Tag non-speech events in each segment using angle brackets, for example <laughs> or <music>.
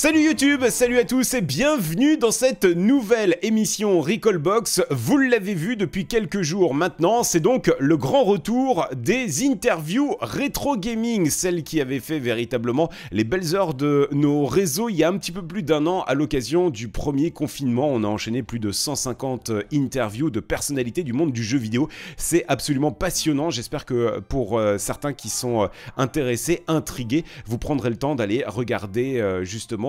Salut YouTube, salut à tous et bienvenue dans cette nouvelle émission Recallbox. Vous l'avez vu depuis quelques jours maintenant, c'est donc le grand retour des interviews rétro gaming, celles qui avaient fait véritablement les belles heures de nos réseaux il y a un petit peu plus d'un an à l'occasion du premier confinement. On a enchaîné plus de 150 interviews de personnalités du monde du jeu vidéo. C'est absolument passionnant. J'espère que pour euh, certains qui sont euh, intéressés, intrigués, vous prendrez le temps d'aller regarder euh,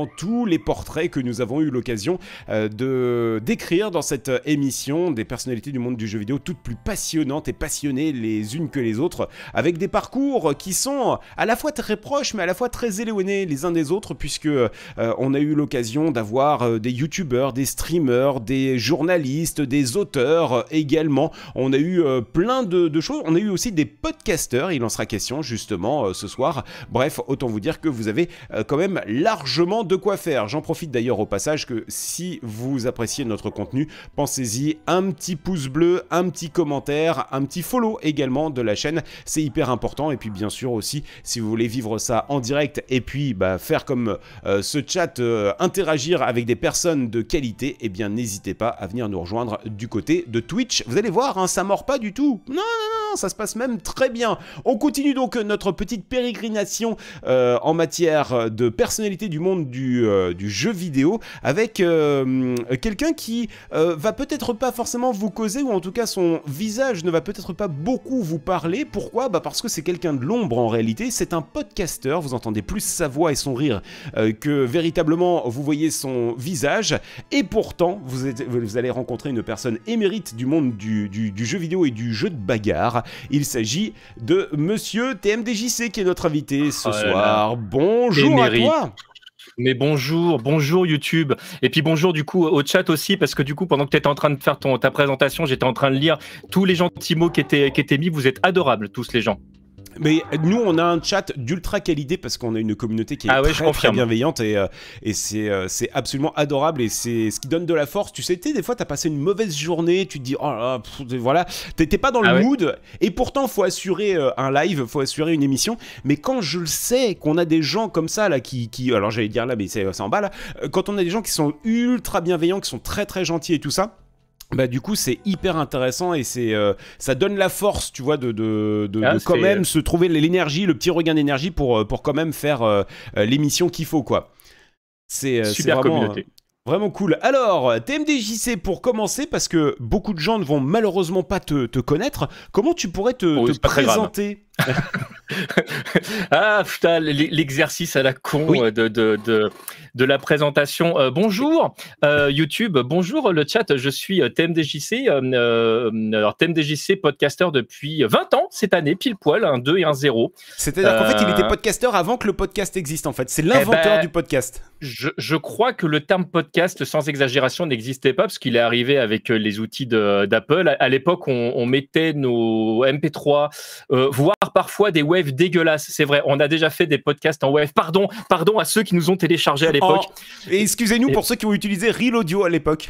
tous les portraits que nous avons eu l'occasion euh, de d'écrire dans cette émission, des personnalités du monde du jeu vidéo toutes plus passionnantes et passionnées les unes que les autres, avec des parcours qui sont à la fois très proches mais à la fois très éloignés les uns des autres, puisque euh, on a eu l'occasion d'avoir euh, des youtubeurs, des streamers, des journalistes, des auteurs également. On a eu plein de, de, choses. On a eu aussi des podcasteurs, il en sera question justement ce soir. Bref, autant vous dire que vous avez quand même largement de quoi faire. J'en profite d'ailleurs au passage que si vous appréciez notre contenu, pensez-y un petit pouce bleu, un petit commentaire, un petit follow également de la chaîne. C'est hyper important. Et puis bien sûr aussi, si vous voulez vivre ça en direct et puis bah, faire comme euh, ce chat, euh, interagir avec des personnes de qualité, eh bien n'hésitez pas à venir nous rejoindre du côté de Twitch. Vous allez voir, hein, ça mord pas du tout. Non, non, non, ça se passe même très bien. On continue donc notre petite pérégrination euh, en matière de personnalité du monde du euh, du, jeu vidéo avec euh, quelqu'un qui euh, va peut-être pas forcément vous causer ou en tout cas son visage ne va peut-être pas beaucoup vous parler. Pourquoi? Bah Parce que c'est quelqu'un de l'ombre en réalité. C'est un podcasteur. Vous entendez plus sa voix et son rire que véritablement vous voyez son visage. Et pourtant, vous, vous allez rencontrer une personne émérite du monde du, jeu vidéo et du jeu de bagarre. Il s'agit de Monsieur TMDJC qui est notre invité ce oh soir. Bonjour à toi. Mais bonjour, bonjour YouTube. Et puis bonjour du coup au chat aussi, parce que du coup, pendant que tu étais en train de faire ton, ta présentation, j'étais en train de lire tous les gentils mots qui étaient, qui étaient mis. Vous êtes adorables, tous les gens. Mais nous, on a un chat d'ultra qualité parce qu'on a une communauté qui est ah très, bienveillante et, euh, et euh, c'est absolument adorable et c'est ce qui donne de la force. Tu sais, des fois, tu as passé une mauvaise journée, tu te dis, oh là, voilà, t'étais pas dans le ah mood et pourtant, faut assurer euh, un live, faut assurer une émission. Mais quand je le sais qu'on a des gens comme ça, là, qui, qui alors j'allais dire là, mais c'est en bas là, quand on a des gens qui sont ultra bienveillants, qui sont très très gentils et tout ça bah du coup c'est hyper intéressant et c'est euh, ça donne la force tu vois de, de, de, ah, quand même se trouver l'énergie le petit regain d'énergie pour, euh, pour quand même faire euh, l'émission qu'il faut quoi. C'est super vraiment, communauté. Vraiment cool. Alors, TMDJC pour commencer, parce que beaucoup de gens ne vont malheureusement pas te, te connaître, comment tu pourrais te, oh, te présenter? <laughs> ah putain, l'exercice à la con euh, de, de, de, de, la présentation. Euh, bonjour euh, YouTube, bonjour le chat, je suis TMDJC, alors TMDJC podcaster depuis 20 ans cette année, pile poil, un 2 et un 0. C'est-à-dire qu'en fait il était podcaster avant que le podcast existe en fait, c'est l'inventeur eh ben, du podcast. Je, je, crois que le terme podcast sans exagération n'existait pas parce qu'il est arrivé avec les outils d'Apple. À, l'époque on, on, mettait nos MP3, voire parfois des waves dégueulasses. C'est vrai, on a déjà fait des podcasts en wave. Pardon, pardon à ceux qui nous ont téléchargés à l'époque. Oh, excusez-nous pour ceux qui ont utilisé Real Audio à l'époque.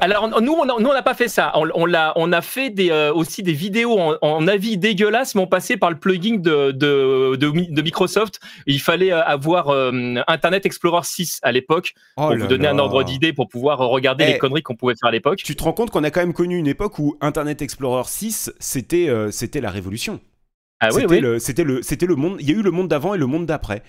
Alors nous, on n'a pas fait ça. On, on, a, on a fait des, euh, aussi des vidéos en, avis dégueulasses, mais on passait par le plugin de, de, de, Microsoft. Il fallait euh, avoir euh, Internet Explorer 6 à l'époque oh pour vous donner un ordre d'idée pour pouvoir regarder les eh, conneries qu'on pouvait faire à l'époque. Tu te rends compte qu'on a quand même connu une époque où Internet Explorer 6 c'était c'était la révolution. Ah c'était le, c'était le, c'était le monde. Il y a eu le monde d'avant et le monde d'après.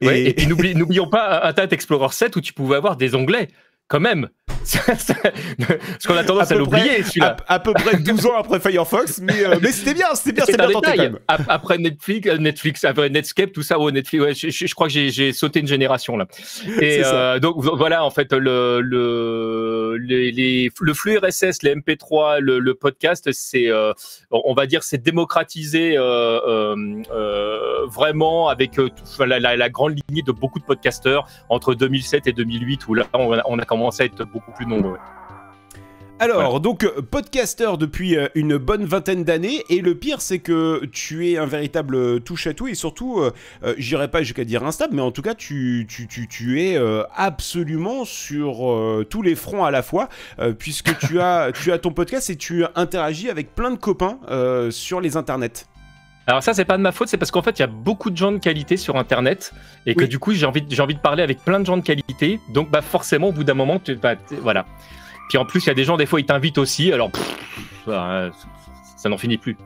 Et... et... puis n'oublions pas Internet Explorer 7 où tu pouvais avoir des onglets quand même. <laughs> Parce qu'on a tendance à, l'oublier, celui-là. À, peu près 12 ans après Firefox, mais, euh, mais c'était bien, c'était bien, c'était bien tenté quand même. Après Netflix, euh, Netflix, après Netscape, tout ça, oh, Netflix, ouais, je, je, crois que j'ai sauté une génération là. <laughs> Et euh, donc voilà, en fait, le, le, les, les, le flux RSS, les MP3, le, le podcast, c'est, euh, on va dire, c'est démocratisé euh, vraiment avec la, la, la, grande lignée de beaucoup de podcasteurs entre 2007 et 2008, où là, on a, on a commencé à être beaucoup plus nombreux. Alors, donc, euh, podcaster depuis euh, une bonne vingtaine d'années, et le pire, c'est que tu es un véritable touche-à-tout, et surtout, euh, j'irai pas jusqu'à dire instable, mais en tout cas, tu, tu, tu, tu es absolument sur tous les fronts à la fois, puisque tu as, <laughs> tu as ton podcast et tu interagis avec plein de copains sur les internets. Alors ça, c'est pas de ma faute, c'est parce qu'en fait, il y a beaucoup de gens de qualité sur Internet et que du coup, j'ai envie, j'ai envie de parler avec plein de gens de qualité. Donc, bah forcément, au bout d'un moment, tu, bah, voilà. Puis en plus, il y a des gens, des fois, ils t'invitent aussi. Alors, ça n'en finit plus.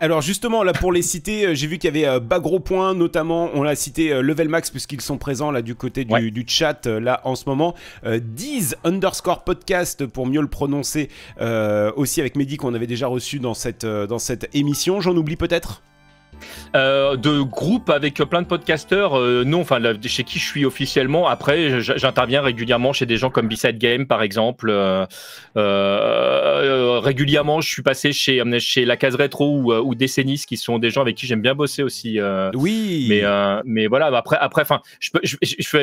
Alors justement, là pour les citer, euh, j'ai vu qu'il y avait euh, Bagro Point notamment, on l'a cité euh, Level Max puisqu'ils sont présents là du côté du, chat là en ce moment. Euh, Diz underscore podcast pour mieux le prononcer aussi avec Mehdi qu'on avait déjà reçu dans cette, dans cette émission. J'en oublie peut-être? Euh, de groupe avec plein de podcasteurs, euh, non, enfin chez qui je suis officiellement. Après, j'interviens régulièrement chez des gens comme B-Side Game, par exemple. Euh, régulièrement, je suis passé chez chez La Case Rétro ou, ou Décennis, qui sont des gens avec qui j'aime bien bosser aussi. oui. Mais mais voilà, après après, enfin, je, je,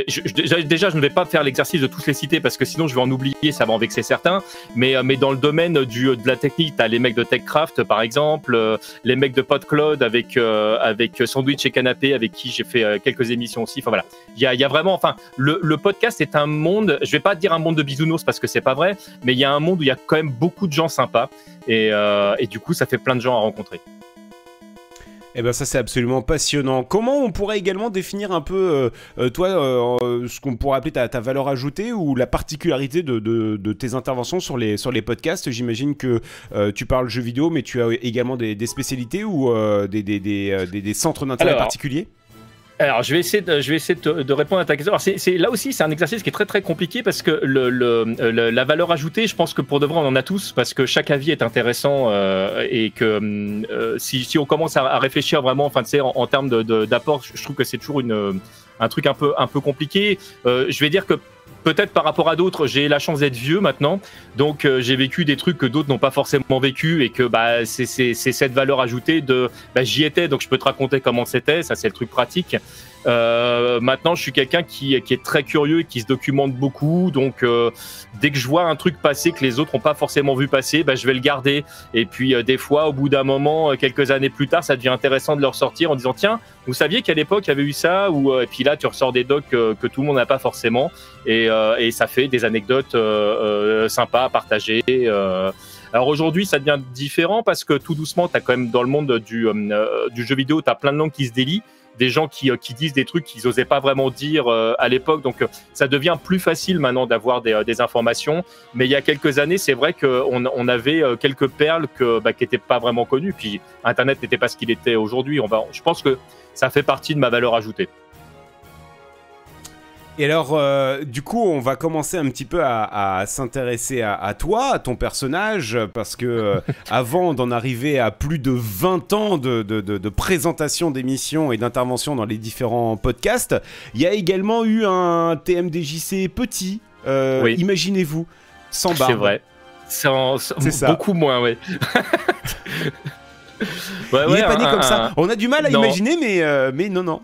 je, déjà, je ne vais pas faire l'exercice de tous les citer parce que sinon je vais en oublier, ça va en vexer certains. Mais mais dans le domaine du de la technique, t'as les mecs de TechCraft, par exemple, les mecs de PodCloud avec avec Sandwich et Canapé, avec qui j'ai fait euh, quelques émissions aussi. Enfin voilà, il y a, vraiment, enfin, le, podcast est un monde. Je vais pas dire un monde de bisounours parce que c'est pas vrai, mais il y a un monde où il y a quand même beaucoup de gens sympas et, euh, et du coup, ça fait plein de gens à rencontrer. Eh ben ça c'est absolument passionnant. Comment on pourrait également définir un peu, euh, euh, toi, euh, ce qu'on pourrait appeler ta, valeur ajoutée ou la particularité de, tes interventions sur les, sur les podcasts? J'imagine que tu parles jeux vidéo, mais tu as également des, spécialités ou des, des, centres d'intérêt particuliers? Alors, je vais essayer de, je vais essayer de, répondre à ta question. Alors, c'est, là aussi, c'est un exercice qui est très très compliqué parce que le, le, la valeur ajoutée, je pense que pour de vrai, on en a tous parce que chaque avis est intéressant euh, et que euh, si, si, on commence à, réfléchir vraiment, enfin, tu sais, en, termes d'apport, je trouve que c'est toujours une, un truc un peu, un peu compliqué. Euh, je vais dire que peut-être par rapport à d'autres, j'ai la chance d'être vieux maintenant, donc euh, j'ai vécu des trucs que d'autres n'ont pas forcément vécu et que bah, c'est cette valeur ajoutée de bah, j'y étais, donc je peux te raconter comment c'était, ça c'est le truc pratique. Euh, maintenant, je suis quelqu'un qui, qui, est très curieux et qui se documente beaucoup. Donc, euh, dès que je vois un truc passer que les autres n'ont pas forcément vu passer, bah, je vais le garder. Et puis, euh, des fois, au bout d'un moment, euh, quelques années plus tard, ça devient intéressant de le ressortir en disant Tiens, vous saviez qu'à l'époque, il y avait eu ça ou, Et puis là, tu ressors des docs que tout le monde n'a pas forcément. Et, et, ça fait des anecdotes sympas à partager. Alors aujourd'hui, ça devient différent parce que tout doucement, tu as quand même dans le monde du, du jeu vidéo, tu as plein de langues qui se délient des gens qui, euh, qui disent des trucs qu'ils n'osaient pas vraiment dire euh, à l'époque. Donc euh, ça devient plus facile maintenant d'avoir des, des, informations. Mais il y a quelques années, c'est vrai qu'on on avait quelques perles que, bah, qui n'étaient pas vraiment connues. Puis Internet n'était pas ce qu'il était aujourd'hui. On va, je pense que ça fait partie de ma valeur ajoutée. Et alors, euh, du coup, on va commencer un petit peu à, s'intéresser à, toi, à ton personnage, parce que euh, <laughs> avant d'en arriver à plus de 20 ans de, de, présentation d'émissions et d'intervention dans les différents podcasts, il y a également eu un TMDJC petit, euh, imaginez-vous, sans barbe. C'est vrai. Sans, ça. Beaucoup moins, oui. <laughs> ouais, il est pas né comme ça. On a du mal à imaginer, mais, mais non, non.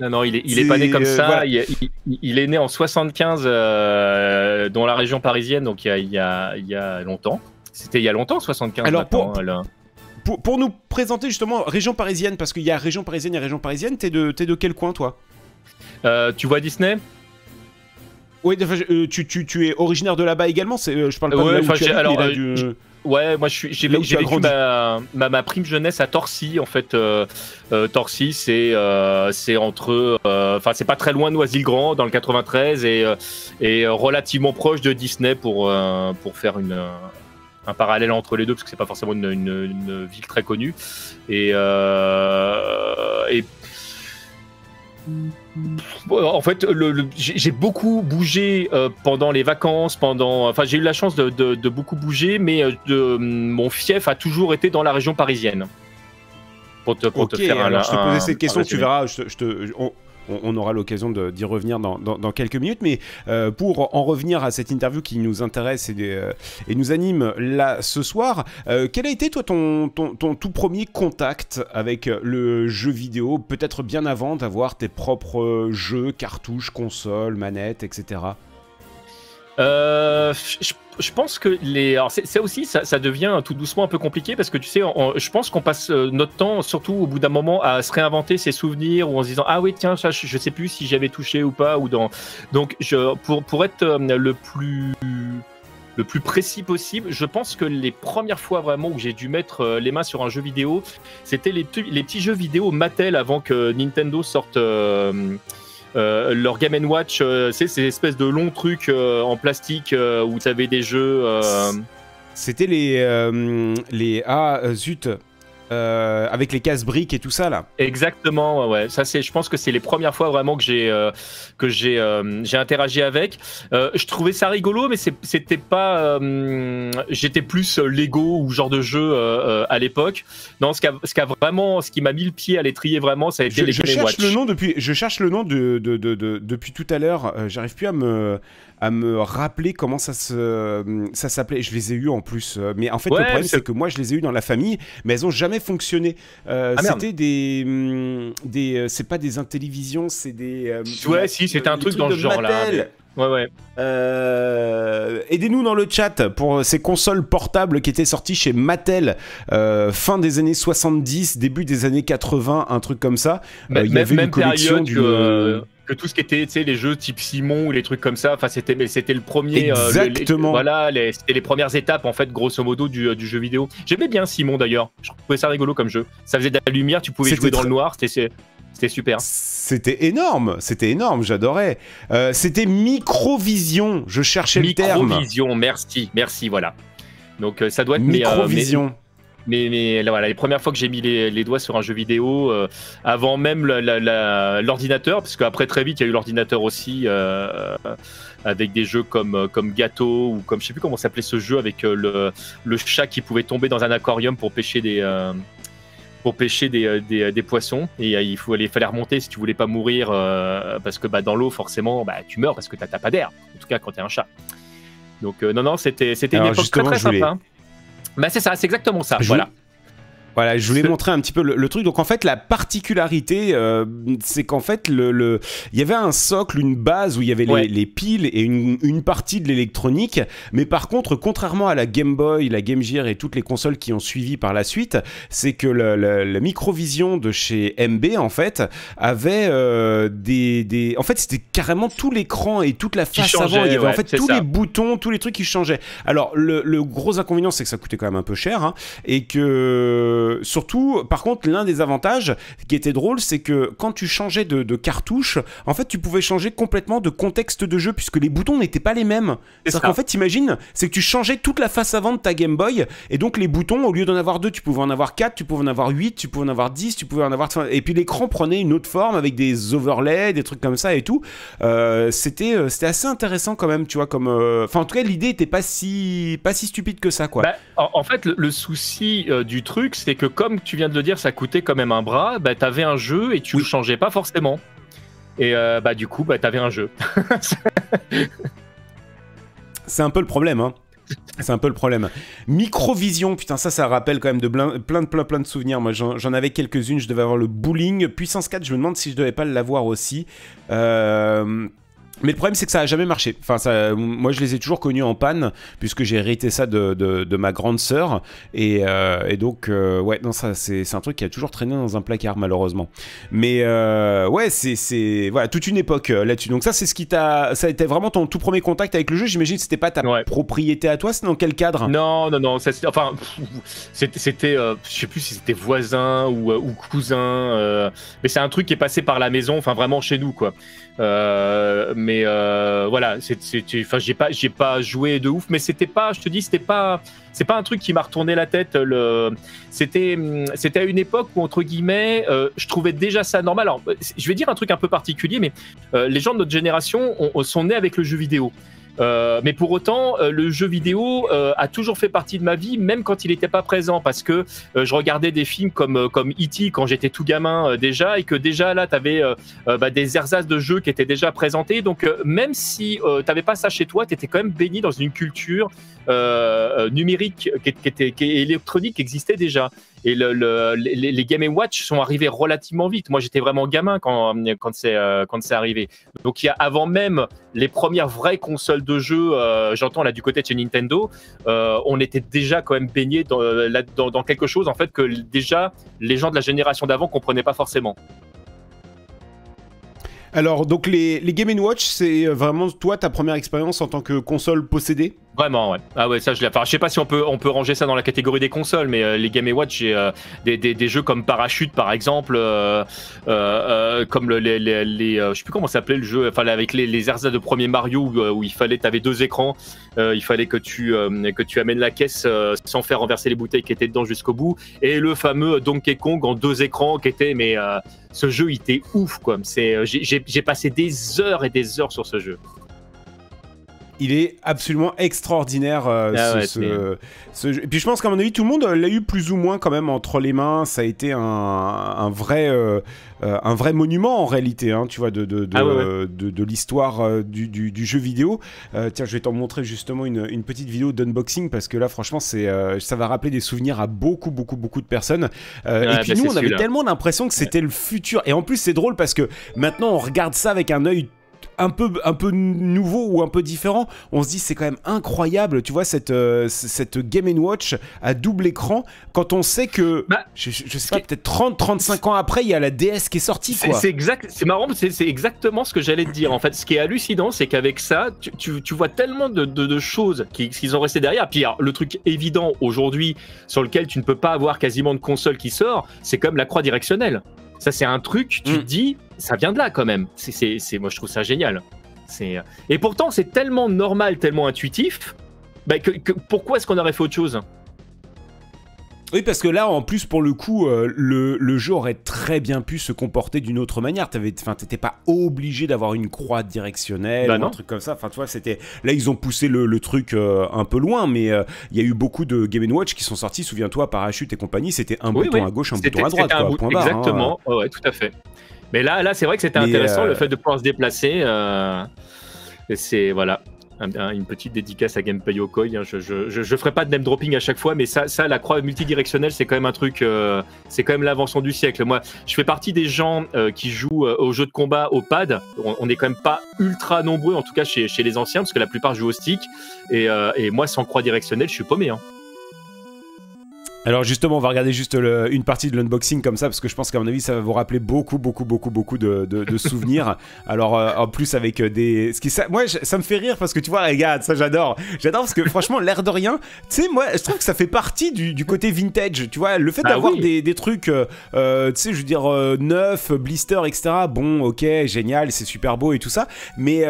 Non, non, il est, il est pas né comme euh, ça. Il, est né en 75 euh, dans la région parisienne, donc il y a, il y a, il y a longtemps. C'était il y a longtemps, 75. Alors pour, pour, pour, nous présenter justement région parisienne, parce qu'il y a région parisienne et région parisienne, t'es de, es de quel coin toi? Euh, Tu vois Disney? Oui, tu, tu, tu, es originaire de là-bas également. Je parle pas de là où tu alors, Ouais, moi j'ai vécu ma, ma, prime jeunesse à Torcy en fait. Euh, euh Torcy, c'est euh, c'est entre, euh, enfin c'est pas très loin de Noisy-le-Grand dans le 93 et et relativement proche de Disney pour pour faire une un parallèle entre les deux parce que c'est pas forcément une, une, une, ville très connue et et en fait, j'ai beaucoup bougé euh, pendant les vacances, pendant. Enfin, j'ai eu la chance de, beaucoup bouger, mais euh, de, mon fief a toujours été dans la région parisienne. Pour te, pour te faire alors je te posais cette question, tu verras. Je te, on, aura l'occasion d'y revenir dans, quelques minutes. Mais euh, pour en revenir à cette interview qui nous intéresse et, euh, nous anime là ce soir, euh, quel a été toi ton, tout premier contact avec le jeu vidéo, peut-être bien avant d'avoir tes propres jeux, cartouches, consoles, manettes, etc. Euh, je, pense que les. Alors, c'est aussi, ça, devient tout doucement un peu compliqué parce que tu sais, je pense qu'on passe euh, notre temps, surtout au bout d'un moment, à se réinventer ses souvenirs ou en se disant Ah oui, tiens, ça, je, sais plus si j'avais touché ou pas. ou dans Donc, je, pour, pour être euh, le plus le plus précis possible. Je pense que les premières fois vraiment où j'ai dû mettre les mains sur un jeu vidéo, c'était les, les, petits jeux vidéo Mattel avant que Nintendo sorte. Leur Game Watch, euh, c'est ces espèces de longs trucs euh, en plastique où tu avais des jeux. C'était les, les. Ah, zut! Euh, avec les casse briques et tout ça là. Exactement, ouais. Ça c'est, je pense que c'est les premières fois vraiment que j'ai euh, que j'ai euh, j'ai interagi avec. je trouvais ça rigolo, mais c'était pas. J'étais plus Lego ou genre de jeu à l'époque. Non, ce qui a, ce qui a vraiment, ce qui m'a mis le pied à l'étrier vraiment, ça a été je, les je cherche le nom depuis, je cherche le nom de, de, de, depuis tout à l'heure. J'arrive plus à me à me rappeler comment ça se ça s'appelait. Je les ai eu en plus, mais en fait le problème c'est que moi je les ai eu dans la famille, mais elles ont jamais fonctionné. Euh, ah, c'était des hum, des euh, c'est pas des intellivisions, c'est des euh, ouais si c'était un truc dans ce genre là. Ouais, ouais. Aidez-nous dans le chat pour ces consoles portables qui étaient sorties chez Mattel fin des années 70, début des années 80, un truc comme ça. Il y avait une collection du que tout ce qui était, tu sais, les jeux type Simon ou les trucs comme ça, enfin, c'était, mais c'était le premier. Euh, Exactement. voilà, c'était les premières étapes, en fait, grosso modo, du, euh, du jeu vidéo. J'aimais bien Simon d'ailleurs. Je trouvais ça rigolo comme jeu. Ça faisait de la lumière, tu pouvais jouer dans le noir, c'était. C'était super. C'était énorme, c'était énorme, j'adorais. Euh, c'était Microvision, je cherchais le terme. Microvision, merci, merci, voilà. Donc ça doit être Microvision. Mais, mais voilà, les premières fois que j'ai mis les, doigts sur un jeu vidéo, euh, avant même l'ordinateur, parce qu'après très vite il y a eu l'ordinateur aussi, euh, avec des jeux comme, euh, comme Gâteau ou comme je sais plus comment s'appelait ce jeu avec le, le, chat qui pouvait tomber dans un aquarium pour pêcher des pour pêcher des, des, poissons. Et il, faut, il fallait remonter si tu voulais pas mourir parce que bah, dans l'eau forcément bah, tu meurs parce que tu n'as pas d'air. En tout cas quand tu es un chat. Donc non non c'était c'était une époque très très sympa bah c'est ça, c'est exactement ça. voilà. Voilà, je voulais montrer un petit peu le, truc. Donc en fait, la particularité, euh, c'est qu'en fait, le, il y avait un socle, une base où il y avait les, piles et une, partie de l'électronique. Mais par contre, contrairement à la Game Boy, la Game Gear et toutes les consoles qui ont suivi par la suite, c'est que la Microvision de chez MB en fait avait euh, des, des, en fait, c'était carrément tout l'écran et toute la face avant. Il y avait en fait tous les boutons, tous les trucs qui changeaient. Alors le, gros inconvénient, c'est que ça coûtait quand même un peu cher hein, et que euh, surtout, par contre, l'un des avantages qui était drôle, c'est que quand tu changeais de, cartouche, en fait, tu pouvais changer complètement de contexte de jeu puisque les boutons n'étaient pas les mêmes. C'est-à-dire qu'en fait, imagine, c'est que tu changeais toute la face avant de ta Game Boy et donc les boutons, au lieu d'en avoir deux, tu pouvais en avoir quatre, tu pouvais en avoir huit, tu pouvais en avoir dix, tu pouvais en avoir. Et puis l'écran prenait une autre forme avec des overlays, des trucs comme ça et tout. Euh, c'était euh, c'était assez intéressant quand même, tu vois, comme. Enfin, en tout cas, l'idée était pas si pas si stupide que ça, quoi. Bah, en, fait, le, souci du truc, c'est que comme tu viens de le dire, ça coûtait quand même un bras, bah, tu avais un jeu et tu ne changeais pas forcément. Et euh, bah, du coup, bah, tu avais un jeu. <laughs> C'est un peu le problème, hein. C'est un peu le problème. Microvision, putain, ça, ça rappelle quand même de plein, plein, plein, plein de souvenirs. Moi, j'en avais quelques-unes. Je devais avoir le bowling. Puissance 4, je me demande si je devais pas l'avoir aussi. Euh, mais le problème, c'est que ça a jamais marché. Enfin, ça, moi, je les ai toujours connus en panne, puisque j'ai hérité ça de, de, ma grande sœur. Et, euh, et donc, euh, ouais, non, ça, c'est un truc qui a toujours traîné dans un placard, malheureusement. Mais euh, ouais, c'est voilà, toute une époque là-dessus. Donc, ça, c'est ce qui t'a. Ça a été vraiment ton tout premier contact avec le jeu. J'imagine que c'était pas ta propriété à toi, c'est dans quel cadre? Non, non, non. Ça, enfin, c'était. je sais plus si c'était voisin ou, ou cousin. mais c'est un truc qui est passé par la maison, enfin, vraiment chez nous, quoi. Euh, mais euh, voilà, enfin, j'ai pas, j'ai pas joué de ouf, mais c'était pas, je te dis, c'était pas, c'est pas un truc qui m'a retourné la tête. Le, c'était, c'était à une époque où entre guillemets, euh, je trouvais déjà ça normal. Alors, je vais dire un truc un peu particulier, mais les gens de notre génération sont nés avec le jeu vidéo. Euh, mais pour autant, euh, le jeu vidéo euh, a toujours fait partie de ma vie, même quand il n'était pas présent, parce que je regardais des films comme comme E.T. quand j'étais tout gamin déjà, et que déjà là, tu avais bah, des ersatz de jeux qui étaient déjà présentés. Donc même si tu n'avais pas ça chez toi, tu étais quand même béni dans une culture numérique qui, était électronique qui existait déjà. Et le, les, les, Game Watch sont arrivés relativement vite. Moi, j'étais vraiment gamin quand, quand c'est quand c'est arrivé. Donc, il y a avant même les premières vraies consoles de jeu, euh, j'entends là du côté de chez Nintendo, euh, on était déjà quand même baigné dans, dans, dans, quelque chose en fait que déjà les gens de la génération d'avant comprenaient pas forcément. Alors, donc les, les Game Watch, c'est vraiment toi ta première expérience en tant que console possédée? Vraiment, ouais. Ah ouais, ça je l'ai. Enfin, je sais pas si on peut on peut ranger ça dans la catégorie des consoles, mais euh, les Game Watch, j'ai euh, des, des, des, jeux comme Parachute par exemple, euh, comme le, les, les, les je sais plus comment s'appelait le jeu, enfin avec les les de premier Mario où, où il fallait, t'avais deux écrans, il fallait que tu que tu amènes la caisse sans faire renverser les bouteilles qui étaient dedans jusqu'au bout, et le fameux Donkey Kong en deux écrans qui était, mais ce jeu il était ouf quoi. C'est j'ai passé des heures et des heures sur ce jeu il est absolument extraordinaire. Euh, ah ce, Et puis je pense qu'à mon avis, tout le monde l'a eu plus ou moins quand même entre les mains. Ça a été un, vrai, euh, euh, un vrai monument en réalité, hein, tu vois, de, de, de, ah l'histoire du, jeu vidéo. tiens, je vais t'en montrer justement une, petite vidéo d'unboxing parce que là, franchement, c'est, ça va rappeler des souvenirs à beaucoup, beaucoup, beaucoup de personnes. et puis nous, on avait tellement l'impression que c'était le futur. Et en plus, c'est drôle parce que maintenant, on regarde ça avec un œil un peu, un peu nouveau ou un peu différent, on se dit c'est quand même incroyable, tu vois, cette, euh, cette Game Watch à double écran, quand on sait que, bah, je, sais pas, peut-être 30-35 ans après, il y a la DS qui est sortie. C'est exact, c'est marrant, c'est exactement ce que j'allais te dire. En fait, ce qui est hallucinant, c'est qu'avec ça, tu, tu, vois tellement de, de, choses qui, qui, sont restées derrière. Puis le truc évident aujourd'hui, sur lequel tu ne peux pas avoir quasiment de console qui sort, c'est comme la croix directionnelle. Ça, c'est un truc, tu te mm. dis, ça vient de là quand même. C'est, moi, je trouve ça génial. C'est, et pourtant, c'est tellement normal, tellement intuitif. Bah, que, pourquoi est-ce qu'on aurait fait autre chose? Oui, parce que là, en plus, pour le coup, euh, le, jeu aurait très bien pu se comporter d'une autre manière. Tu n'étais pas obligé d'avoir une croix directionnelle bah ou un truc comme ça. Enfin, tu vois, c'était. Là, ils ont poussé le, truc euh, un peu loin, mais euh, il y a eu beaucoup de Game Watch qui sont sortis. Souviens-toi, Parachute et compagnie, c'était un bouton à gauche, un bouton à droite. Quoi, point barre, hein. exactement. ouais, tout à fait. Mais là, là, c'est vrai que c'était intéressant le fait de pouvoir se déplacer. c'est voilà une petite dédicace à Gameplay Yokoi. Hein. Je, je, ferai pas de name dropping à chaque fois, mais ça, ça la croix multidirectionnelle, c'est quand même un truc, euh, c'est quand même l'invention du siècle. Moi, je fais partie des gens euh, qui jouent euh, aux jeux de combat au pad. On, n'est est quand même pas ultra nombreux, en tout cas chez, chez les anciens, parce que la plupart jouent au stick. Et, et moi, sans croix directionnelle, je suis paumé. Hein. Alors justement, on va regarder juste une partie de l'unboxing comme ça, parce que je pense qu'à mon avis, ça va vous rappeler beaucoup, beaucoup, beaucoup, beaucoup de, souvenirs. <laughs> Alors euh, en plus avec euh, des... Ce qui, ça, moi, ça me fait rire parce que tu vois, regarde, ça j'adore. J'adore parce que franchement, l'air de rien, tu sais, moi, je trouve que ça fait partie du, côté vintage. Tu vois, le fait bah d'avoir des, trucs, euh, tu sais, je veux dire, neufs, blister, etc. Bon, ok, génial, c'est super beau et tout ça. Mais,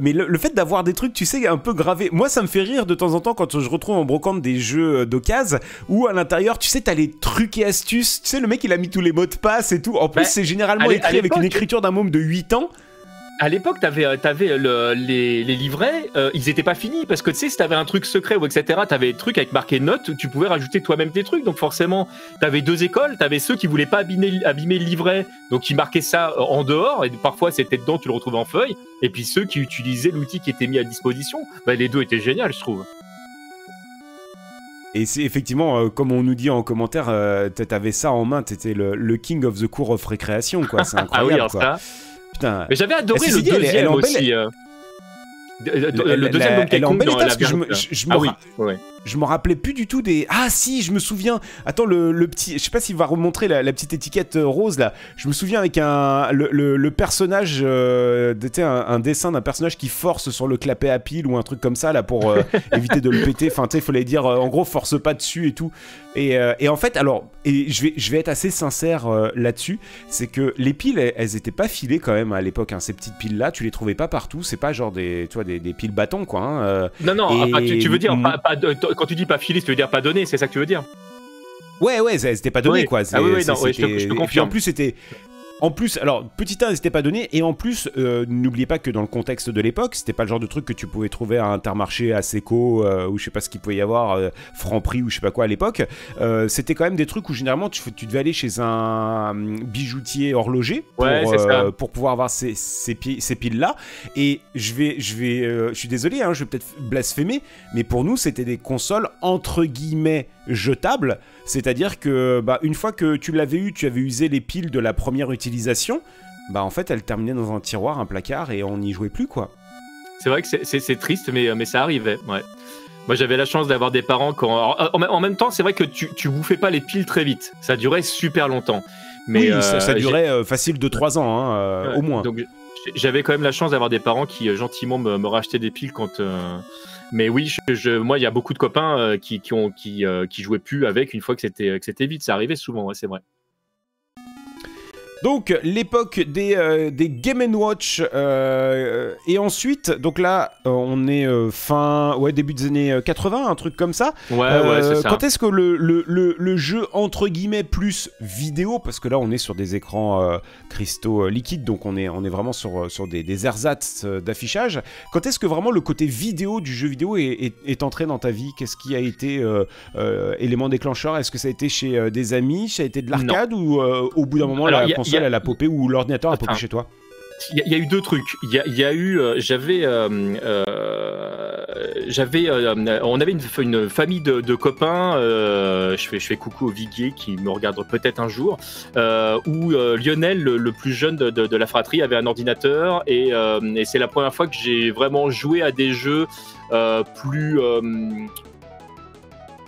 mais le, fait d'avoir des trucs, tu sais, un peu gravés. Moi, ça me fait rire de temps en temps quand je retrouve en brocante des jeux d'occasion où à l'intérieur tu sais, t'as les trucs et astuces. Tu sais, le mec, il a mis tous les mots de passe et tout. En plus, bah, c'est généralement écrit avec une écriture d'un môme de 8 ans à l'époque, t'avais, euh, avais euh, les, les, livrets, euh, ils étaient pas finis parce que tu sais, si t'avais un truc secret ou etc., t'avais des trucs avec marqué notes, tu pouvais rajouter toi-même tes trucs. Donc forcément, t'avais deux écoles, t'avais ceux qui voulaient pas abîmer, abîmer le livret, donc ils marquaient ça en dehors et parfois c'était dedans, tu le retrouvais en feuille. Et puis ceux qui utilisaient l'outil qui était mis à disposition, bah, les deux étaient géniaux, je trouve. Et c'est effectivement, euh, comme on nous dit en commentaire, euh, t'avais ça en main, t'étais le, le, king of the cour of récréation, quoi. C'est incroyable, <laughs> ah oui, quoi. Ça... Putain. Mais j'avais adoré le deuxième aussi. Euh. Le, deuxième Donkey Kong dans la je me, je, ah, oui. ouais je me rappelais plus du tout des. Ah si, je me souviens. Attends, le, le petit. Je sais pas s'il va remontrer la, la, petite étiquette euh, rose là. Je me souviens avec un le, le, personnage. Euh, un, un, dessin d'un personnage qui force sur le clapet à pile ou un truc comme ça là pour euh, <laughs> éviter de le péter. Enfin, tu sais, il fallait dire en gros force pas dessus et tout. Et, et en fait, alors, et je vais, je vais être assez sincère là-dessus, c'est que les piles, elles, étaient pas filées quand même à l'époque. Hein, ces petites piles là, tu les trouvais pas partout. C'est pas genre des, tu vois, des, des piles bâtons quoi. Hein, non non, tu, veux dire pas, pas de, quand tu dis pas filé, tu veux dire pas donné, c'est ça que tu veux dire? Ouais, ouais, c'était pas donné, quoi. Ah oui, oui, non, je, te, je te confirme. Et en plus, c'était en plus, alors, petit 1, n'était pas donné, et en plus, euh, n'oubliez pas que dans le contexte de l'époque, c'était pas le genre de truc que tu pouvais trouver à Intermarché, à Seco, euh, ou je sais pas ce qu'il pouvait y avoir, euh, Franprix, ou je sais pas quoi à l'époque. c'était quand même des trucs où généralement tu, devais aller chez un bijoutier horloger pour, pour pouvoir avoir ces, ces, piles-là. Et je vais, je vais, je suis désolé, hein, je vais peut-être blasphémer, mais pour nous, c'était des consoles entre guillemets jetable, c'est-à-dire que bah, une fois que tu l'avais eu, tu avais usé les piles de la première utilisation, bah en fait elle terminait dans un tiroir, un placard et on n'y jouait plus quoi. C'est vrai que c'est triste, mais, mais ça arrivait, ouais. Moi j'avais la chance d'avoir des parents quand... En, même temps, c'est vrai que tu, tu bouffais pas les piles très vite, ça durait super longtemps. Mais oui, ça, euh, durait euh, facile de 3 ans, hein, euh, au moins. Donc J'avais quand même la chance d'avoir des parents qui gentiment me, me rachetaient des piles quand. Mais oui, je, moi, il y a beaucoup de copains qui, qui, ont, qui, qui jouaient plus avec une fois que c'était vide. Ça arrivait souvent, c'est vrai. Donc l'époque des, euh, des Game Watch euh, et ensuite donc là euh, on est fin ouais début des années 80 un truc comme ça. Ouais ouais c'est ça. Quand est-ce que le, le, le, jeu entre guillemets plus vidéo parce que là on est sur des écrans cristaux liquides donc on est on est vraiment sur sur des, des ersatz d'affichage. Quand est-ce que vraiment le côté vidéo du jeu vidéo est, est, entré dans ta vie? Qu'est-ce qui a été élément déclencheur? Est-ce que ça a été chez des amis? Ça a été de l'arcade ou au bout d'un moment la console elle a popé ou l'ordinateur a popé chez toi il y, a eu deux trucs. Il y, a eu, euh, j'avais, euh, euh, j'avais, on avait une, famille de, copains. je fais, je fais coucou au Viguier qui me regarde peut-être un jour. où Lionel, le, plus jeune de, la fratrie, avait un ordinateur et, et c'est la première fois que j'ai vraiment joué à des jeux plus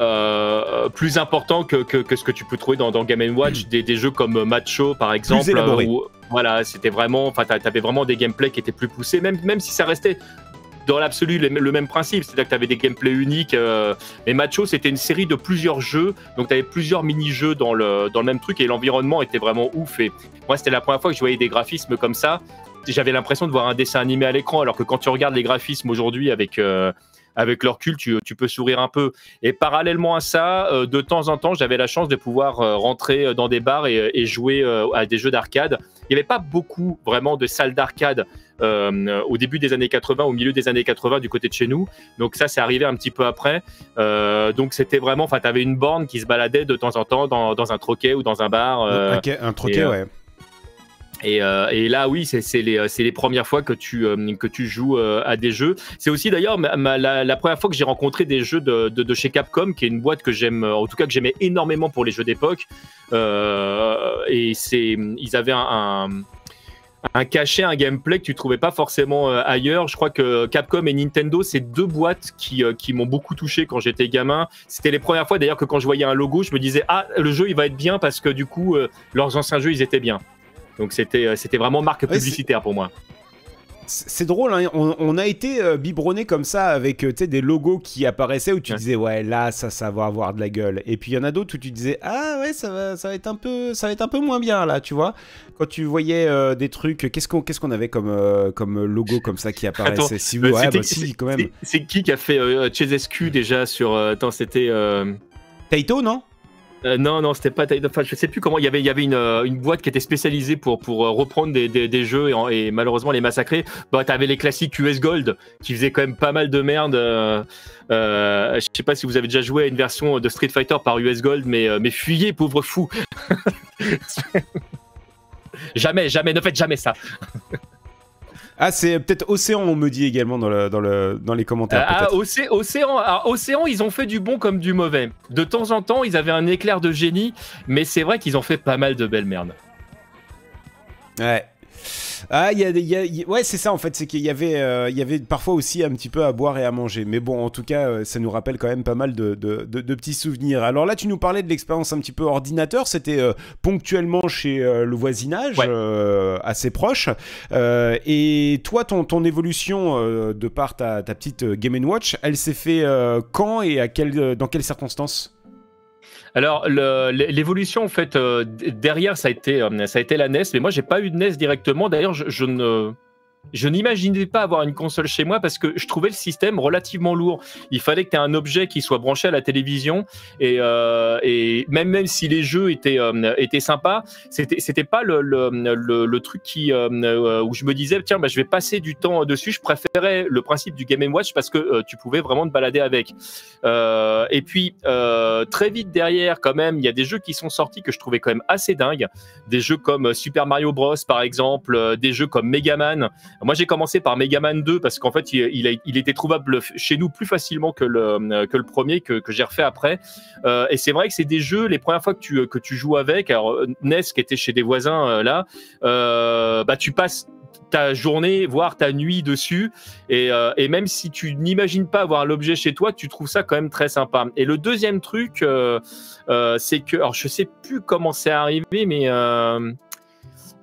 euh, plus important que, que, ce que tu peux trouver dans, dans Game Watch, des, des, jeux comme Macho par exemple. Où, voilà, c'était vraiment, enfin, t'avais vraiment des gameplays qui étaient plus poussés, même, même si ça restait dans l'absolu le, même principe, c'est-à-dire que tu avais des gameplays uniques. Euh, mais Macho, c'était une série de plusieurs jeux, donc tu avais plusieurs mini-jeux dans le, dans le même truc et l'environnement était vraiment ouf. Et moi, c'était la première fois que je voyais des graphismes comme ça. J'avais l'impression de voir un dessin animé à l'écran, alors que quand tu regardes les graphismes aujourd'hui avec, euh, avec leur culte, tu, peux sourire un peu. Et parallèlement à ça, euh, de temps en temps, j'avais la chance de pouvoir euh, rentrer euh, dans des bars et, jouer à des jeux d'arcade. Il n'y avait pas beaucoup vraiment de salles d'arcade au début des années 80, au milieu des années 80 du côté de chez nous. Donc ça, c'est arrivé un petit peu après. donc c'était vraiment, enfin, tu avais une borne qui se baladait de temps en temps dans, un troquet ou dans un bar. un troquet, ouais. Euh, et, là, oui, c'est les, premières fois que tu, euh, joues euh, à des jeux. C'est aussi d'ailleurs la, première fois que j'ai rencontré des jeux de, chez Capcom, qui est une boîte que j'aime, en tout cas que j'aimais énormément pour les jeux d'époque. et c'est, ils avaient un, cachet, un gameplay que tu trouvais pas forcément ailleurs. Je crois que Capcom et Nintendo, c'est deux boîtes qui m'ont beaucoup touché quand j'étais gamin. C'était les premières fois d'ailleurs que quand je voyais un logo, je me disais ah le jeu il va être bien parce que du coup leurs anciens jeux ils étaient bien. Donc c'était euh, c'était vraiment marque publicitaire pour moi. C'est drôle, hein. on, a été euh, biberonné comme ça avec euh, des logos qui apparaissaient où tu disais ouais là ça ça va avoir de la gueule. Et puis il y en a d'autres où tu disais ah ouais ça va ça va être un peu ça va être un peu moins bien là tu vois. Quand tu voyais des trucs qu'est-ce qu'on qu'est-ce qu'on avait comme comme logo comme ça qui apparaissait? Si, ouais, bah, quand même. c'est qui qui a fait Chesescu déjà sur attends c'était Taito non? Euh, non, non, c'était pas. Enfin, je sais plus comment. Il y avait, il y avait une, euh, une boîte qui était spécialisée pour pour euh, reprendre des, des, jeux et, malheureusement les massacrer. Bah, t'avais les classiques US Gold qui faisaient quand même pas mal de merde. Euh, je sais pas si vous avez déjà joué à une version de Street Fighter par US Gold, mais mais fuyez, pauvre fou. <laughs> jamais, jamais, ne faites jamais ça. Ah, c'est peut-être Océan, on me dit également dans, le, dans, le, dans les commentaires. Ah, Océan, Océan, ils ont fait du bon comme du mauvais. De temps en temps, ils avaient un éclair de génie, mais c'est vrai qu'ils ont fait pas mal de belles merdes. Ouais. Ah, il y a, ouais, c'est ça en fait, c'est qu'il y avait, euh, y avait parfois aussi un petit peu à boire et à manger. Mais bon, en tout cas, euh, ça nous rappelle quand même pas mal de, de, de, petits souvenirs. Alors là, tu nous parlais de l'expérience un petit peu ordinateur. C'était euh, ponctuellement chez le voisinage, assez proche. et toi, ton, ton évolution de par ta, ta petite Game Watch, elle s'est fait quand et à quel, dans quelles circonstances? Alors l'évolution en fait euh, derrière ça a été euh, ça a été la NES, mais moi j'ai pas eu de NES directement. D'ailleurs je, ne je n'imaginais pas avoir une console chez moi parce que je trouvais le système relativement lourd. Il fallait que tu aies un objet qui soit branché à la télévision et, euh, et même, même si les jeux étaient, euh, étaient sympas, c'était, c'était pas le, le, le, truc qui, euh, où je me disais, tiens, bah, je vais passer du temps dessus. Je préférais le principe du Game Watch parce que tu pouvais vraiment te balader avec. et puis, très vite derrière, quand même, il y a des jeux qui sont sortis que je trouvais quand même assez dingues. Des jeux comme Super Mario Bros, par exemple, des jeux comme Mega Man. Moi, j'ai commencé par Mega Man 2 parce qu'en fait, il, était trouvable chez nous plus facilement que le, premier que, j'ai refait après. Euh, et c'est vrai que c'est des jeux, les premières fois que tu, joues avec, alors NES qui était chez des voisins euh, là, euh, bah, tu passes ta journée, voire ta nuit dessus. Et, euh, même si tu n'imagines pas avoir l'objet chez toi, tu trouves ça quand même très sympa. Et le deuxième truc, euh, euh, c'est que, alors je sais plus comment c'est arrivé, mais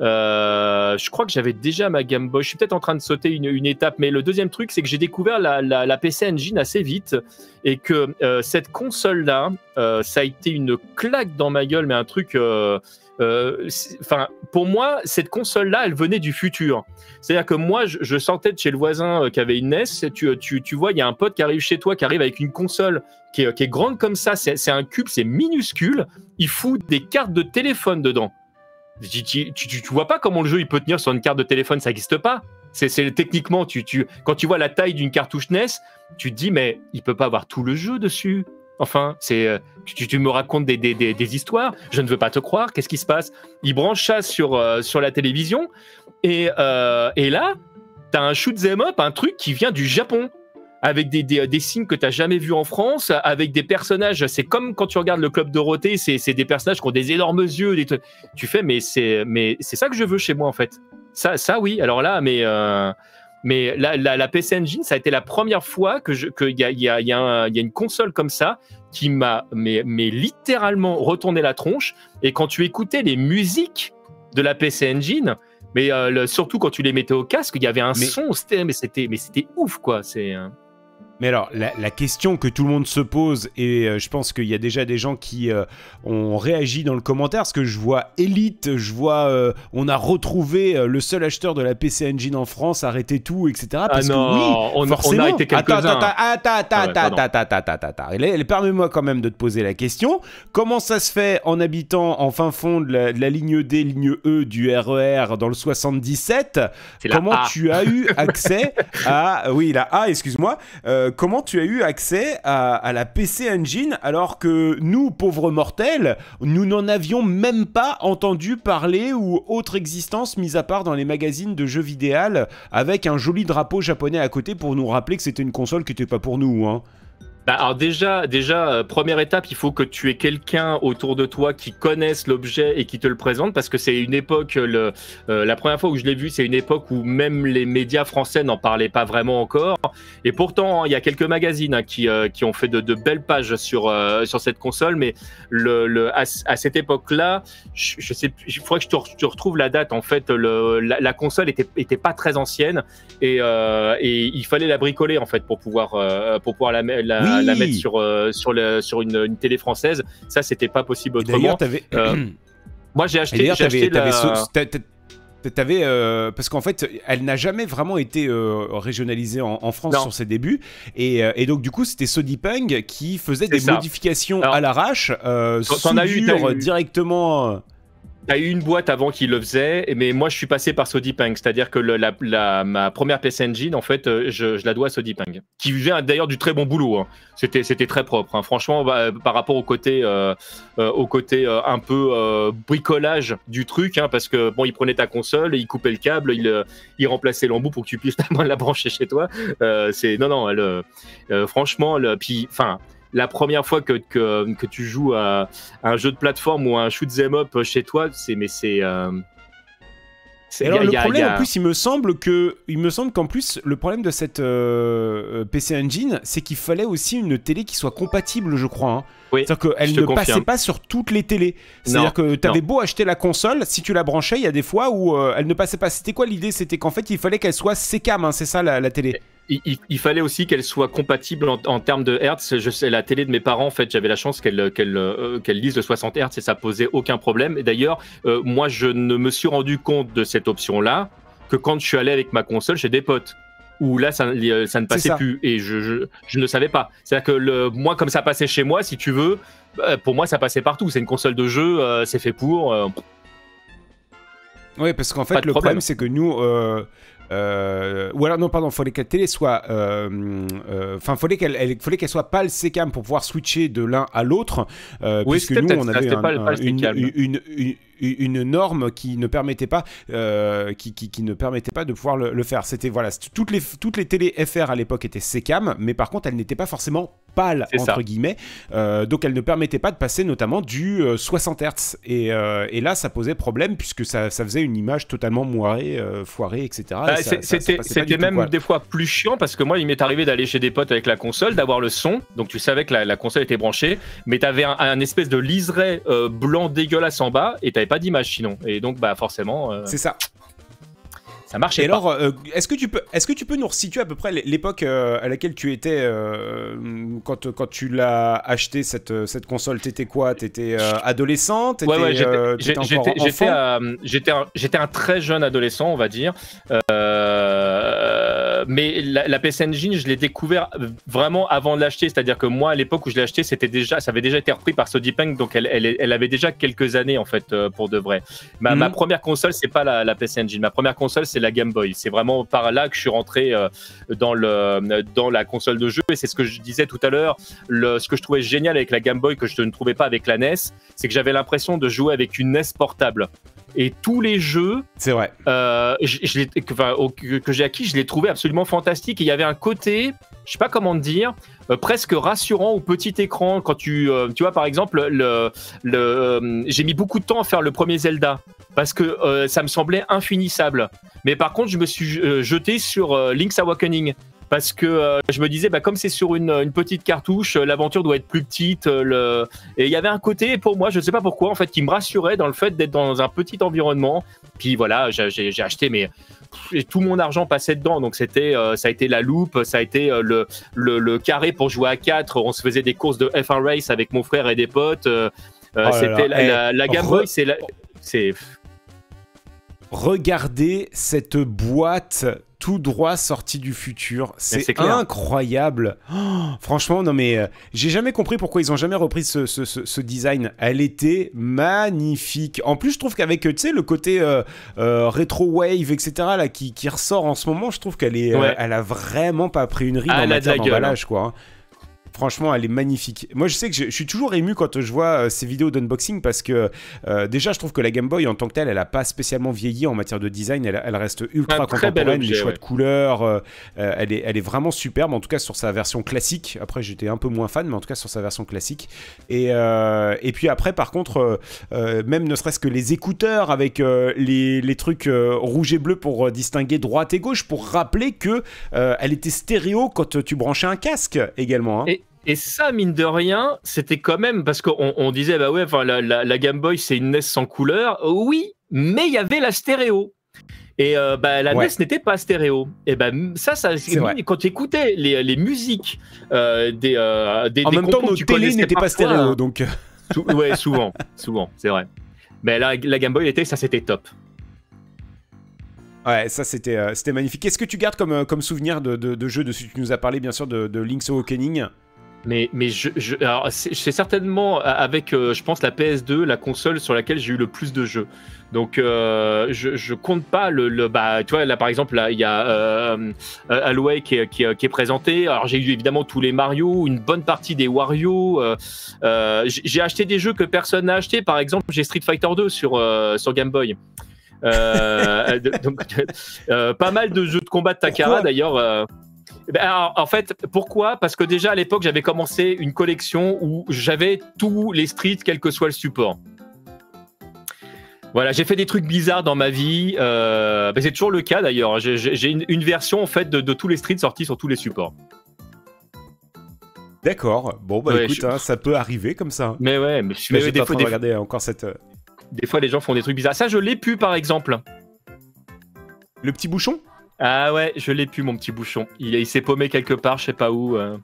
Euh, je crois que j'avais déjà ma Game Boy. Je suis peut-être en train de sauter une, étape, mais le deuxième truc, c'est que j'ai découvert la, PC Engine assez vite et que euh, cette console-là, euh, ça a été une claque dans ma gueule, mais un truc. Enfin, pour moi, cette console-là, elle venait du futur. C'est-à-dire que moi, je, sentais de chez le voisin qui avait une NES. Tu, vois, il y a un pote qui arrive chez toi, qui arrive avec une console qui est grande comme ça. C'est un cube, c'est minuscule. Il fout des cartes de téléphone dedans. Tu, vois pas comment le jeu il peut tenir sur une carte de téléphone, ça n'existe pas. C'est techniquement, tu, tu, quand tu vois la taille d'une cartouche NES, tu te dis mais il peut pas avoir tout le jeu dessus. Enfin, c'est euh, tu, me racontes des, des, histoires, je ne veux pas te croire. Qu'est-ce qui se passe? Il branche ça sur euh, la télévision et, euh, et là, t'as un shoot them up, un truc qui vient du Japon avec des, des, des signes que tu n'as jamais vus en France, avec des personnages. C'est comme quand tu regardes le club Dorothée, c'est des personnages qui ont des énormes yeux. Des tu fais, mais c'est ça que je veux chez moi en fait. Ça, ça oui. Alors là, mais euh, mais la, la, la, PC Engine, ça a été la première fois que qu'il y a, y, a, y, a y a une console comme ça qui m'a mais, mais littéralement retourné la tronche. Et quand tu écoutais les musiques de la PC Engine, mais euh, surtout quand tu les mettais au casque, il y avait un son, mais c'était mais c'était ouf quoi. C'est euh, mais alors, la, la, question que tout le monde se pose, et euh, je pense qu'il y a déjà des gens qui euh, ont réagi dans le commentaire, parce que je vois Elite, je vois euh, on a retrouvé euh, le seul acheteur de la PC Engine en France, arrêtez tout, etc. Ah parce ah non, que, oui, on, forcément. on a été quelques-uns. Ah attends, attends, attends, attends, attends, attends, attends, Permets-moi quand même de te poser la question. Comment ça se fait en habitant en fin fond de la, de la ligne D, ligne E du RER dans le 77 Comment tu as eu <laughs> accès à... Oui, la A, excuse-moi. Euh, comment tu as eu accès à, la PC Engine alors que nous, pauvres mortels, nous n'en avions même pas entendu parler ou autre existence mise à part dans les magazines de jeux vidéo avec un joli drapeau japonais à côté pour nous rappeler que c'était une console qui n'était pas pour nous. Hein. Bah, alors déjà, déjà euh, première étape, il faut que tu aies quelqu'un autour de toi qui connaisse l'objet et qui te le présente parce que c'est une époque, le, euh, la première fois où je l'ai vu, c'est une époque où même les médias français n'en parlaient pas vraiment encore. Et pourtant, il y a quelques magazines hein, qui, euh, qui ont fait de, de, belles pages sur, sur cette console, mais le, le à, cette époque-là, je, je, sais, il faudrait que je te, retrouve la date. En fait, le, la, console était, était pas très ancienne et, et il fallait la bricoler en fait pour pouvoir, pour pouvoir la, la la mettre sur, euh, sur, le, sur une, une, télé française. Ça, c'était pas possible autrement. Euh, <clears throat> moi, j'ai acheté. T'avais euh, parce qu'en fait, elle n'a jamais vraiment été euh, régionalisée en, France sur ses débuts, et, et, donc du coup, c'était Sodipeng qui faisait des modifications à l'arrache, euh, soudure directement. T'as eu une boîte avant qui le faisait, mais moi je suis passé par Sodipeng, c'est-à-dire que la, ma première PC Engine, en fait, euh, je, la dois à Sodipeng, qui vient d'ailleurs du très bon boulot. Hein. C'était, c'était très propre. Hein. Franchement, bah, par rapport au côté, euh, euh, au côté un peu bricolage du truc, hein, parce que bon, il prenait ta console, il coupait le câble, il, remplaçait l'embout pour que tu puisses <laughs> la brancher chez toi. c'est non, non, franchement, puis, enfin la première fois que, que, que, tu joues à, un jeu de plateforme ou à un shoot 'em up chez toi, c'est mais c'est euh, alors, le problème, en plus, il me semble que, il me semble qu'en plus, le problème de cette euh, PC Engine, c'est qu'il fallait aussi une télé qui soit compatible, je crois. Hein. Oui, C'est-à-dire qu'elle ne passait pas sur toutes les télés. C'est-à-dire que tu avais beau acheter la console, si tu la branchais, il y a des fois où euh, elle ne passait pas. C'était quoi l'idée? C'était qu'en fait, il fallait qu'elle soit sécam, hein, c'est ça la télé il, fallait aussi qu'elle soit compatible en, termes de hertz. Je sais, la télé de mes parents, en fait, j'avais la chance qu'elle qu'elle euh, qu'elle lise le 60 hertz et ça posait aucun problème. Et d'ailleurs, euh, moi, je ne me suis rendu compte de cette option-là que quand je suis allé avec ma console chez des potes où là ça, euh, ça ne passait plus et je, je, je, ne savais pas. C'est-à-dire que le, moi comme ça passait chez moi, si tu veux, pour moi ça passait partout. C'est une console de jeu, c'est fait pour. oui, parce qu'en fait le problème, c'est que nous, euh, ou alors non pardon, fallait que la télé soit, euh, euh, enfin fallait qu'elle, fallait qu'elle soit pas le sécam pour pouvoir switcher de l'un à l'autre, puisque nous on avait une, une norme qui ne permettait pas, euh, qui, qui, ne permettait pas de pouvoir le, faire. C'était voilà, toutes les toutes les télé FR à l'époque étaient SECAM, mais par contre elles n'étaient pas forcément pâles entre guillemets, euh, donc elles ne permettaient pas de passer notamment du 60 euh, Hz. Et, et, là ça posait problème puisque ça, ça faisait une image totalement moirée, foirée, etc. Bah, c'était même des fois plus chiant parce que moi il m'est arrivé d'aller chez des potes avec la console, d'avoir le son, donc tu savais que la, console était branchée, mais tu avais un, espèce de liseré blanc dégueulasse en bas et tu pas d'image sinon. Et donc, bah forcément. C'est ça. Ça marchait. Et alors, euh, est-ce que tu peux, est-ce que tu peux nous resituer à peu près l'époque euh, à laquelle tu étais euh, quand, quand tu l'as acheté cette, cette console? T'étais quoi? T'étais adolescent? Ouais, ouais, j'étais, j'étais, j'étais un, très jeune adolescent, on va dire. Mais la, PS Engine, je l'ai découvert vraiment avant de l'acheter. C'est-à-dire que moi, à l'époque où je l'ai acheté, c'était déjà, ça avait déjà été repris par Sodipeng, donc elle, elle, elle, avait déjà quelques années en fait pour de vrai. Ma, ma mhm. première console, c'est pas la, la PS Engine. Ma première console, c'est la Game Boy. C'est vraiment par là que je suis rentré euh, dans, le, dans la console de jeu. Et c'est ce que je disais tout à l'heure. Ce que je trouvais génial avec la Game Boy, que je ne trouvais pas avec la NES, c'est que j'avais l'impression de jouer avec une NES portable. Et tous les jeux, c'est vrai, euh, je, que, j'ai acquis, je les trouvais absolument fantastiques. Et il y avait un côté, je sais pas comment dire, euh, presque rassurant au petit écran. Quand tu, tu vois, par exemple, le, le j'ai mis beaucoup de temps à faire le premier Zelda parce que euh, ça me semblait infinissable. Mais par contre, je me suis euh, jeté sur euh, Link's Awakening parce que je me disais, bah, comme c'est sur une, petite cartouche, l'aventure doit être plus petite. Le... Et il y avait un côté pour moi, je ne sais pas pourquoi, en fait, qui me rassurait dans le fait d'être dans un petit environnement. Puis voilà, j'ai acheté, mais tout mon argent passait dedans. Donc c'était, ça a été la loupe, ça a été le, le, carré pour jouer à 4. On se faisait des courses de F1 Race avec mon frère et des potes. Oh c'était la, la, Game Boy, c'est Regardez cette boîte tout droit sortie du futur. C'est incroyable. Oh, franchement, non mais euh, j'ai jamais compris pourquoi ils ont jamais repris ce, design. Elle était magnifique. En plus, je trouve qu'avec tu sais le côté euh, euh, rétro wave, etc. là qui, ressort en ce moment, je trouve qu'elle est, elle a vraiment pas pris une ride ah, en matière d'emballage, quoi. Hein. Franchement, elle est magnifique. Moi, je sais que je, suis toujours ému quand je vois euh, ces vidéos d'unboxing parce que euh, déjà, je trouve que la Game Boy en tant que telle, elle n'a pas spécialement vieilli en matière de design. Elle, reste ultra contemporaine, les choix de couleurs. Euh, elle, est, elle est vraiment superbe, en tout cas sur sa version classique. Après, j'étais un peu moins fan, mais en tout cas sur sa version classique. Et, et puis après, par contre, même ne serait-ce que les écouteurs avec les, les, trucs rouge et bleu pour distinguer droite et gauche, pour rappeler que elle était stéréo quand tu branchais un casque également. Hein. Et ça, mine de rien, c'était quand même parce qu'on on disait bah ouais, la, la, Game Boy c'est une NES sans couleur. Oui, mais il y avait la stéréo. Et euh, bah, la NES n'était pas stéréo. Et ben ça, ça quand tu écoutais les, les musiques euh, des, euh, des, en même temps, nos télé n'étaient pas stéréo, hein. donc. ouais, souvent, <laughs> souvent, c'est vrai. Mais la, la Game Boy était, ça c'était top. Ouais, ça c'était magnifique. Qu'est-ce que tu gardes comme, comme souvenir de, de, de jeu de ce que tu nous as parlé, bien sûr, de, de Link's Awakening mais, mais je, je c'est certainement avec, euh, je pense, la PS2, la console sur laquelle j'ai eu le plus de jeux. Donc, euh, je, je compte pas le, le, Bah, tu vois, là, par exemple, il y a euh, euh qui est, qui, qui est, présenté. Alors, j'ai eu évidemment tous les Mario, une bonne partie des Wario. j'ai acheté des jeux que personne n'a acheté. Par exemple, j'ai Street Fighter 2 sur, sur Game Boy. <laughs> donc, <laughs> pas mal de jeux de combat de Takara d'ailleurs. Eh ben, en fait, pourquoi? Parce que déjà à l'époque, j'avais commencé une collection où j'avais tous les streets, quel que soit le support. Voilà, j'ai fait des trucs bizarres dans ma vie. Euh, ben, c'est toujours le cas d'ailleurs. J'ai une, version en fait de, tous les streets sortis sur tous les supports. D'accord. Bon bah écoute, hein, ça peut arriver comme ça. Mais ouais, mais, mais, des fois, regarder encore cette. Euh, des fois, les gens font des trucs bizarres. Ça, je l'ai pu par exemple. Le petit bouchon? Ah ouais, je l'ai pu mon petit bouchon. Il, il s'est paumé quelque part, je sais pas où. Euh.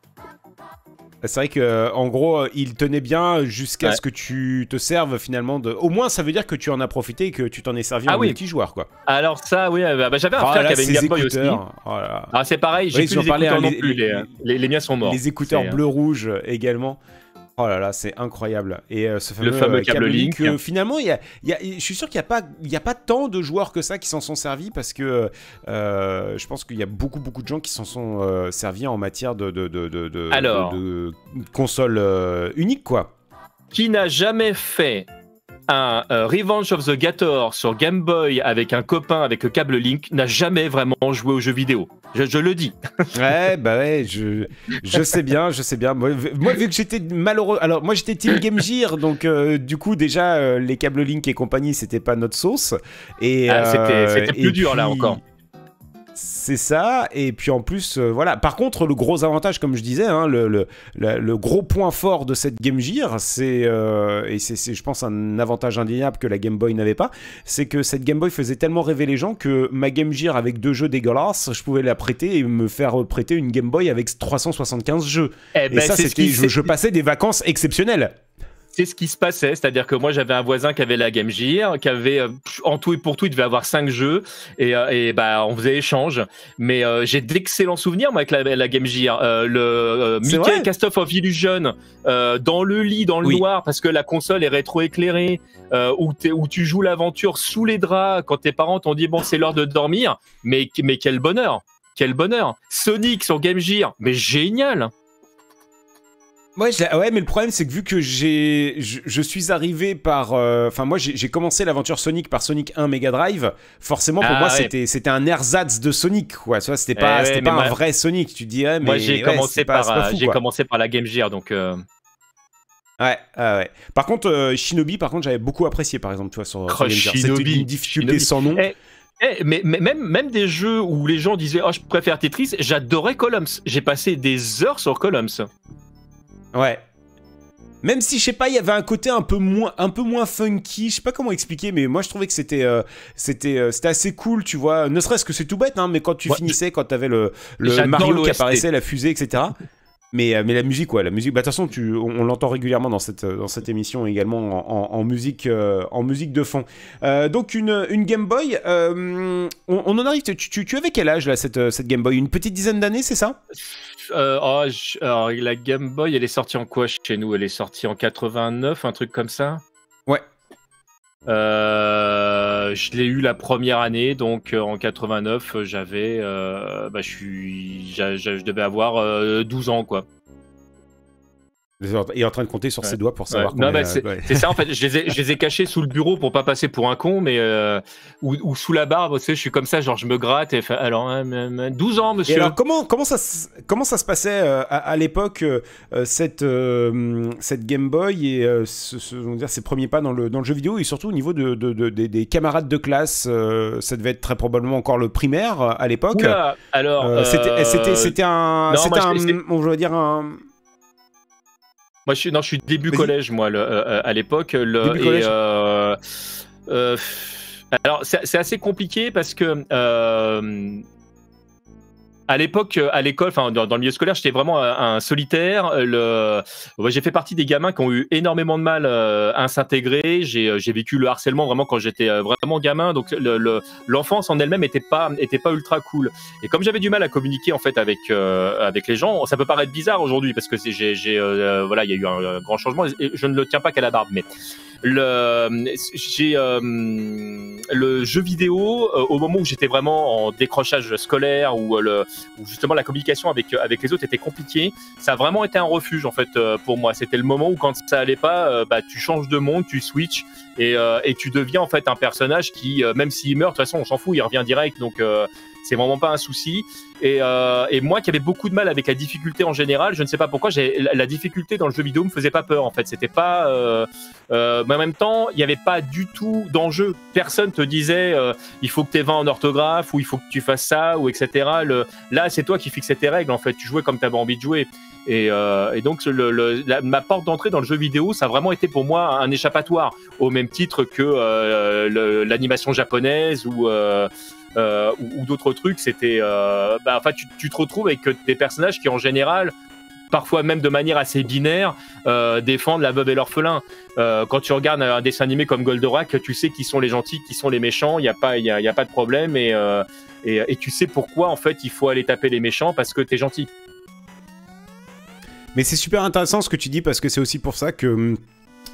C'est vrai que euh, en gros, euh, il tenait bien jusqu'à ce que tu te serves finalement de. Au moins, ça veut dire que tu en as profité et que tu t'en es servi ah en oui. multijoueur, quoi. Alors ça, oui, bah, bah, j'avais un frère qui avait une Game Boy aussi. Oh ah, c'est pareil, j'ai plus les écouteurs non plus. Les, les, miens sont morts. Les écouteurs bleu-rouge également. Oh là là, c'est incroyable. Et euh, ce fameux, le fameux euh, câble, Link. Euh, finalement, y a, y a, je suis sûr qu'il n'y a, pas, y a pas tant de joueurs que ça qui s'en sont servis parce que je pense qu'il y a beaucoup, beaucoup de gens qui s'en sont servis en matière de, de, de, de, de console unique, quoi. Qui n'a jamais fait un Revenge of the Gator sur Game Boy avec un copain avec le câble Link n'a jamais vraiment joué aux jeux vidéo. Je, le dis. <laughs> ouais, bah ouais, je, je sais bien, je sais bien. Moi, vu que j'étais malheureux, alors moi j'étais Team Game Gear, donc euh, du coup déjà euh, les câbles Link et compagnie c'était pas notre sauce. Et ah, c'était euh, plus dur là encore. C'est ça, et puis en plus, euh, voilà. Par contre, le gros avantage, comme je disais, hein, le, le, le, gros point fort de cette Game Gear, c'est, euh, et c'est, je pense, un avantage indéniable que la Game Boy n'avait pas, c'est que cette Game Boy faisait tellement rêver les gens que ma Game Gear avec deux jeux dégueulasses, je pouvais la prêter et me faire prêter une Game Boy avec 375 jeux. Eh et ben, ça, c'était, je passais des vacances exceptionnelles c'est ce qui se passait, c'est-à-dire que moi j'avais un voisin qui avait la Game Gear, qui avait euh, en tout et pour tout il devait avoir cinq jeux et, euh, et bah on faisait échange. Mais euh, j'ai d'excellents souvenirs moi avec la, Game Gear. le Mickey Cast of Illusion dans le lit dans le noir parce que la console est rétroéclairée, où, où tu joues l'aventure sous les draps quand tes parents t'ont dit bon c'est l'heure de dormir. Mais mais quel bonheur, quel bonheur. Sonic sur Game Gear, mais génial. Ouais, ouais, mais le problème c'est que vu que j'ai, je, suis arrivé par, euh, enfin moi j'ai commencé l'aventure Sonic par Sonic 1 Mega Drive. Forcément pour ah moi c'était c'était un ersatz de Sonic quoi. Tu vois, c'était pas eh c'était pas un vrai Sonic. Tu dirais mais moi j'ai commencé par euh, j'ai commencé par la Game Gear donc. Euh... Ouais, ouais. Par contre, euh, Shinobi, par contre, j'avais beaucoup apprécié, par exemple, tu vois, sur, Game Gear. C'était une difficulté sans nom. Eh, eh, mais, même, même des jeux où les gens disaient Oh, je préfère Tetris, j'adorais Columns. J'ai passé des heures sur Columns. Ouais. Même si, je sais pas, il y avait un côté un peu moins, un peu moins funky, je sais pas comment expliquer, mais moi je trouvais que c'était euh, c'était euh, c'était assez cool, tu vois. Ne serait-ce que c'est tout bête, hein, mais quand tu finissais, quand t'avais le, le Mario qui apparaissait, la fusée, etc. Mais, euh, mais la musique, ouais, la musique, bah, de toute façon, tu, on, l'entend régulièrement dans cette, dans cette émission également en, musique, en musique de fond. donc, une, une Game Boy, on, en arrive, tu, tu, tu, avais quel âge là, cette, cette Game Boy? Une petite dizaine d'années, c'est ça? Euh, oh, alors, la Game Boy, elle est sortie en quoi chez nous? Elle est sortie en 89, un truc comme ça? Ouais. Euh, je l'ai eu la première année, donc euh, en 89, j'avais, bah, je suis, je devais avoir 12 ans, quoi. Il est en train de compter sur ses doigts pour savoir. Ouais. c'est ça en fait. Je les, ai, je les, ai, cachés sous le bureau pour pas passer pour un con, mais euh, ou, sous la barbe. Tu sais, je suis comme ça, genre je me gratte et fait, alors 12 ans, monsieur. alors comment comment ça comment ça se passait euh, à, l'époque euh, cette cette Game Boy et ce, dire, ses premiers pas dans le dans le jeu vidéo et surtout au niveau de, de, des camarades de classe, ça devait être très probablement encore le primaire à l'époque. Alors c'était c'était c'était un c'était un on va dire un moi, je suis, non, je suis début collège, moi, le, euh, euh, à l'époque. Début collège. Euh, euh, alors, c'est assez compliqué parce que à l'époque, à l'école, enfin dans, le milieu scolaire, j'étais vraiment un, solitaire. Le, j'ai fait partie des gamins qui ont eu énormément de mal à s'intégrer. J'ai, j'ai vécu le harcèlement vraiment quand j'étais vraiment gamin. Donc le, l'enfance en elle-même était pas était pas ultra cool. Et comme j'avais du mal à communiquer en fait avec avec les gens, ça peut paraître bizarre aujourd'hui parce que j'ai, j'ai voilà, il y a eu un, grand changement. Et je ne le tiens pas qu'à la barbe, mais le j'ai le jeu vidéo au moment où j'étais vraiment en décrochage scolaire ou le où justement la communication avec avec les autres était compliquée, ça a vraiment été un refuge en fait euh, pour moi. C'était le moment où quand ça allait pas, euh, bah tu changes de monde, tu switches et, euh, et tu deviens en fait un personnage qui, même s'il meurt, de toute façon on s'en fout, il revient direct. Donc c'est vraiment pas un souci. Et, euh, et, moi qui avais beaucoup de mal avec la difficulté en général, je ne sais pas pourquoi, la, difficulté dans le jeu vidéo me faisait pas peur en fait. C'était pas, euh, euh, mais en même temps, il n'y avait pas du tout d'enjeu. Personne te disait il faut que tu aies 20 en orthographe ou il faut que tu fasses ça ou etc. Là, c'est toi qui fixais tes règles en fait. Tu jouais comme tu avais envie de jouer. Et, donc ma porte d'entrée dans le jeu vidéo, ça a vraiment été pour moi un échappatoire, au même titre que l'animation japonaise ou euh, euh, ou, d'autres trucs, c'était, euh, bah, enfin, tu, tu, te retrouves avec des personnages qui en général parfois même de manière assez binaire, euh, défendent la veuve et l'orphelin. Euh, quand tu regardes un dessin animé comme Goldorak, tu sais qui sont les gentils, qui sont les méchants, il n'y a, pas, y y a pas de problème, et, euh, et, et, tu sais pourquoi en fait il faut aller taper les méchants, parce que tu es gentil. Mais c'est super intéressant ce que tu dis, parce que c'est aussi pour ça que hum,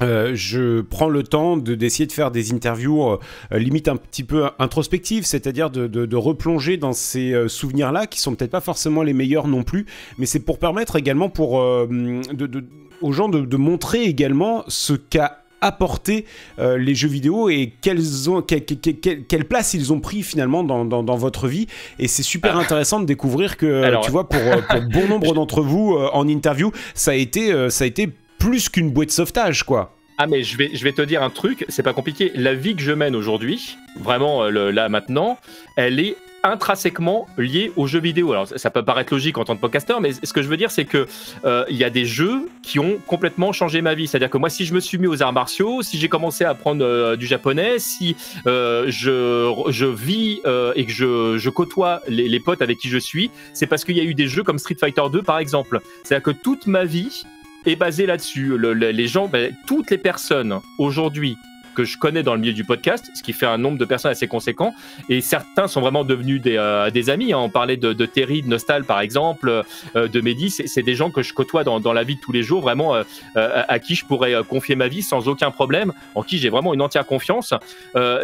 euh, je prends le temps d'essayer de, faire des interviews euh, limite un petit peu introspectives, c'est-à-dire de, de, replonger dans ces euh, souvenirs-là qui sont peut-être pas forcément les meilleurs non plus, mais c'est pour permettre également pour, aux gens de, montrer également ce qu'a apporté les jeux vidéo et quelles ont, quelle place ils ont pris finalement dans, dans, votre vie. Et c'est super ah. intéressant de découvrir que, tu vois, pour, pour bon <laughs> nombre d'entre vous en interview, ça a été, ça a été plus qu'une bouée de sauvetage, quoi. Ah mais je vais, je vais te dire un truc, c'est pas compliqué. La vie que je mène aujourd'hui, vraiment euh, là maintenant, elle est intrinsèquement lié aux jeux vidéo. Alors ça peut paraître logique en tant que podcasteur, mais ce que je veux dire, c'est que euh, il y a des jeux qui ont complètement changé ma vie. C'est-à-dire que moi, si je me suis mis aux arts martiaux, si j'ai commencé à apprendre euh, du japonais, si je, je vis et que je, je côtoie les, les, potes avec qui je suis, c'est parce qu'il y a eu des jeux comme Street Fighter 2 par exemple. C'est-à-dire que toute ma vie est basée là-dessus. Le, les gens, ben, toutes les personnes aujourd'hui que je connais dans le milieu du podcast, ce qui fait un nombre de personnes assez conséquent. Et certains sont vraiment devenus des, euh, des amis. Hein. On parlait de, de, Terry, de Nostal par exemple, euh, de Mehdi. C'est des gens que je côtoie dans, dans, la vie de tous les jours, vraiment euh, à qui je pourrais confier ma vie sans aucun problème, en qui j'ai vraiment une entière confiance.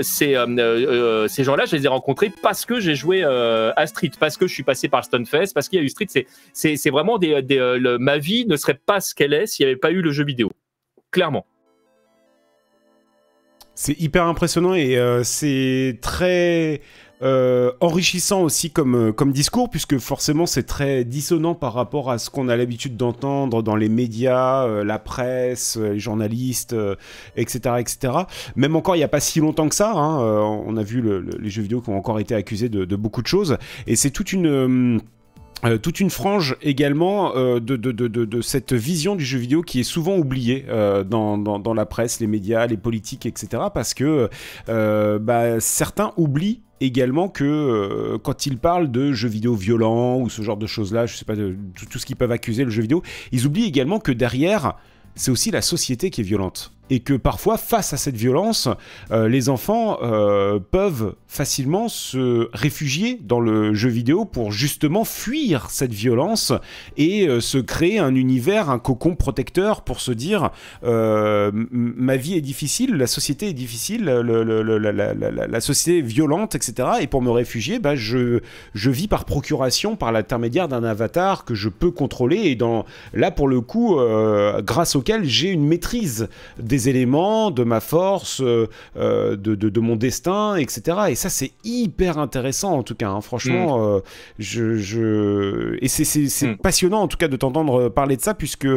ces ces gens-là, je les ai rencontrés parce que j'ai joué à Street, parce que je suis passé par Stunfest, parce qu'il y a eu Street. C'est vraiment des, des ma vie ne serait pas ce qu'elle est s'il n'y avait pas eu le jeu vidéo. Clairement. C'est hyper impressionnant et euh, c'est très euh, enrichissant aussi comme, euh, comme discours, puisque forcément c'est très dissonant par rapport à ce qu'on a l'habitude d'entendre dans les médias, la presse, les journalistes, etc., etc. Même encore il n'y a pas si longtemps que ça, hein, on a vu les jeux vidéo qui ont encore été accusés de, de beaucoup de choses, et c'est toute une euh, toute une frange également euh, de, cette vision du jeu vidéo qui est souvent oubliée euh, dans, la presse, les médias, les politiques, etc. Parce que bah, certains oublient également que quand ils parlent de jeux vidéo violents ou ce genre de choses-là, je sais pas, de, tout ce qu'ils peuvent accuser le jeu vidéo, ils oublient également que derrière, c'est aussi la société qui est violente et que parfois, face à cette violence, euh, les enfants euh, peuvent facilement se réfugier dans le jeu vidéo pour justement fuir cette violence et euh, se créer un univers, un cocon protecteur pour se dire ma vie est difficile, la société est difficile, la, société est violente, etc. Et pour me réfugier, bah, je, je vis par procuration, par l'intermédiaire d'un avatar que je peux contrôler et dans, là pour le coup, grâce auquel j'ai une maîtrise des éléments, de ma force, euh, euh, de, de, mon destin, etc. Et ça, c'est hyper intéressant en tout cas. Hein. Franchement, mm. euh, je, je, et c'est mm. passionnant en tout cas de t'entendre parler de ça puisque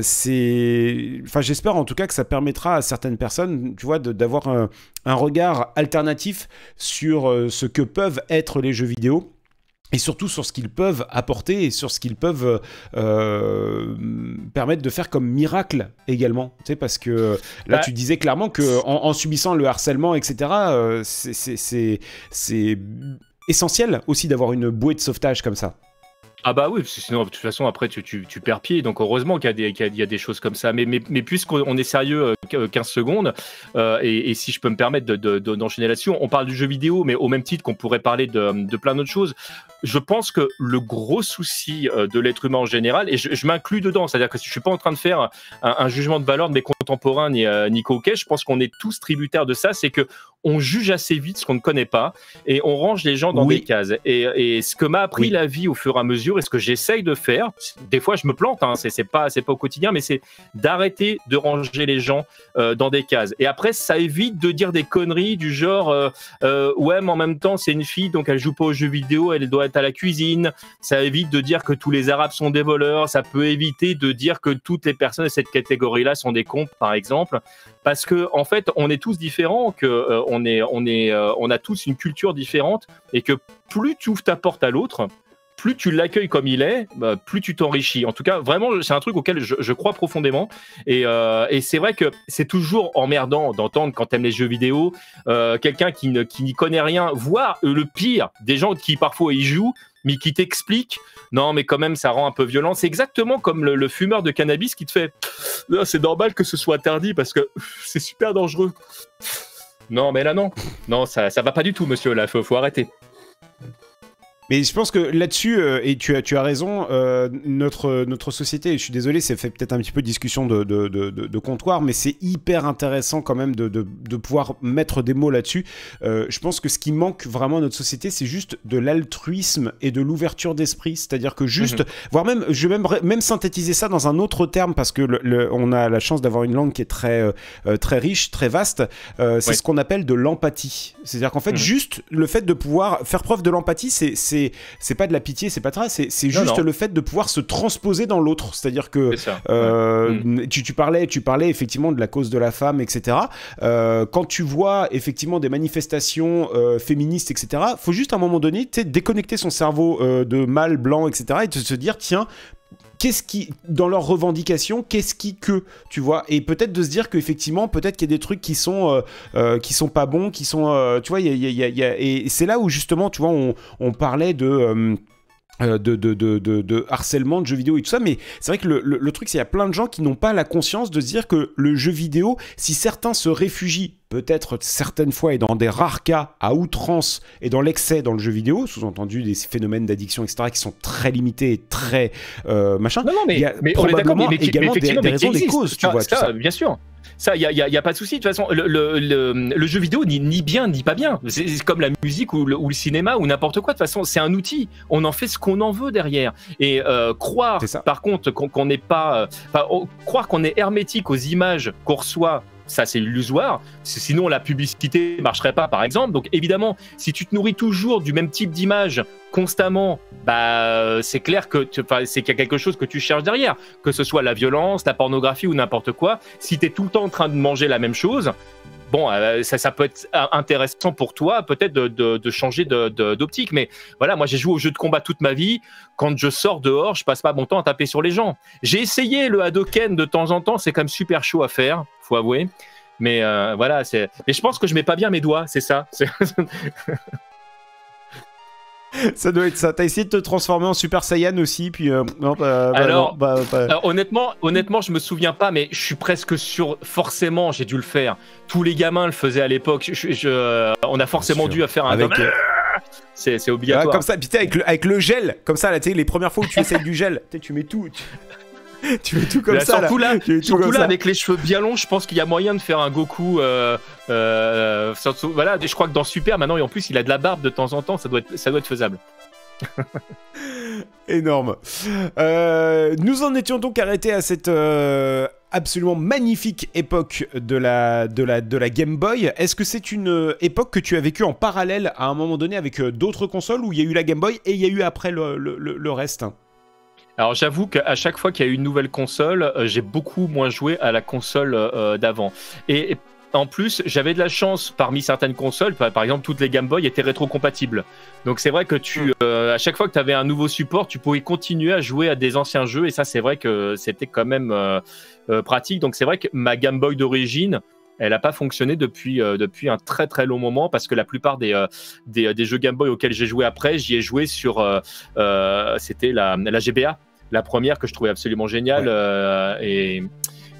c'est, enfin, j'espère en tout cas que ça permettra à certaines personnes, tu vois, d'avoir un, un regard alternatif sur ce que peuvent être les jeux vidéo et surtout sur ce qu'ils peuvent apporter et sur ce qu'ils peuvent euh, permettre de faire comme miracle également. Tu sais, parce que là, bah, tu disais clairement que en, subissant le harcèlement, etc., euh, c'est essentiel aussi d'avoir une bouée de sauvetage comme ça. Ah bah oui, sinon de toute façon après tu, tu, tu perds pied, donc heureusement qu'il y, y, y, a des choses comme ça. Mais, mais, mais puisqu'on est sérieux 15 euh, secondes, euh, et, et, si je peux me permettre d'enchaîner de, de, là-dessus, on parle du jeu vidéo, mais au même titre qu'on pourrait parler de plein d'autres choses. Je pense que le gros souci euh, de l'être humain en général, et je, je m'inclus dedans, c'est-à-dire que si je suis pas en train de faire un, un jugement de valeur de mes contemporains ni, euh, ni coquet, je pense qu'on est tous tributaires de ça, c'est que on juge assez vite ce qu'on ne connaît pas et on range les gens dans des cases. Et, et, ce que m'a appris la vie au fur et à mesure, et ce que j'essaye de faire, des fois je me plante, hein, c'est pas c'est pas au quotidien, mais c'est d'arrêter de ranger les gens euh, dans des cases. Et après, ça évite de dire des conneries du genre euh, ouais, mais en même temps c'est une fille donc elle joue pas aux jeux vidéo, elle doit à la cuisine. Ça évite de dire que tous les Arabes sont des voleurs. Ça peut éviter de dire que toutes les personnes de cette catégorie-là sont des cons, par exemple, parce que en fait on est tous différents, que on est, on est, euh, on a tous une culture différente et que plus tu ouvres ta porte à l'autre, plus tu l'accueilles comme il est, bah, plus tu t'enrichis. En tout cas, vraiment, c'est un truc auquel je, crois profondément. Euh, et, c'est vrai que c'est toujours emmerdant d'entendre quand t'aimes les jeux vidéo, euh, quelqu'un qui, n'y connaît rien, voire le pire, des gens qui parfois y jouent, mais qui t'expliquent non, mais quand même, ça rend un peu violent. C'est exactement comme le, fumeur de cannabis qui te fait c'est normal que ce soit interdit parce que <laughs> c'est super dangereux. Non, mais là, non. Non, ça, ça va pas du tout, monsieur. Là, faut arrêter. Mais je pense que là-dessus, euh, et tu as, tu as raison, euh, notre, notre société, et je suis désolé, c'est fait peut-être un petit peu discussion de, de, de, de comptoir, mais c'est hyper intéressant quand même de, pouvoir mettre des mots là-dessus. Euh, je pense que ce qui manque vraiment à notre société, c'est juste de l'altruisme et de l'ouverture d'esprit. C'est-à-dire que juste, mhm. voire même, je vais même, même synthétiser ça dans un autre terme, parce que le, on a la chance d'avoir une langue qui est très, très riche, très vaste. c'est ce qu'on appelle de l'empathie. C'est-à-dire qu'en fait, mhm. juste le fait de pouvoir faire preuve de l'empathie, c'est c'est c'est pas de la pitié, c'est pas ça, c'est c'est juste le fait de pouvoir se transposer dans l'autre. C'est-à-dire que euh, mm. tu, tu parlais tu parlais effectivement de la cause de la femme, etc. Euh, quand tu vois effectivement des manifestations euh, féministes, etc. Faut juste à un moment donné, déconnecter son cerveau de mâle blanc, etc. Et de se dire tiens qu'est-ce qui, dans leurs revendications, qu'est-ce qui que, tu vois, et peut-être de se dire qu'effectivement, peut-être qu'il y a des trucs qui sont, euh, euh, qui sont pas bons, qui sont, euh, tu vois, y a, et c'est là où justement, tu vois, on, parlait de de, de, de, harcèlement de jeux vidéo et tout ça, mais c'est vrai que le, le, truc, c'est qu'il y a plein de gens qui n'ont pas la conscience de dire que le jeu vidéo, si certains se réfugient peut-être certaines fois et dans des rares cas à outrance et dans l'excès dans le jeu vidéo, sous-entendu des phénomènes d'addiction, etc., qui sont très limités et très euh, machin. Non, non, mais, il y a mais on est mais, également des, des, raisons, des causes, tu vois. Ça, Bien sûr. Ça, il n'y a, y a, pas de souci. De toute façon, le, le, le, jeu vidéo ni, ni, bien ni pas bien. C'est comme la musique ou le, ou cinéma ou n'importe quoi. De toute façon, c'est un outil. On en fait ce qu'on en veut derrière. Et euh, croire, par contre, qu'on n'est pas, euh, croire qu'on est hermétique aux images qu'on reçoit ça c'est illusoire. Sinon, la publicité marcherait pas, par exemple. Donc, évidemment, si tu te nourris toujours du même type d'image constamment, bah, c'est clair que c'est qu'il y a quelque chose que tu cherches derrière, que ce soit la violence, la pornographie ou n'importe quoi. Si tu es tout le temps en train de manger la même chose, bon, euh, ça, peut être intéressant pour toi, peut-être de, changer d'optique. Mais voilà, moi, j'ai joué au jeu de combat toute ma vie. Quand je sors dehors, je passe pas mon temps à taper sur les gens. J'ai essayé le Hadoken de temps en temps, c'est quand même super chaud à faire, faut avouer. Mais euh, voilà, c'est. Mais je pense que je mets pas bien mes doigts, c'est ça. <laughs> ça doit être ça. T'as essayé de te transformer en Super Saiyan aussi, puis euh, non, bah, bah alors, bah, honnêtement, honnêtement, je me souviens pas, mais je suis presque sûr. Forcément, j'ai dû le faire. Tous les gamins le faisaient à l'époque. Je, on a forcément dû faire un. Avec, euh, c'est obligatoire. comme ça, puis avec le, avec le gel, comme ça, là, les premières fois où tu essayes du gel, tu mets tout. tu <laughs> mets tout comme ça. Surtout là, là, avec les cheveux bien longs, je pense qu'il y a moyen de faire un Goku. Euh, euh, voilà, je crois que dans Super, maintenant, et en plus, il a de la barbe de temps en temps, ça doit être, ça doit être faisable. <laughs> Énorme. Euh, nous en étions donc arrêtés à cette absolument magnifique époque de la, de la, de la Game Boy. Est-ce que c'est une époque que tu as vécue en parallèle à un moment donné avec d'autres consoles où il y a eu la Game Boy et il y a eu après le, le, le reste? Alors j'avoue qu'à chaque fois qu'il y a eu une nouvelle console, euh, j'ai beaucoup moins joué à la console euh, d'avant. Et, en plus, j'avais de la chance parmi certaines consoles, par exemple toutes les Game Boy étaient rétrocompatibles. Donc c'est vrai que tu, euh, à chaque fois que tu avais un nouveau support, tu pouvais continuer à jouer à des anciens jeux et ça c'est vrai que c'était quand même pratique. Donc c'est vrai que ma Game Boy d'origine, elle n'a pas fonctionné depuis, depuis un très très long moment parce que la plupart des, des, des, jeux Game Boy auxquels j'ai joué après, j'y ai joué sur, c'était la, la GBA, la première que je trouvais absolument géniale euh, et,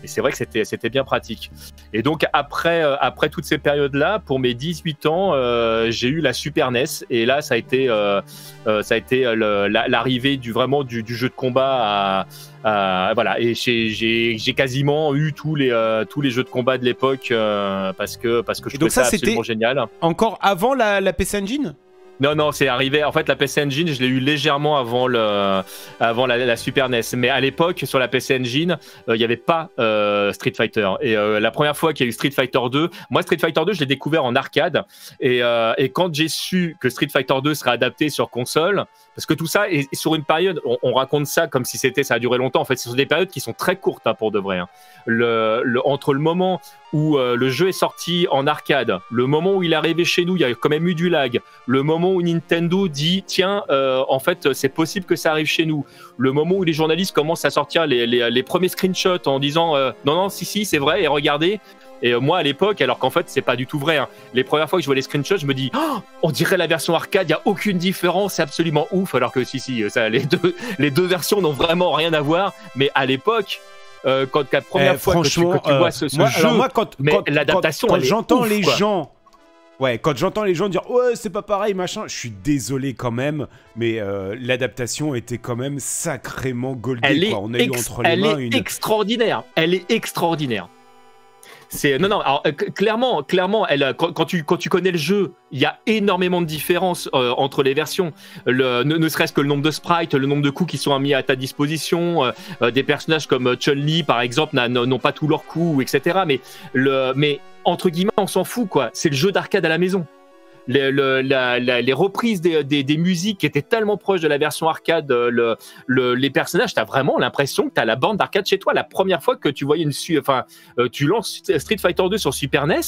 c'est vrai que c'était c'était bien pratique. Et donc après euh, après toutes ces périodes là, pour mes 18 ans, euh, j'ai eu la Super NES et là ça a été ça a été l'arrivée du vraiment du, jeu de combat à, voilà et j'ai quasiment eu tous les tous les jeux de combat de l'époque parce que parce que je trouvais ça, ça absolument génial. Encore avant la, la PC Engine? Non, non, c'est arrivé. En fait, la PC Engine, je l'ai eu légèrement avant, le, avant la, Super NES. Mais à l'époque, sur la PC Engine, euh, il n'y avait pas euh, Street Fighter. Et euh, la première fois qu'il y a eu Street Fighter 2, moi, Street Fighter 2, je l'ai découvert en arcade. Et, et quand j'ai su que Street Fighter 2 serait adapté sur console, parce que tout ça est sur une période, on, raconte ça comme si c'était, ça a duré longtemps. En fait, ce sont des périodes qui sont très courtes hein, pour de vrai. Hein. Entre le moment où euh, le jeu est sorti en arcade, le moment où il est arrivé chez nous, il y a quand même eu du lag. Le moment où Nintendo dit tiens, euh, en fait, c'est possible que ça arrive chez nous. Le moment où les journalistes commencent à sortir les premiers screenshots en disant euh, non non si si c'est vrai et regardez et euh, moi, à l'époque, alors qu'en fait, c'est pas du tout vrai. Hein. Les premières fois que je vois les screenshots, je me dis, oh, on dirait la version arcade, il y a aucune différence, c'est absolument ouf. Alors que si, si, ça, les deux, <laughs> les deux versions n'ont vraiment rien à voir. Mais à l'époque, euh, quand la première eh, fois que tu, que tu vois ce, ce jeu, moi, quand, mais l'adaptation, quand, j'entends les gens. Ouais, quand j'entends les gens dire ouais c'est pas pareil machin, je suis désolé quand même, mais euh, l'adaptation était quand même sacrément goldée. Elle est, On a eu entre les elle mains est extraordinaire. Elle est extraordinaire. C'est non non. Alors, euh, clairement, clairement, elle, euh, quand, tu quand tu connais le jeu, il y a énormément de différences euh, entre les versions. Le, ne, serait-ce que le nombre de sprites, le nombre de coups qui sont mis à ta disposition, des personnages comme Chun Li par exemple n'ont pas tous leurs coups, etc. Mais le mais entre guillemets, on s'en fout quoi. C'est le jeu d'arcade à la maison. Les, reprises des, des, musiques qui étaient tellement proches de la version arcade, le, les personnages, tu as vraiment l'impression que tu as la bande d'arcade chez toi. La première fois que tu voyais une, enfin, tu lances Street Fighter 2 sur Super NES,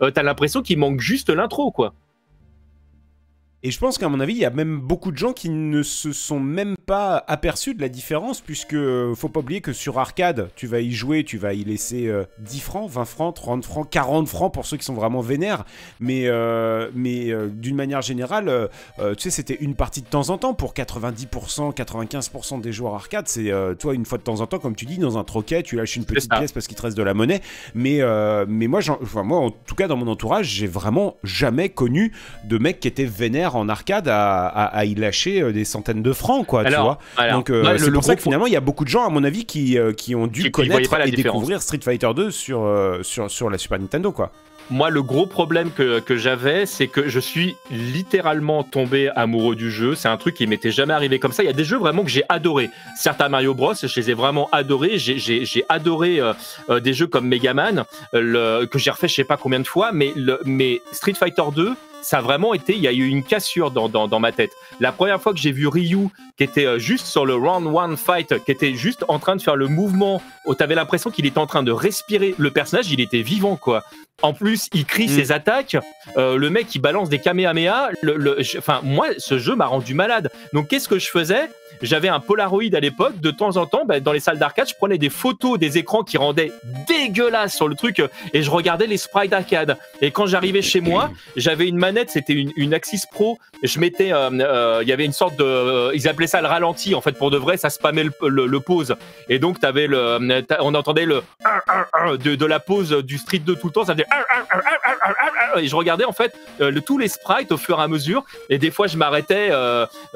tu as l'impression qu'il manque juste l'intro, quoi. Et je pense qu'à mon avis, il y a même beaucoup de gens qui ne se sont même pas aperçus de la différence, puisque euh, faut pas oublier que sur arcade, tu vas y jouer, tu vas y laisser 10 euh, francs, 20 francs, 30 francs, 40 francs pour ceux qui sont vraiment vénères. Mais, euh, mais d'une manière générale, tu sais, c'était une partie de temps en temps pour 90%, 95% des joueurs arcade. C'est toi, une fois de temps en temps, comme tu dis, dans un troquet, tu lâches une petite pièce parce qu'il te reste de la monnaie. Mais, mais moi, enfin, moi, en tout cas, dans mon entourage, j'ai vraiment jamais connu de mecs qui étaient en arcade à, y lâcher euh, des centaines de francs, quoi, tu vois. Donc euh, c'est pour ça que finalement il y a beaucoup de gens, à mon avis, qui, euh, qui ont dû connaître et découvrir Street Fighter 2 sur, sur, sur la Super Nintendo, quoi. Moi, le gros problème que, que j'avais, c'est que je suis littéralement tombé amoureux du jeu. C'est un truc qui m'était jamais arrivé comme ça. Il y a des jeux vraiment que j'ai adoré. Certains Mario Bros, je les ai vraiment adorés. J'ai adoré des jeux comme Mega Man, le, que j'ai refait je sais pas combien de fois, mais, le, mais Street Fighter 2, ça a vraiment été, il y a eu une cassure dans, dans, dans ma tête. La première fois que j'ai vu Ryu, qui était euh, juste sur le round one fight, qui était juste en train de faire le mouvement, où t'avais l'impression qu'il était en train de respirer. Le personnage, il était vivant, quoi. En plus, il crie mm. ses attaques. Euh, le mec, il balance des kamehameha. Le, enfin, moi, ce jeu m'a rendu malade. Donc, qu'est-ce que je faisais? J'avais un Polaroid à l'époque. De temps en temps, bah, dans les salles d'arcade, je prenais des photos des écrans qui rendaient dégueulasses sur le truc et je regardais les sprites d'arcade. Et quand j'arrivais chez moi, j'avais une manette, c'était une, une Axis Pro. Je mettais, euh, euh, il y avait une sorte de, euh, ils appelaient ça le ralenti. En fait, pour de vrai, ça spammait le, le, pause. Et donc, avais le, on entendait le de, de, la pause du Street 2 tout le temps. Ça faisait et je regardais en fait le, tous les sprites au fur et à mesure. Et des fois, je m'arrêtais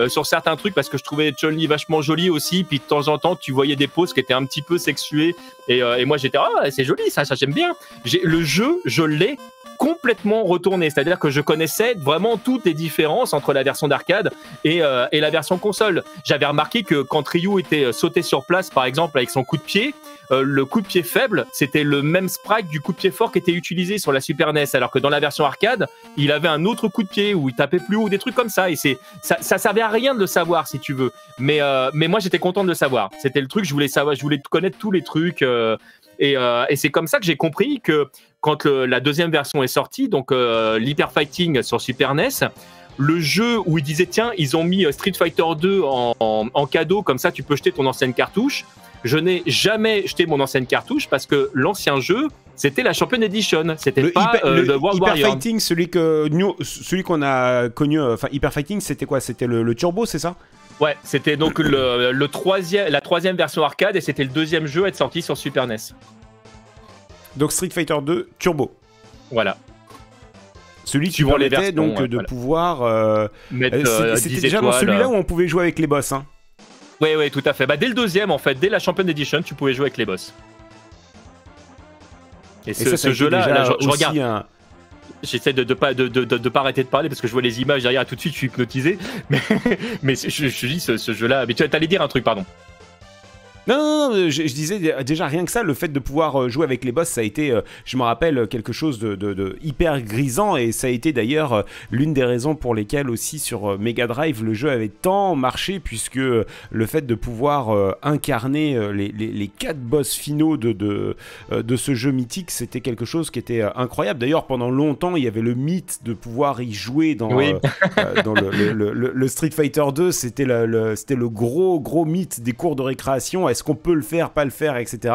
sur certains trucs parce que je trouvais vachement joli aussi. Puis de temps en temps, tu voyais des poses qui étaient un petit peu sexuées. Et, euh, et moi, j'étais, ah, c'est joli, ça, ça j'aime bien. Le jeu, je l'ai complètement retourné. C'est-à-dire que je connaissais vraiment toutes les différences entre la version d'arcade et, euh, et, la version console. J'avais remarqué que quand Ryu était euh, sauté sur place, par exemple, avec son coup de pied, le coup de pied faible, c'était le même sprite du coup de pied fort qui était utilisé sur la Super NES. Alors que dans la version arcade, il avait un autre coup de pied où il tapait plus haut, des trucs comme ça. Et c'est ça, ça servait à rien de le savoir, si tu veux. Mais, euh, mais moi, j'étais content de le savoir. C'était le truc, je voulais savoir, je voulais connaître tous les trucs. Euh, et, euh, et c'est comme ça que j'ai compris que quand la deuxième version est sortie, donc l'Hyper Fighting sur Super NES, le jeu où ils disaient tiens, ils ont mis Street Fighter 2 en, en, cadeau, comme ça tu peux jeter ton ancienne cartouche. Je n'ai jamais jeté mon ancienne cartouche parce que l'ancien jeu, c'était la Champion Edition, c'était pas le, World Hyper Fighting, celui que celui qu'on a connu, enfin Hyper Fighting, c'était quoi? C'était le, turbo, c'est ça? Ouais, c'était donc le, troisième, la troisième version arcade et c'était le deuxième jeu à être sorti sur Super NES. Donc Street Fighter 2 Turbo. Voilà. Celui qui permettait donc de pouvoir. Euh, euh, euh, c'était déjà dans celui-là où on pouvait jouer avec les boss. Hein. Oui, oui, tout à fait. Bah, dès le deuxième, en fait, dès la Champion Edition, tu pouvais jouer avec les boss. Et, ce, jeu-là, je, regarde. J'essaie de ne pas, de, de, pas arrêter de parler parce que je vois les images derrière tout de suite, je suis hypnotisé. <laughs> Mais, mais je, je dis ce, ce jeu-là. Mais tu allais dire un truc, pardon. Non, non, non je, disais déjà rien que ça, le fait de pouvoir euh, jouer avec les boss, ça a été, euh, je me rappelle, quelque chose de, hyper grisant et ça a été d'ailleurs euh, l'une des raisons pour lesquelles aussi sur Mega Drive le jeu avait tant marché puisque le fait de pouvoir incarner les, les, quatre boss finaux de, de, de ce jeu mythique, c'était quelque chose qui était incroyable. D'ailleurs, pendant longtemps, il y avait le mythe de pouvoir y jouer dans, dans le, le, Street Fighter 2, c'était le, c'était le gros, gros mythe des cours de récréation est-ce qu'on peut le faire, pas le faire, etc.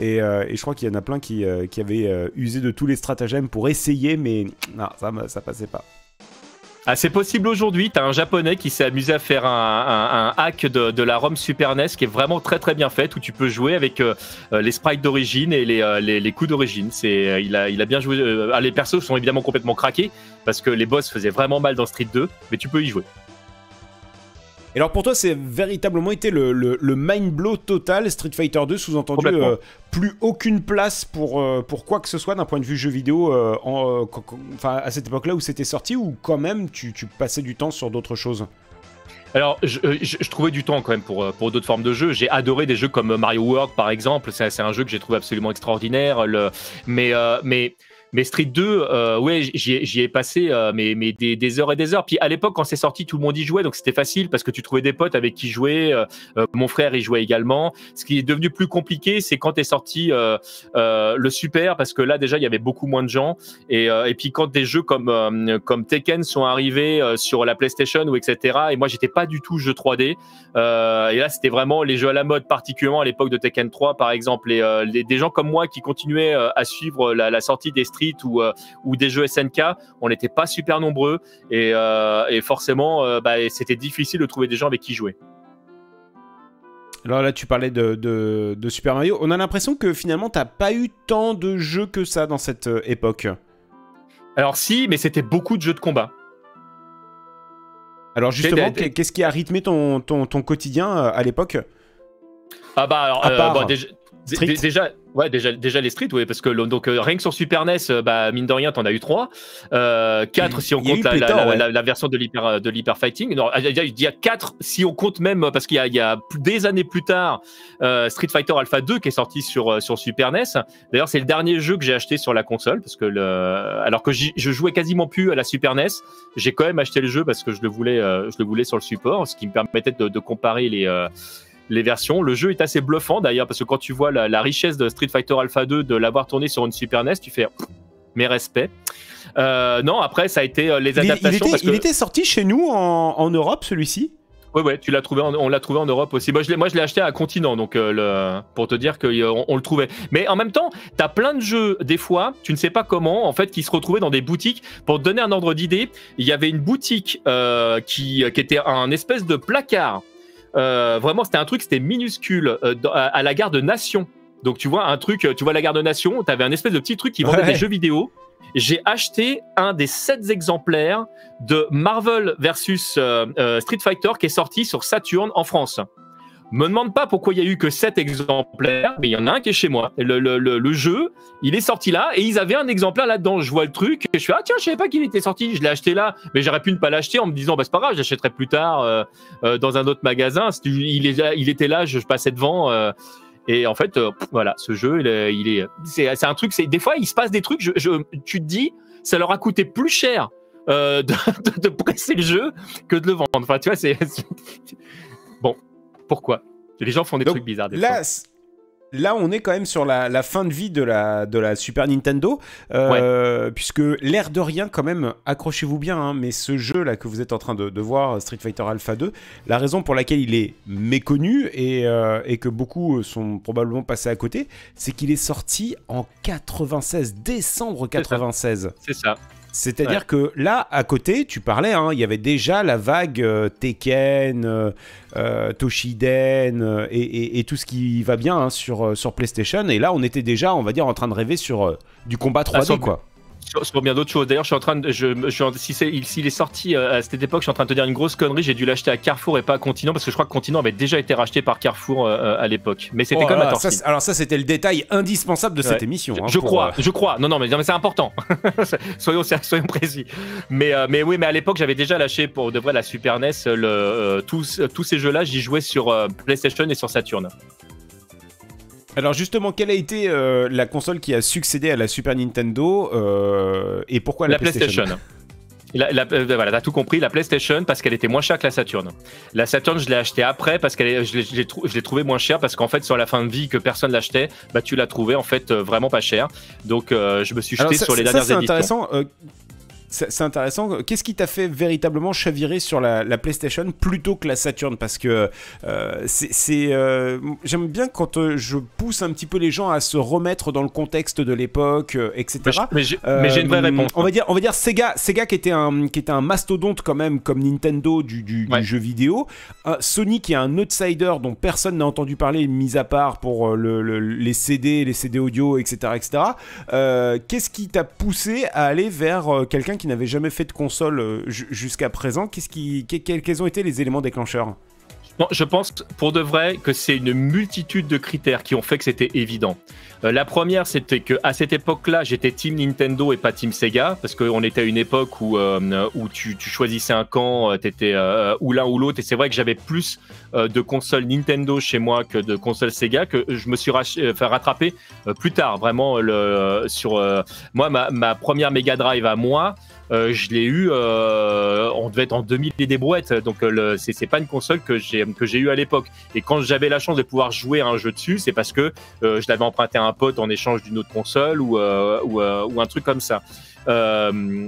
Euh, et, je crois qu'il y en a plein qui, euh, avaient euh, usé de tous les stratagèmes pour essayer, mais non, ça, ça passait pas. Ah, c'est possible aujourd'hui. T'as un japonais qui s'est amusé à faire un, hack de, la ROM Super NES qui est vraiment très très bien fait où tu peux jouer avec les sprites d'origine et les, coups d'origine. C'est, il a bien joué. Ah, les persos sont évidemment complètement craqués parce que les boss faisaient vraiment mal dans Street 2, mais tu peux y jouer. Et alors pour toi, c'est véritablement été le, le, mind blow total Street Fighter 2, sous-entendu euh, plus aucune place pour, euh, pour quoi que ce soit d'un point de vue jeu vidéo euh, en, à cette époque-là où c'était sorti, ou quand même tu, tu passais du temps sur d'autres choses? Alors, je, je, trouvais du temps quand même pour, pour d'autres formes de jeux. J'ai adoré des jeux comme Mario World, par exemple. C'est un jeu que j'ai trouvé absolument extraordinaire. Le, mais, mais Mais Street 2, euh, ouais, j'y ai passé euh, mais, mais des, heures et des heures. Puis à l'époque, quand c'est sorti, tout le monde y jouait, donc c'était facile parce que tu trouvais des potes avec qui jouer. Euh, mon frère y jouait également. Ce qui est devenu plus compliqué, c'est quand est sorti le Super, parce que là déjà, il y avait beaucoup moins de gens. Et, et puis quand des jeux comme, comme Tekken sont arrivés sur la PlayStation ou etc. Et moi, j'étais pas du tout jeu 3D. et là, c'était vraiment les jeux à la mode, particulièrement à l'époque de Tekken 3, par exemple. Et des gens comme moi qui continuaient à suivre la, la sortie des Street ou, euh, ou des jeux SNK, on n'était pas super nombreux et, euh, forcément, euh, bah, c'était difficile de trouver des gens avec qui jouer. Alors là, tu parlais de, Super Mario. On a l'impression que finalement, t'as pas eu tant de jeux que ça dans cette époque. Alors si, mais c'était beaucoup de jeux de combat. Alors justement, qu'est-ce qui a rythmé ton, ton, quotidien à l'époque? Ah bah alors, déjà, Ouais, déjà, déjà les Street, oui, parce que donc euh, rien que sur Super NES, euh, bah, mine de rien, t'en as eu trois, euh, quatre si on compte la, version de l'hyper de l'hyper fighting. Non, il y a quatre si on compte même parce qu'il y, a des années plus tard Street Fighter Alpha 2 qui est sorti sur sur Super NES. D'ailleurs, c'est le dernier jeu que j'ai acheté sur la console parce que le, alors que je jouais quasiment plus à la Super NES, j'ai quand même acheté le jeu parce que je le voulais je le voulais sur le support, ce qui me permettait de, de comparer les les versions. Le jeu est assez bluffant d'ailleurs parce que quand tu vois la, richesse de Street Fighter Alpha 2 de l'avoir tourné sur une Super NES, tu fais mes respects. Euh, non, après ça a été euh, les adaptations. Il, était, sorti chez nous en, Europe celui-ci. Ouais, ouais, tu l'as trouvé, on l'a trouvé en Europe aussi. Moi, je l'ai, acheté à Continent, donc euh, le, pour te dire qu'on on le trouvait. Mais en même temps, t'as plein de jeux, des fois, tu ne sais pas comment, en fait, qui se retrouvaient dans des boutiques. Pour te donner un ordre d'idée, il y avait une boutique qui, qui était un espèce de placard euh, vraiment, c'était un truc, c'était minuscule euh, à, la gare de Nation. Donc, tu vois, un truc, tu vois la gare de Nation, tu avais un espèce de petit truc qui vendait des jeux vidéo. J'ai acheté un des sept exemplaires de Marvel versus euh, Street Fighter qui est sorti sur Saturn en France. Me demande pas pourquoi il y a eu que 7 exemplaires, mais il y en a un qui est chez moi. Le, le, le, jeu, il est sorti là et ils avaient un exemplaire là-dedans. Je vois le truc et je fais ah tiens, je savais pas qu'il était sorti. Je l'ai acheté là, mais j'aurais pu ne pas l'acheter en me disant bah c'est pas grave, j'achèterai plus tard euh, euh, dans un autre magasin. Il, est, il était là, je, passais devant. Euh, et en fait, voilà, ce jeu, il est, c'est un truc. C'est des fois, il se passe des trucs. Tu te dis, ça leur a coûté plus cher <laughs> de, de, de, presser le jeu que de le vendre. Enfin, tu vois, c'est pourquoi Les gens font des trucs bizarres. Des là, là, on est quand même sur la, fin de vie de la, de la Super Nintendo, euh, puisque l'air de rien, quand même, accrochez-vous bien, hein, mais ce jeu-là que vous êtes en train de, voir, Street Fighter Alpha 2, la raison pour laquelle il est méconnu et, euh, et que beaucoup sont probablement passés à côté, c'est qu'il est sorti en 96, décembre 96. C'est ça. C'est-à-dire que là, à côté, tu parlais, hein, il y avait déjà la vague euh, Tekken, euh, euh, Toshiden et, tout ce qui va bien hein, sur, sur PlayStation. Et là, on était déjà, on va dire, en train de rêver sur du combat 3D, quoi sur, bien d'autres choses. D'ailleurs, je suis en train de. Je, je, si s'il est, sorti euh, à cette époque, je suis en train de te dire une grosse connerie. J'ai dû l'acheter à Carrefour et pas à Continent parce que je crois que Continent avait déjà été racheté par Carrefour euh, euh, à l'époque. Mais c'était oh ça, Alors, ça, c'était le détail indispensable de cette émission. je, hein, crois, je crois. Non, non, mais, mais c'est important. <laughs> soyons, soyons précis. Mais, mais oui, mais à l'époque, j'avais déjà lâché pour de vrai la Super NES. Le, tous, tous ces jeux-là, j'y jouais sur PlayStation et sur Saturn. Alors justement, quelle a été euh, la console qui a succédé à la Super Nintendo euh, et pourquoi la, PlayStation, La, euh, voilà, t'as tout compris, la PlayStation parce qu'elle était moins chère que la Saturn. La Saturn, je l'ai achetée après parce que je l'ai trouvée moins chère parce qu'en fait, sur la fin de vie que personne l'achetait, bah, tu l'as trouvée en fait vraiment pas chère. Donc, je me suis jeté sur les dernières ça, c'est intéressant c'est intéressant. Qu'est-ce qui t'a fait véritablement chavirer sur la, PlayStation plutôt que la Saturn? Parce que euh, c'est, euh, j'aime bien quand euh, je pousse un petit peu les gens à se remettre dans le contexte de l'époque, etc. Mais j'ai une vraie réponse. On va dire, on va dire Sega, Sega qui était un, qui était un mastodonte quand même comme Nintendo du, jeu vidéo. Sony qui est un outsider dont personne n'a entendu parler, mis à part pour les CD, les CD audio, etc., etc. Qu'est-ce qui t'a poussé à aller vers quelqu'un qui qui n'avait jamais fait de console euh, jusqu'à présent. Quels ont été les éléments déclencheurs? Je pense pour de vrai que c'est une multitude de critères qui ont fait que c'était évident. La première, c'était que à cette époque-là, j'étais Team Nintendo et pas Team Sega, parce qu'on était à une époque où, où tu, choisissais un camp, tu étais ou l'un ou l'autre, et c'est vrai que j'avais plus de consoles Nintendo chez moi que de consoles Sega, que je me suis fait rattraper plus tard, vraiment le, sur moi ma première Mega Drive à moi. Euh, je l'ai eu, euh, on devait être en 2000 et des brouettes, donc euh, c'est pas une console que j'ai que j'ai eu à l'époque. Et quand j'avais la chance de pouvoir jouer à un jeu dessus, c'est parce que je l'avais emprunté à un pote en échange d'une autre console ou, ou, ou un truc comme ça. Euh,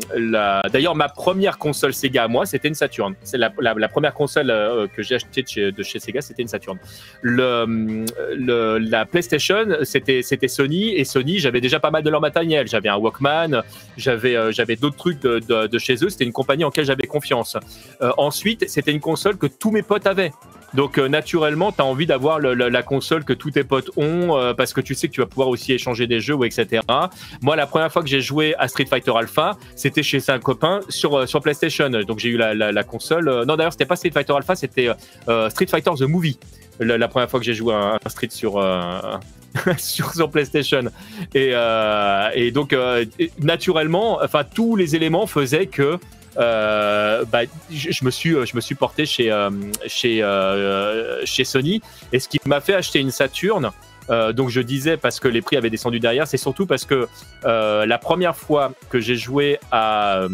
D'ailleurs, ma première console Sega à moi, c'était une Saturn. C'est la, première console euh, que j'ai achetée de chez, Sega, c'était une Saturn. La PlayStation, c'était Sony et Sony, j'avais déjà pas mal de leur matériel. J'avais un Walkman, j'avais euh, d'autres trucs de, chez eux. C'était une compagnie en laquelle j'avais confiance. Ensuite, c'était une console que tous mes potes avaient. Donc euh, naturellement, tu as envie d'avoir la console que tous tes potes ont euh, parce que tu sais que tu vas pouvoir aussi échanger des jeux etc. Moi, la première fois que j'ai joué à Street Fighter Alpha, c'était chez un copain sur euh, sur PlayStation. Donc j'ai eu la, console. non d'ailleurs, c'était pas Street Fighter Alpha, c'était Street Fighter the Movie. La, première fois que j'ai joué à Street sur <laughs> sur, sur PlayStation. Et, et donc, naturellement, enfin, tous les éléments faisaient que euh, bah, je, me suis, je me suis porté chez, euh, chez, euh, chez Sony. Et ce qui m'a fait acheter une Saturn, donc je disais parce que les prix avaient descendu derrière, c'est surtout parce que la première fois que j'ai joué à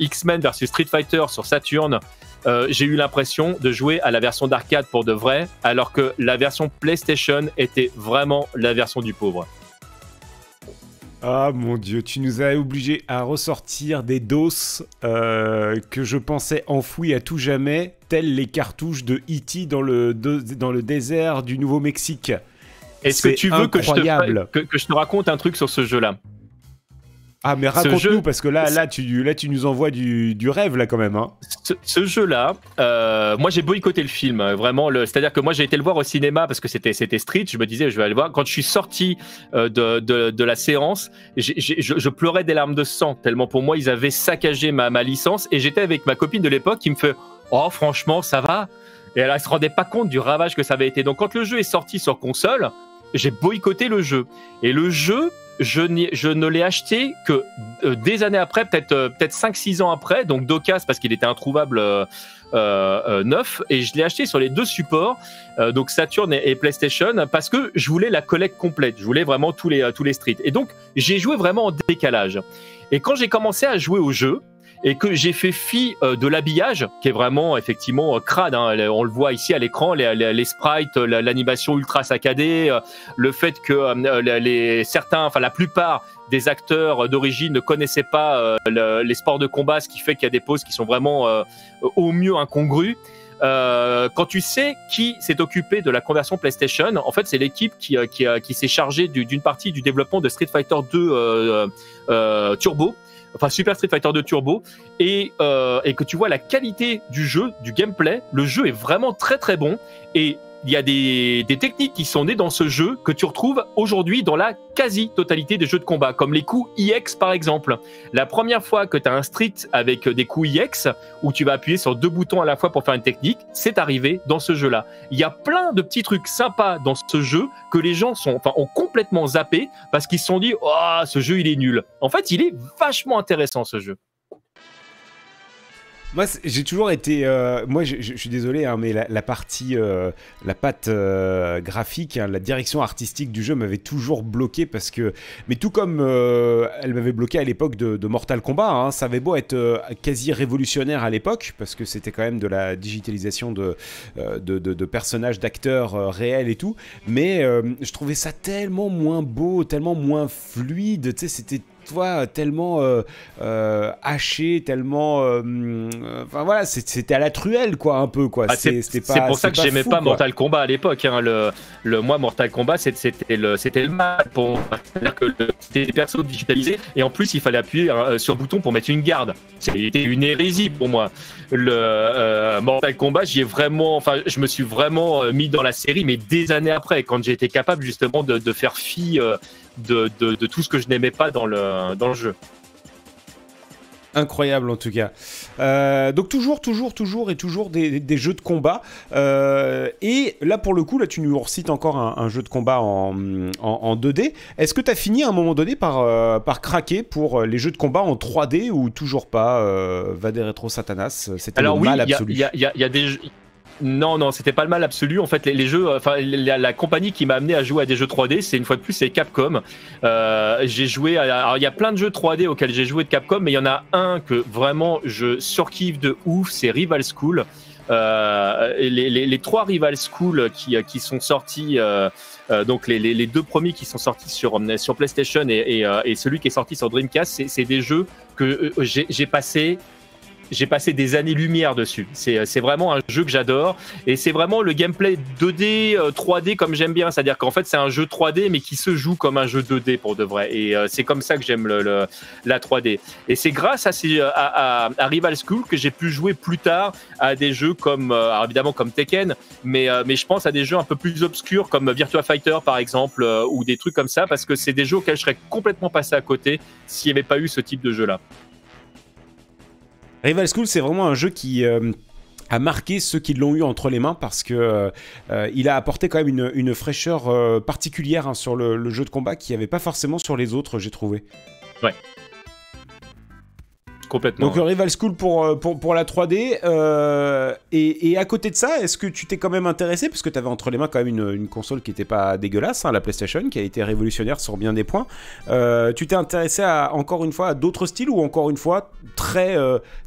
X-Men versus Street Fighter sur Saturn, j'ai eu l'impression de jouer à la version d'arcade pour de vrai, alors que la version PlayStation était vraiment la version du pauvre. Ah mon dieu, tu nous as obligés à ressortir des doses euh, que je pensais enfouies à tout jamais, telles les cartouches de E.T. dans le, dans le désert du Nouveau-Mexique. Est-ce que tu veux que je, te, que je te raconte un truc sur ce jeu-là? Ah mais raconte-nous parce que là, là, tu, là tu nous envoies du, du rêve là quand même. Hein. Ce, jeu-là, euh, moi j'ai boycotté le film, vraiment. C'est-à-dire que moi j'ai été le voir au cinéma parce que c'était Street. Je me disais je vais aller voir. Quand je suis sorti euh, de, de, de, la séance, je, je, pleurais des larmes de sang tellement pour moi ils avaient saccagé ma, ma licence et j'étais avec ma copine de l'époque qui me fait oh franchement ça va? Et elle, elle se rendait pas compte du ravage que ça avait été. Donc quand le jeu est sorti sur console, j'ai boycotté le jeu. Et le jeu, je, je ne l'ai acheté que euh, des années après, peut-être euh, peut-être 5-6 ans après, donc d'occasion parce qu'il était introuvable euh, neuf, et je l'ai acheté sur les deux supports, donc Saturn et, PlayStation, parce que je voulais la collecte complète, je voulais vraiment tous les, tous les streets. Et donc j'ai joué vraiment en décalage. Et quand j'ai commencé à jouer au jeu, et que j'ai fait fi euh, de l'habillage qui est vraiment effectivement euh, crade. Hein. On le voit ici à l'écran, les, les, sprites, l'animation ultra saccadée, euh, le fait que les certains, enfin la plupart des acteurs d'origine ne connaissaient pas les sports de combat, ce qui fait qu'il y a des poses qui sont vraiment au mieux incongrues. Euh, quand tu sais qui s'est occupé de la conversion PlayStation, en fait, c'est l'équipe qui, qui, qui s'est chargée d'une partie du développement de Street Fighter 2 euh, Turbo, enfin Super Street Fighter 2 Turbo, et, euh, et que tu vois la qualité du jeu, du gameplay, le jeu est vraiment très très bon, et il y a des, des, techniques qui sont nées dans ce jeu que tu retrouves aujourd'hui dans la quasi-totalité des jeux de combat, comme les coups IX par exemple. La première fois que tu as un street avec des coups IX, où tu vas appuyer sur deux boutons à la fois pour faire une technique, c'est arrivé dans ce jeu-là. Il y a plein de petits trucs sympas dans ce jeu que les gens sont, enfin, ont complètement zappé parce qu'ils se sont dit, oh, ce jeu il est nul. En fait, il est vachement intéressant ce jeu. Moi, j'ai toujours été. Euh, moi, je, suis désolé, hein, mais la, partie, euh, la patte euh, graphique, hein, la direction artistique du jeu m'avait toujours bloqué parce que. Mais tout comme elle m'avait bloqué à l'époque de, Mortal Kombat, hein, ça avait beau être quasi révolutionnaire à l'époque parce que c'était quand même de la digitalisation de, de, de personnages, d'acteurs réels et tout. Mais je trouvais ça tellement moins beau, tellement moins fluide. Tu sais, c'était toi, tellement euh, euh, haché, tellement. Euh, enfin voilà, c'était à la truelle, quoi, un peu, quoi. Ah, c'est pour ça que j'aimais pas Mortal Kombat à l'époque. Hein. Le, le, moi, Mortal Kombat, c'était le, le mal pour. C'était des persos digitalisés, et en plus, il fallait appuyer sur le bouton pour mettre une garde. C'était une hérésie pour moi. Le Mortal Kombat, j'y ai vraiment. Enfin, je me suis vraiment mis dans la série, mais des années après, quand j'ai été capable justement de, de faire fi de, de, tout ce que je n'aimais pas dans le, dans le jeu. Incroyable en tout cas. Euh, donc toujours, toujours, toujours et toujours des, jeux de combat. Euh, et là pour le coup, là tu nous recites encore un, jeu de combat en, 2D. Est-ce que tu as fini à un moment donné par, euh, par craquer pour les jeux de combat en 3D ou toujours pas Va des rétro Satanas C'était le mal absolu. Il y, y a, des non, non, c'était pas le mal absolu. En fait, les, jeux, enfin, la, compagnie qui m'a amené à jouer à des jeux 3D, c'est une fois de plus, c'est Capcom. Euh, j'ai joué. alors, il y a plein de jeux 3D auxquels j'ai joué de Capcom, mais il y en a un que vraiment je surkiffe de ouf, c'est Rival School. Euh, les, trois Rival School qui, qui sont sortis, euh, donc les, deux premiers qui sont sortis sur, sur PlayStation et, et celui qui est sorti sur Dreamcast, c'est des jeux que j'ai passé j'ai passé des années-lumière dessus. C'est vraiment un jeu que j'adore. Et c'est vraiment le gameplay 2D, 3D euh, comme j'aime bien. C'est-à-dire qu'en fait, c'est un jeu 3D, mais qui se joue comme un jeu 2D pour de vrai. Et euh, c'est comme ça que j'aime le, la 3D. Et c'est grâce à, ces, à, à, Rival School que j'ai pu jouer plus tard à des jeux comme, euh, évidemment, comme Tekken, mais, mais je pense à des jeux un peu plus obscurs comme Virtua Fighter, par exemple, ou des trucs comme ça, parce que c'est des jeux auxquels je serais complètement passé à côté s'il n'y avait pas eu ce type de jeu-là. Rival School, c'est vraiment un jeu qui euh, a marqué ceux qui l'ont eu entre les mains parce que euh, euh, il a apporté quand même une, fraîcheur particulière hein, sur le, le, jeu de combat qui n'y avait pas forcément sur les autres, j'ai trouvé. Ouais. Complètement. Donc Rival School pour, euh, pour, pour la 3D. Euh, et, et, à côté de ça, est-ce que tu t'es quand même intéressé, parce que tu avais entre les mains quand même une, une console qui n'était pas dégueulasse, hein, la PlayStation, qui a été révolutionnaire sur bien des points. Euh, tu t'es intéressé à, encore une fois à d'autres styles ou encore une fois très,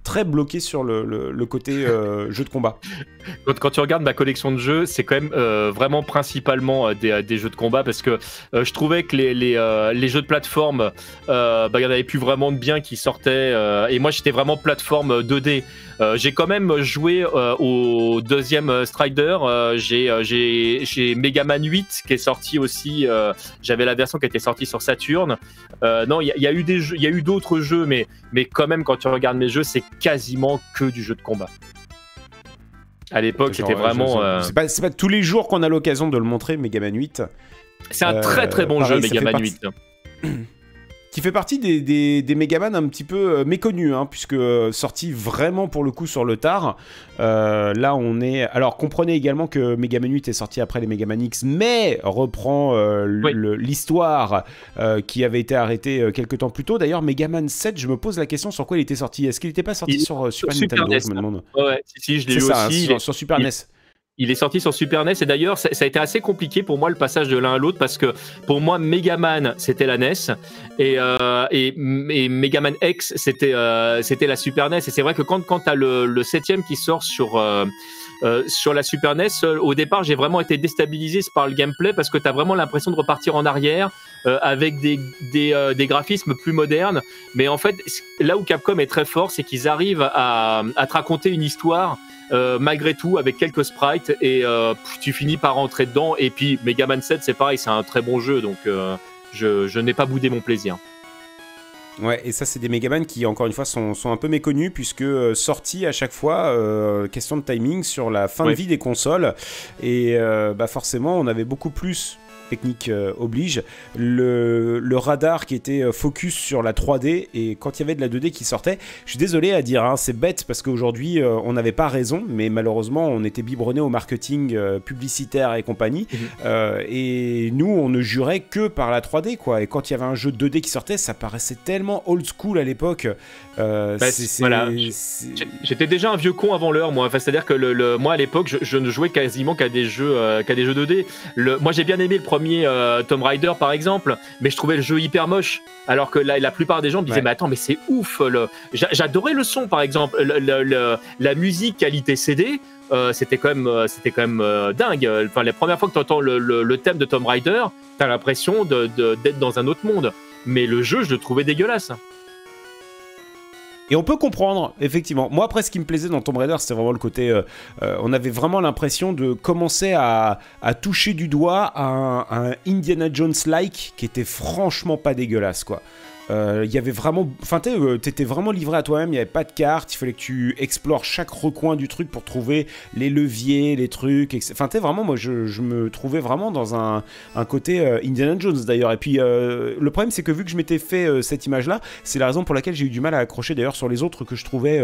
très bloqué sur le, le, côté <laughs> jeu de combat? Quand, quand, tu regardes ma collection de jeux, c'est quand même vraiment principalement des, des, jeux de combat parce que je trouvais que les, les, les jeux de plateforme, bah, il y en avait plus vraiment de bien qui sortaient et moi j'étais vraiment plateforme 2D. Euh, j'ai quand même joué euh, au deuxième Strider. Euh, j'ai j'ai Mega Man 8 qui est sorti aussi. J'avais la version qui était sortie sur Saturn. non, il y, a eu des il y a eu d'autres jeux, mais mais quand même quand tu regardes mes jeux, c'est quasiment que du jeu de combat. À l'époque, c'était vraiment. C'est pas, pas, tous les jours qu'on a l'occasion de le montrer, Mega Man 8. C'est un très très bon jeu, Mega Man 8. <clears throat> qui fait partie des, des, des Megaman un petit peu euh, méconnus, hein, puisque euh, sorti vraiment pour le coup sur le tard. Euh, là, on est. Alors, comprenez également que Megaman 8 est sorti après les Megaman X, mais reprend l'histoire qui avait été arrêtée quelques temps plus tôt. D'ailleurs, Megaman 7, je me pose la question sur quoi il était sorti. Est-ce qu'il n'était pas sorti sur Super, Nintendo NES, je me demande. Ouais, si, je l'ai lu aussi. sur, Super NES. Il est sorti sur Super NES et d'ailleurs ça, a été assez compliqué pour moi le passage de l'un à l'autre parce que pour moi Megaman c'était la NES et, euh, et, Megaman X c'était euh, c'était la Super NES et c'est vrai que quand quand t'as le, septième qui sort sur euh, euh sur la Super NES, au départ, j'ai vraiment été déstabilisé par le gameplay parce que tu as vraiment l'impression de repartir en arrière avec des, des, graphismes plus modernes. Mais en fait, là où Capcom est très fort, c'est qu'ils arrivent à, à te raconter une histoire malgré tout avec quelques sprites et euh, tu finis par rentrer dedans et puis Mega Man 7 c'est pareil c'est un très bon jeu donc euh, je, je n'ai pas boudé mon plaisir Ouais, et ça, c'est des Megaman qui, encore une fois, sont, sont un peu méconnus, puisque sortis à chaque fois, question de timing, sur la fin de vie des consoles. Et bah forcément, on avait beaucoup plus technique euh, oblige, le, radar qui était euh, focus sur la 3D et quand il y avait de la 2D qui sortait, je suis désolé à dire, hein, c'est bête parce qu'aujourd'hui euh, on n'avait pas raison, mais malheureusement on était biberonné au marketing publicitaire et compagnie mhm. et nous on ne jurait que par la 3D quoi. Et quand il y avait un jeu 2D qui sortait, ça paraissait tellement old school à l'époque. Bah, j'étais déjà un vieux con avant l'heure moi. Enfin, c'est-à-dire que le, moi à l'époque je, ne jouais quasiment qu'à des jeux qu'à des jeux 2D. Le, moi j'ai bien aimé le premier euh, Tomb Raider par exemple, mais je trouvais le jeu hyper moche. Alors que la, la plupart des gens me disaient, mais attends, mais c'est ouf. J'adorais le son par exemple, la musique qualité CD. Euh, c'était quand même, euh, c'était quand même dingue. Enfin, la première fois que tu entends le, thème de Tomb Raider, t'as l'impression d'être de, dans un autre monde. Mais le jeu, je le trouvais dégueulasse. Et on peut comprendre, effectivement. Moi, après, ce qui me plaisait dans Tomb Raider, c'était vraiment le côté. Euh, euh, on avait vraiment l'impression de commencer à, toucher du doigt un, un Indiana Jones-like qui était franchement pas dégueulasse, quoi. Euh, il y avait vraiment, enfin, euh, t'étais vraiment livré à toi-même. Il n'y avait pas de carte. Il fallait que tu explores chaque recoin du truc pour trouver les leviers, les trucs. Enfin, tu vraiment, moi, je, me trouvais vraiment dans un, un côté euh, Indiana Jones d'ailleurs. Et puis, le problème, c'est que vu que je m'étais fait cette image-là, c'est la raison pour laquelle j'ai eu du mal à accrocher d'ailleurs sur les autres que je trouvais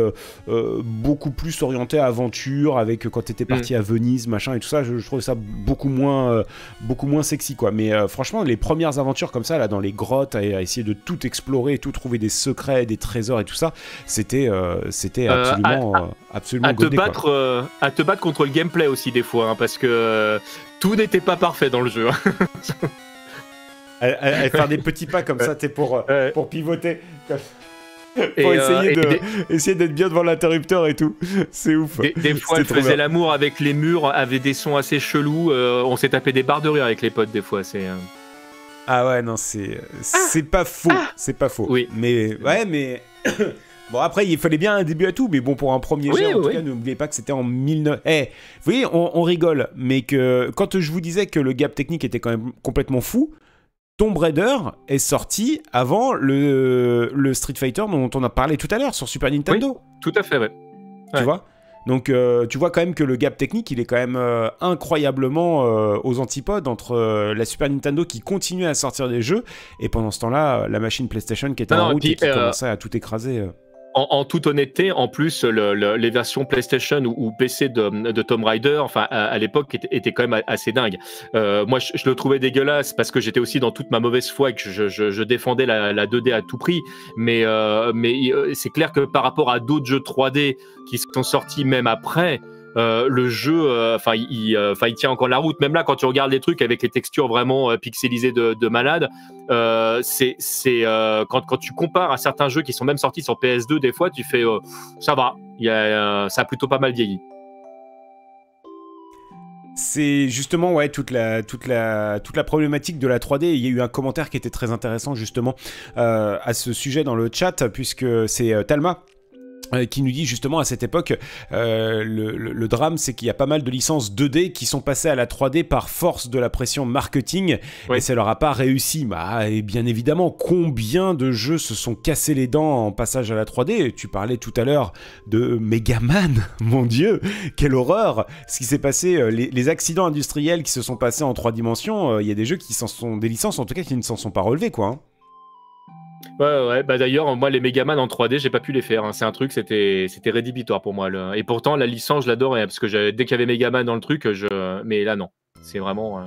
beaucoup plus orienté à aventure, avec quand t'étais parti mm. à Venise, machin et tout ça. Je, je trouvais ça beaucoup moins, beaucoup moins sexy, quoi. Mais franchement, les premières aventures comme ça, là, dans les grottes, à, à essayer de tout explorer explorer et tout, trouver des secrets, des trésors et tout ça, c'était euh, c'était euh, absolument, à, euh, absolument à te battre, à te battre contre le gameplay aussi des fois, hein, parce que tout n'était pas parfait dans le jeu. Hein. <laughs> à, faire des petits pas comme ça, t'es pour, pour pivoter. pour essayer, de, essayer d'être bien devant l'interrupteur et tout. C'est ouf. Des, fois, elle faisait l'amour avec les murs, avait des sons assez chelous. on s'est tapé des barres de rire avec les potes, des fois. C'est. Ah ouais, non, c'est c'est pas faux, ah. c'est pas faux. Oui. Mais ouais, mais <coughs> bon après il fallait bien un début à tout, mais bon pour un premier jeu, en tout cas n'oubliez pas que c'était en 19. Eh, vous voyez, on, rigole, mais que quand je vous disais que le gap technique était quand même complètement fou. Tomb Raider est sorti avant le, le Street Fighter dont on a parlé tout à l'heure sur Super Nintendo. tout à fait, ouais. Tu vois? Donc euh, tu vois quand même que le gap technique, il est quand même euh, incroyablement euh, aux antipodes entre la Super Nintendo qui continuait à sortir des jeux et pendant ce temps-là, la machine PlayStation qui était en route et qui commençait à tout écraser en, toute honnêteté, en plus, les versions PlayStation ou, PC de, de, Tomb Raider, enfin à, l'époque, étaient, quand même assez dingues. Euh, moi, je, le trouvais dégueulasse parce que j'étais aussi dans toute ma mauvaise foi et que je, défendais la, 2D à tout prix. Mais, euh, mais euh, c'est clair que par rapport à d'autres jeux 3D qui sont sortis même après, euh, le jeu, euh, enfin, il, euh, tient encore la route. Même là, quand tu regardes les trucs avec les textures vraiment pixelisées de, de malade, c'est, quand, tu compares à certains jeux qui sont même sortis sur PS2, des fois, tu fais, ça va, y a, ça a plutôt pas mal vieilli. C'est justement ouais toute la toute la toute la problématique de la 3D. Il y a eu un commentaire qui était très intéressant justement à ce sujet dans le chat puisque c'est Talma euh, qui nous dit justement à cette époque, euh, le, drame c'est qu'il y a pas mal de licences 2D qui sont passées à la 3D par force de la pression marketing et ça leur a pas réussi. Bah, et bien évidemment, combien de jeux se sont cassés les dents en passage à la 3D Tu parlais tout à l'heure de Megaman, <laughs> mon dieu, quelle horreur Ce qui s'est passé, euh, les, accidents industriels qui se sont passés en 3 dimensions, il y a des jeux qui s'en sont, des licences en tout cas qui ne s'en sont pas relevés quoi. Hein. Ouais, ouais, bah d'ailleurs, moi, les Megaman en 3D, j'ai pas pu les faire. Hein. C'est un truc, c'était, c'était rédhibitoire pour moi. Et pourtant, la licence, je l'adorais, hein, parce que dès qu'il y avait Megaman dans le truc, je. Mais là, non. C'est vraiment. Euh,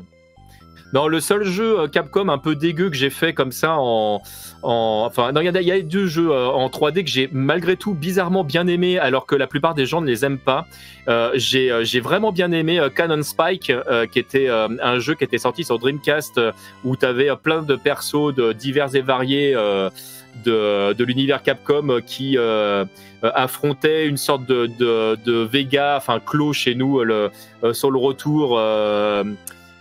non, le seul jeu euh, Capcom un peu dégueu que j'ai fait comme ça en. Enfin, non, il y, a deux jeux euh, en 3D que j'ai malgré tout bizarrement bien aimé, alors que la plupart des gens ne les aiment pas. Euh, j'ai vraiment bien aimé Canon Spike, qui était un jeu qui était sorti sur Dreamcast, où tu avais plein de persos de divers et variés. de, de l'univers Capcom qui affrontait une sorte de, de, de Vega, enfin Clos chez nous le, sur le retour.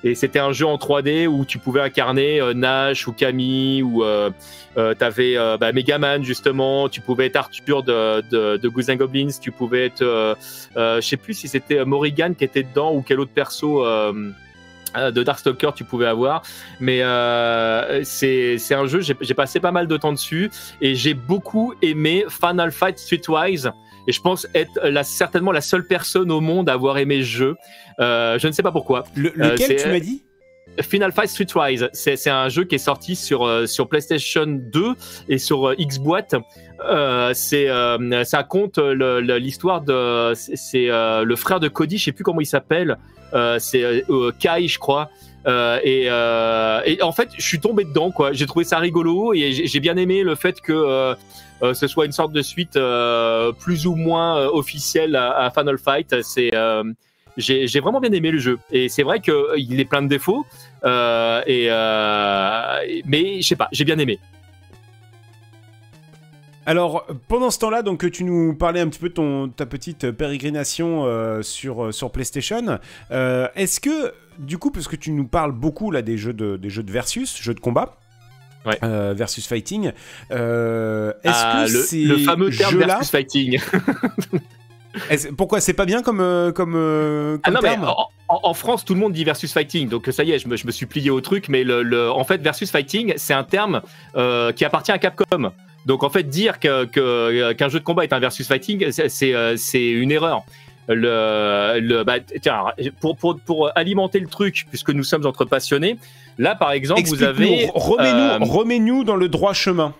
Et c'était un jeu en 3D où tu pouvais incarner euh, Nash ou Camille ou euh, euh, t'avais euh, bah, Megaman justement. Tu pouvais être Arthur de, de, de Goblins. Tu pouvais être, je sais plus si c'était Morrigan qui était dedans ou quel autre perso de Darkstalker tu pouvais avoir. Mais c'est un jeu, j'ai passé pas mal de temps dessus et j'ai beaucoup aimé Final Fight Streetwise. Et je pense être la, certainement la seule personne au monde à avoir aimé ce jeu. Euh, je ne sais pas pourquoi. Le, lequel tu m'as dit Final Fight Streetwise, c'est un jeu qui est sorti sur, euh, sur PlayStation 2 et sur euh, Xbox. Euh, c'est ça compte l'histoire de c'est le frère de Cody, je sais plus comment il s'appelle. c'est Kai, je crois. Et, et, en fait, je suis tombé dedans, quoi. J'ai trouvé ça rigolo et j'ai bien aimé le fait que ce soit une sorte de suite plus ou moins officielle à, Final Fight. C'est j'ai vraiment bien aimé le jeu. Et c'est vrai qu'il est plein de défauts, euh, euh, mais je sais pas, j'ai bien aimé. Alors, pendant ce temps-là, donc tu nous parlais un petit peu de ton, ta petite pérégrination euh, sur, sur PlayStation. Est-ce que, du coup, parce que tu nous parles beaucoup là des jeux de, des jeux de versus, jeux de combat, versus fighting. Est-ce ah, que c'est le fameux terme versus fighting <laughs> Pourquoi c'est pas bien comme euh, comme, euh, ah non, terme mais en, France, tout le monde dit versus fighting, donc ça y est, je me, suis plié au truc, mais le, en fait, versus fighting, c'est un terme euh, qui appartient à Capcom. Donc en fait, dire qu'un jeu de combat est un versus fighting, c'est une erreur. Le, le bah, tiens, pour, pour, pour, alimenter le truc, puisque nous sommes entre passionnés, là par exemple, vous avez. Remets-nous dans le droit chemin.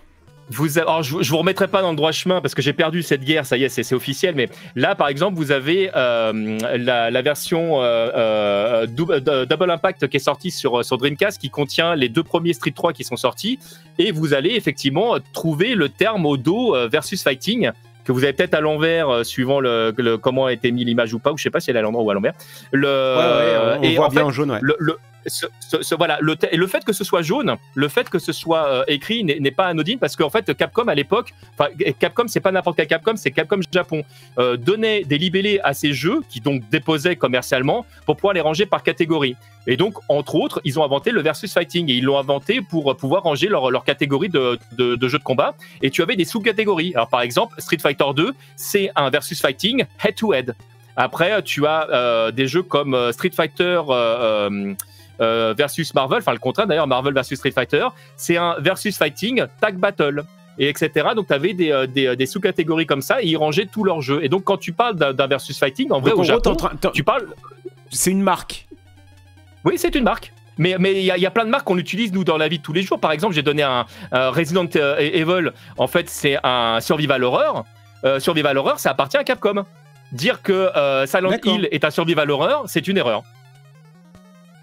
Vous, alors, je, je vous remettrai pas dans le droit chemin parce que j'ai perdu cette guerre, ça y est, c'est officiel. Mais là, par exemple, vous avez euh, la, la, version euh, euh Double, Impact qui est sortie sur, sur Dreamcast, qui contient les deux premiers Street 3 qui sont sortis, et vous allez effectivement trouver le terme au dos euh, versus fighting que vous avez peut-être à l'envers suivant le, comment a été mis l'image ou pas, ou je sais pas si elle est à l'endroit ou à l'envers. Le, ouais, ouais, on voit bien en jaune. Ouais. Le, le, voilà, le, le fait que ce soit jaune, le fait que ce soit euh, écrit n'est pas anodine parce qu'en fait Capcom à l'époque, Capcom c'est pas n'importe quel Capcom, c'est Capcom Japon, euh, donnait des libellés à ces jeux qui donc déposaient commercialement pour pouvoir les ranger par catégorie. Et donc entre autres, ils ont inventé le versus fighting et ils l'ont inventé pour pouvoir ranger leur, leur catégorie de, de, jeux de combat. Et tu avais des sous-catégories. Alors par exemple, Street Fighter 2, c'est un versus fighting head to head. Après, tu as euh, des jeux comme Street Fighter euh, versus Marvel, enfin le contraire d'ailleurs, Marvel versus Street Fighter, c'est un versus fighting tag battle et etc. Donc tu avais des, euh, des, des sous-catégories comme ça et ils rangeaient tous leurs jeux. Et donc quand tu parles d'un versus fighting, en vrai au Japon, tu parles... C'est une marque. Oui, c'est une marque. Mais il mais y, y, a plein de marques qu'on utilise nous dans la vie de tous les jours. Par exemple, j'ai donné un, Resident Evil. En fait, c'est un survival horror. survival horror, ça appartient à Capcom. Dire que Silent Hill est un survival horror, c'est une erreur.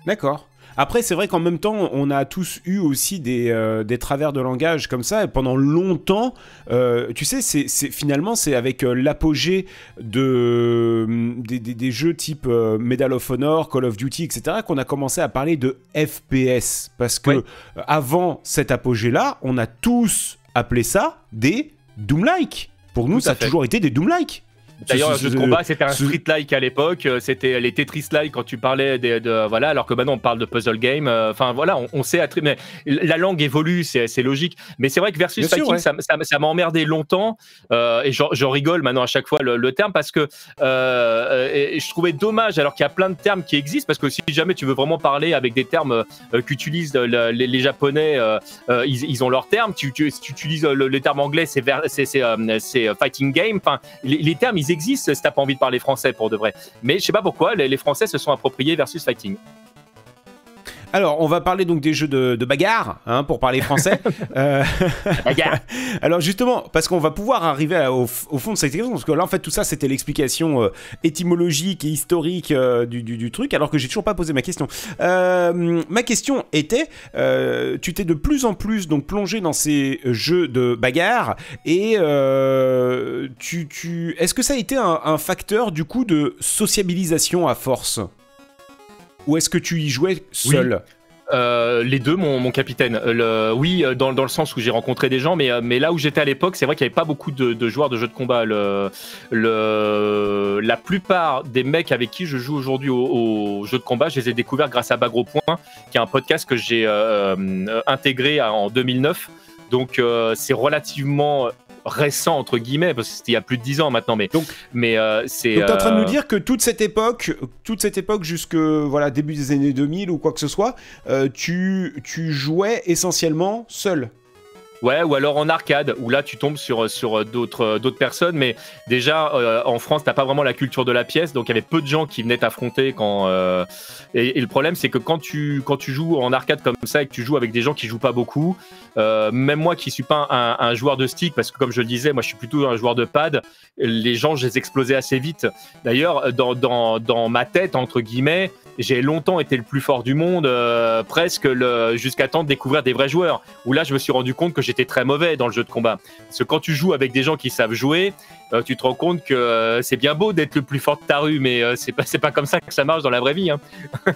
D'accord. Après, c'est vrai qu'en même temps, on a tous eu aussi des, euh, des travers de langage comme ça. Et pendant longtemps, euh, tu sais, c'est, finalement, c'est avec euh, l'apogée de, des, des, jeux type Medal of Honor, Call of Duty, etc., qu'on a commencé à parler de FPS. Parce que avant cet apogée-là, on a tous appelé ça des Doom-like. Pour nous, ça a toujours été des Doom-like. D'ailleurs, le jeu de combat, c'était un street-like à l'époque. Euh, c'était les Tetris-like quand tu parlais de, voilà, alors que maintenant on parle de puzzle game. Euh, enfin voilà, on, sait. Mais la langue évolue, c'est logique. Mais c'est vrai que versus fighting, ça, m'a emmerdé longtemps. Euh, et je rigole maintenant à chaque fois le, terme parce que je trouvais dommage, alors qu'il y a plein de termes qui existent, parce que si jamais tu veux vraiment parler avec des termes qu'utilisent les, Japonais, ils, ont leurs termes. Tu, tu, utilises le, terme anglais, c'est fighting game. Enfin, les, les termes, ils existent si t'as pas envie de parler français pour de vrai. Mais je sais pas pourquoi, les, Français se sont appropriés versus fighting. Alors, on va parler donc des jeux de, bagarre, hein, pour parler français. <laughs> euh... bagarre. <laughs> Alors justement, parce qu'on va pouvoir arriver au, fond de cette question, parce que là, en fait, tout ça, c'était l'explication euh, étymologique et historique euh, du, truc, alors que j'ai toujours pas posé ma question. Ma question était, tu t'es de plus en plus donc plongé dans ces jeux de bagarre, et tu, tu... est-ce que ça a été un facteur du coup de sociabilisation à force? Ou est-ce que tu y jouais seul? Euh, les deux, mon, capitaine. Le, oui, euh, dans, le sens où j'ai rencontré des gens, mais, euh, mais là où j'étais à l'époque, c'est vrai qu'il n'y avait pas beaucoup de, joueurs de jeux de combat. Le, le, la plupart des mecs avec qui je joue aujourd'hui au jeux de combat, je les ai découverts grâce à Bagro Point, qui est un podcast que j'ai intégré en 2009. Donc c'est relativement récent entre guillemets parce que c'était il y a plus de 10 ans maintenant mais donc mais euh, c'est donc es en train de nous euh, dire que toute cette époque toute cette époque jusque voilà début des années 2000 ou quoi que ce soit euh, tu tu jouais essentiellement seul Ouais, ou alors en arcade, où là tu tombes sur, sur d'autres, d'autres personnes, mais déjà euh, en France, t'as pas vraiment la culture de la pièce, donc il y avait peu de gens qui venaient t'affronter quand. Euh, et, le problème, c'est que quand tu, quand tu joues en arcade comme ça et que tu joues avec des gens qui jouent pas beaucoup, euh, même moi qui suis pas un, un, joueur de stick, parce que comme je le disais, moi je suis plutôt un joueur de pad, les gens, je les explosais assez vite. D'ailleurs, dans, dans, dans ma tête, entre guillemets, j'ai longtemps été le plus fort du monde, euh, presque jusqu'à temps de découvrir des vrais joueurs. Où là, je me suis rendu compte que j'étais très mauvais dans le jeu de combat. Parce que quand tu joues avec des gens qui savent jouer, euh, tu te rends compte que euh, c'est bien beau d'être le plus fort de ta rue, mais c'est pas, pas comme ça que ça marche dans la vraie vie. Hein. <laughs>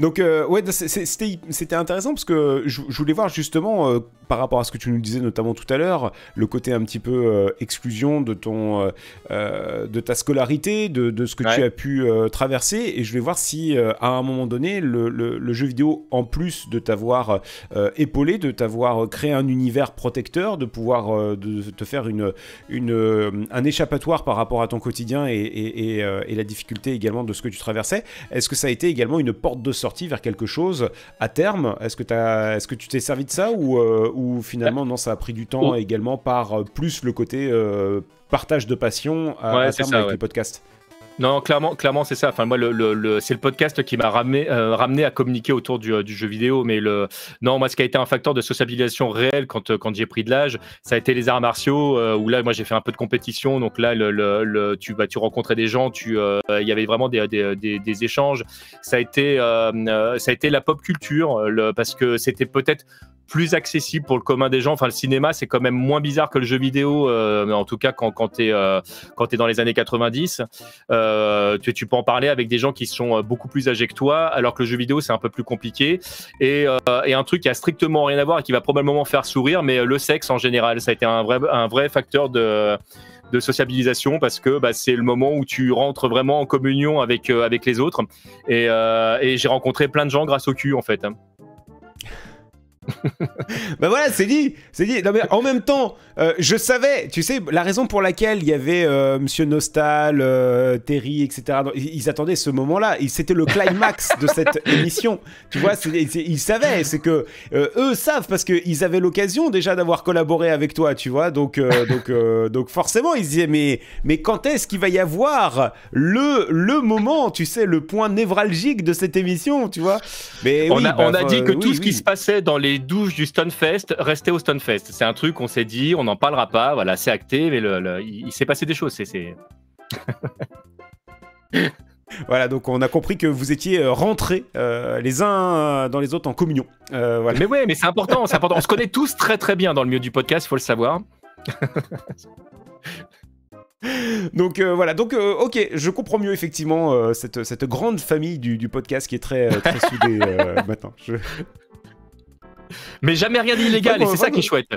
Donc, ouais, c'était intéressant parce que je, voulais voir justement, par rapport à ce que tu nous disais notamment tout à l'heure, le côté un petit peu euh, exclusion de, ton, de ta scolarité, de, ce que tu as pu traverser. Et je voulais voir si, à un moment donné, le, jeu vidéo, en plus de t'avoir épaulé, de t'avoir créé un univers protecteur, de pouvoir de, te faire une, une, un échappatoire par rapport à ton quotidien et, et, et, la difficulté également de ce que tu traversais, est-ce que ça a été également une porte de sortie vers quelque chose à terme? Est-ce que, as, est-ce que tu t'es servi de ça ou, ou finalement non, ça a pris du temps oh. également par euh, plus le côté euh, partage de passion à, terme avec les podcasts non, clairement, clairement, c'est ça. Enfin, moi, c'est le podcast qui m'a ramené, euh, à communiquer autour du, du, jeu vidéo. Mais le, non, moi, ce qui a été un facteur de sociabilisation réel quand, euh, j'ai pris de l'âge, ça a été les arts martiaux. Euh, où là, moi, j'ai fait un peu de compétition. Donc là, bah, tu rencontrais des gens. Il y avait vraiment des, échanges. Ça a été, ça a été la pop culture, parce que c'était peut-être plus accessible pour le commun des gens. Enfin, le cinéma, c'est quand même moins bizarre que le jeu vidéo, euh, en tout cas quand, quand tu es, euh, dans les années 90. Euh, tu, tu, peux en parler avec des gens qui sont euh, beaucoup plus âgés que toi, alors que le jeu vidéo, c'est un peu plus compliqué. Et, euh, un truc qui a strictement rien à voir et qui va probablement faire sourire, mais le sexe en général, ça a été un vrai, facteur de sociabilisation parce que bah, c'est le moment où tu rentres vraiment en communion avec, avec les autres. Et, et j'ai rencontré plein de gens grâce au cul, en fait. <laughs> Ben voilà, c'est dit, c'est dit. Non mais en même temps, euh, je savais, tu sais, la raison pour laquelle il y avait euh, Monsieur Nostal, euh, Terry, etc. Ils attendaient ce moment-là. C'était le climax de cette <laughs> émission. Tu vois, ils savaient. C'est que eux savent parce qu'ils avaient l'occasion déjà d'avoir collaboré avec toi. Tu vois, donc <laughs> donc donc forcément ils disaient mais mais quand est-ce qu'il va y avoir le le moment, tu sais, le point névralgique de cette émission, tu vois? Mais on a, on a bah, dit que tout ce qui se passait dans les douches du Stunfest restaient au Stunfest. C'est un truc qu'on s'est dit, on n'en parlera pas, voilà, c'est acté, mais le, il, s'est passé des choses. C'est. <laughs> Voilà, donc on a compris que vous étiez euh, rentrés euh, les uns dans les autres en communion. Euh, voilà. Mais ouais, mais c'est important, c'est important. On se connaît tous très très bien dans le milieu du podcast, il faut le savoir. <laughs> donc voilà, donc ok, je comprends mieux effectivement cette, cette, grande famille du, du, podcast qui est très, très soudée <laughs> maintenant. Je... Mais jamais rien d'illégal, et c'est ça qui est chouette.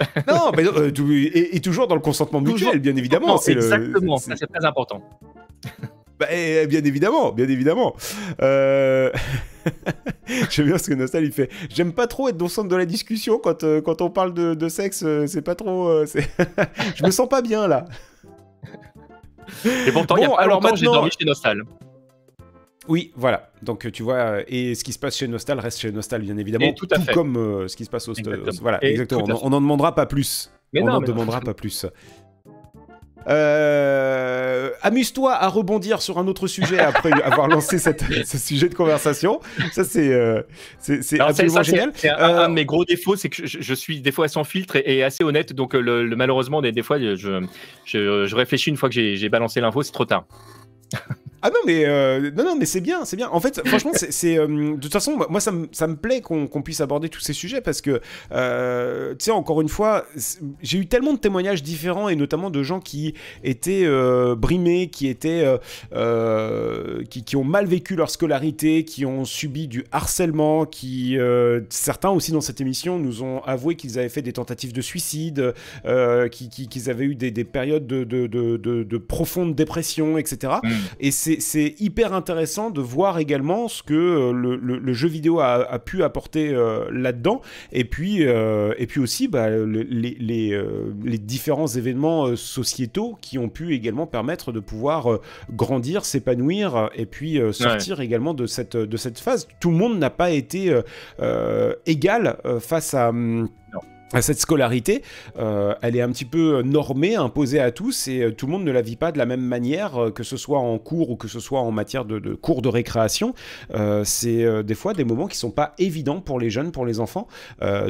<laughs> non, mais euh, et, toujours dans le consentement mutuel, bien évidemment. C'est exactement, c'est très important. <laughs> Bah, bien évidemment, bien évidemment. Euh... <laughs> J'aime bien ce que Nostal il fait. J'aime pas trop être dans le centre de la discussion quand, euh, quand on parle de, sexe. Euh, c'est pas trop. Je me sens pas bien là. Et pourtant, il y a pas alors longtemps, j'ai dormi chez Nostal. Oui, voilà. Donc tu vois, euh, et ce qui se passe chez Nostal reste chez Nostal, bien évidemment, tout, comme euh, ce qui se passe au exactement. Voilà, exactement. On n'en demandera pas plus. on n'en demandera pas plus. Euh, amuse-toi à rebondir sur un autre sujet après <laughs> avoir lancé cette, ce sujet de conversation. Ça, c'est c'est absolument génial. un, de mes gros défauts, c'est que je, suis des fois sans filtre et, assez honnête. Donc, le, malheureusement, des, des fois, je, je, je, réfléchis une fois que j'ai balancé l'info, c'est trop tard. <laughs> Ah non mais euh, non non mais c'est bien c'est bien en fait franchement c'est euh, de toute façon moi ça me ça me plaît qu'on puisse aborder tous ces sujets parce que euh, tu sais encore une fois j'ai eu tellement de témoignages différents et notamment de gens qui étaient brimés qui étaient qui, qui, ont mal vécu leur scolarité qui ont subi du harcèlement qui certains aussi dans cette émission nous ont avoué qu'ils avaient fait des tentatives de suicide qu'ils qui, avaient eu des, des périodes de, de, de, de, profonde dépression etc mmh. et c'est c'est hyper intéressant de voir également ce que euh, le, jeu vidéo a, pu apporter euh, là-dedans. Et puis, euh, et puis aussi bah, les, les, différents événements sociétaux qui ont pu également permettre de pouvoir grandir, s'épanouir et puis sortir également de cette, de cette phase. Tout le monde n'a pas été égal face à... Hum, cette scolarité, euh, elle est un petit peu normée, imposée à tous, et euh, tout le monde ne la vit pas de la même manière, euh, que ce soit en cours ou que ce soit en matière de, cours de récréation. c'est des fois des moments qui sont pas évidents pour les jeunes, pour les enfants.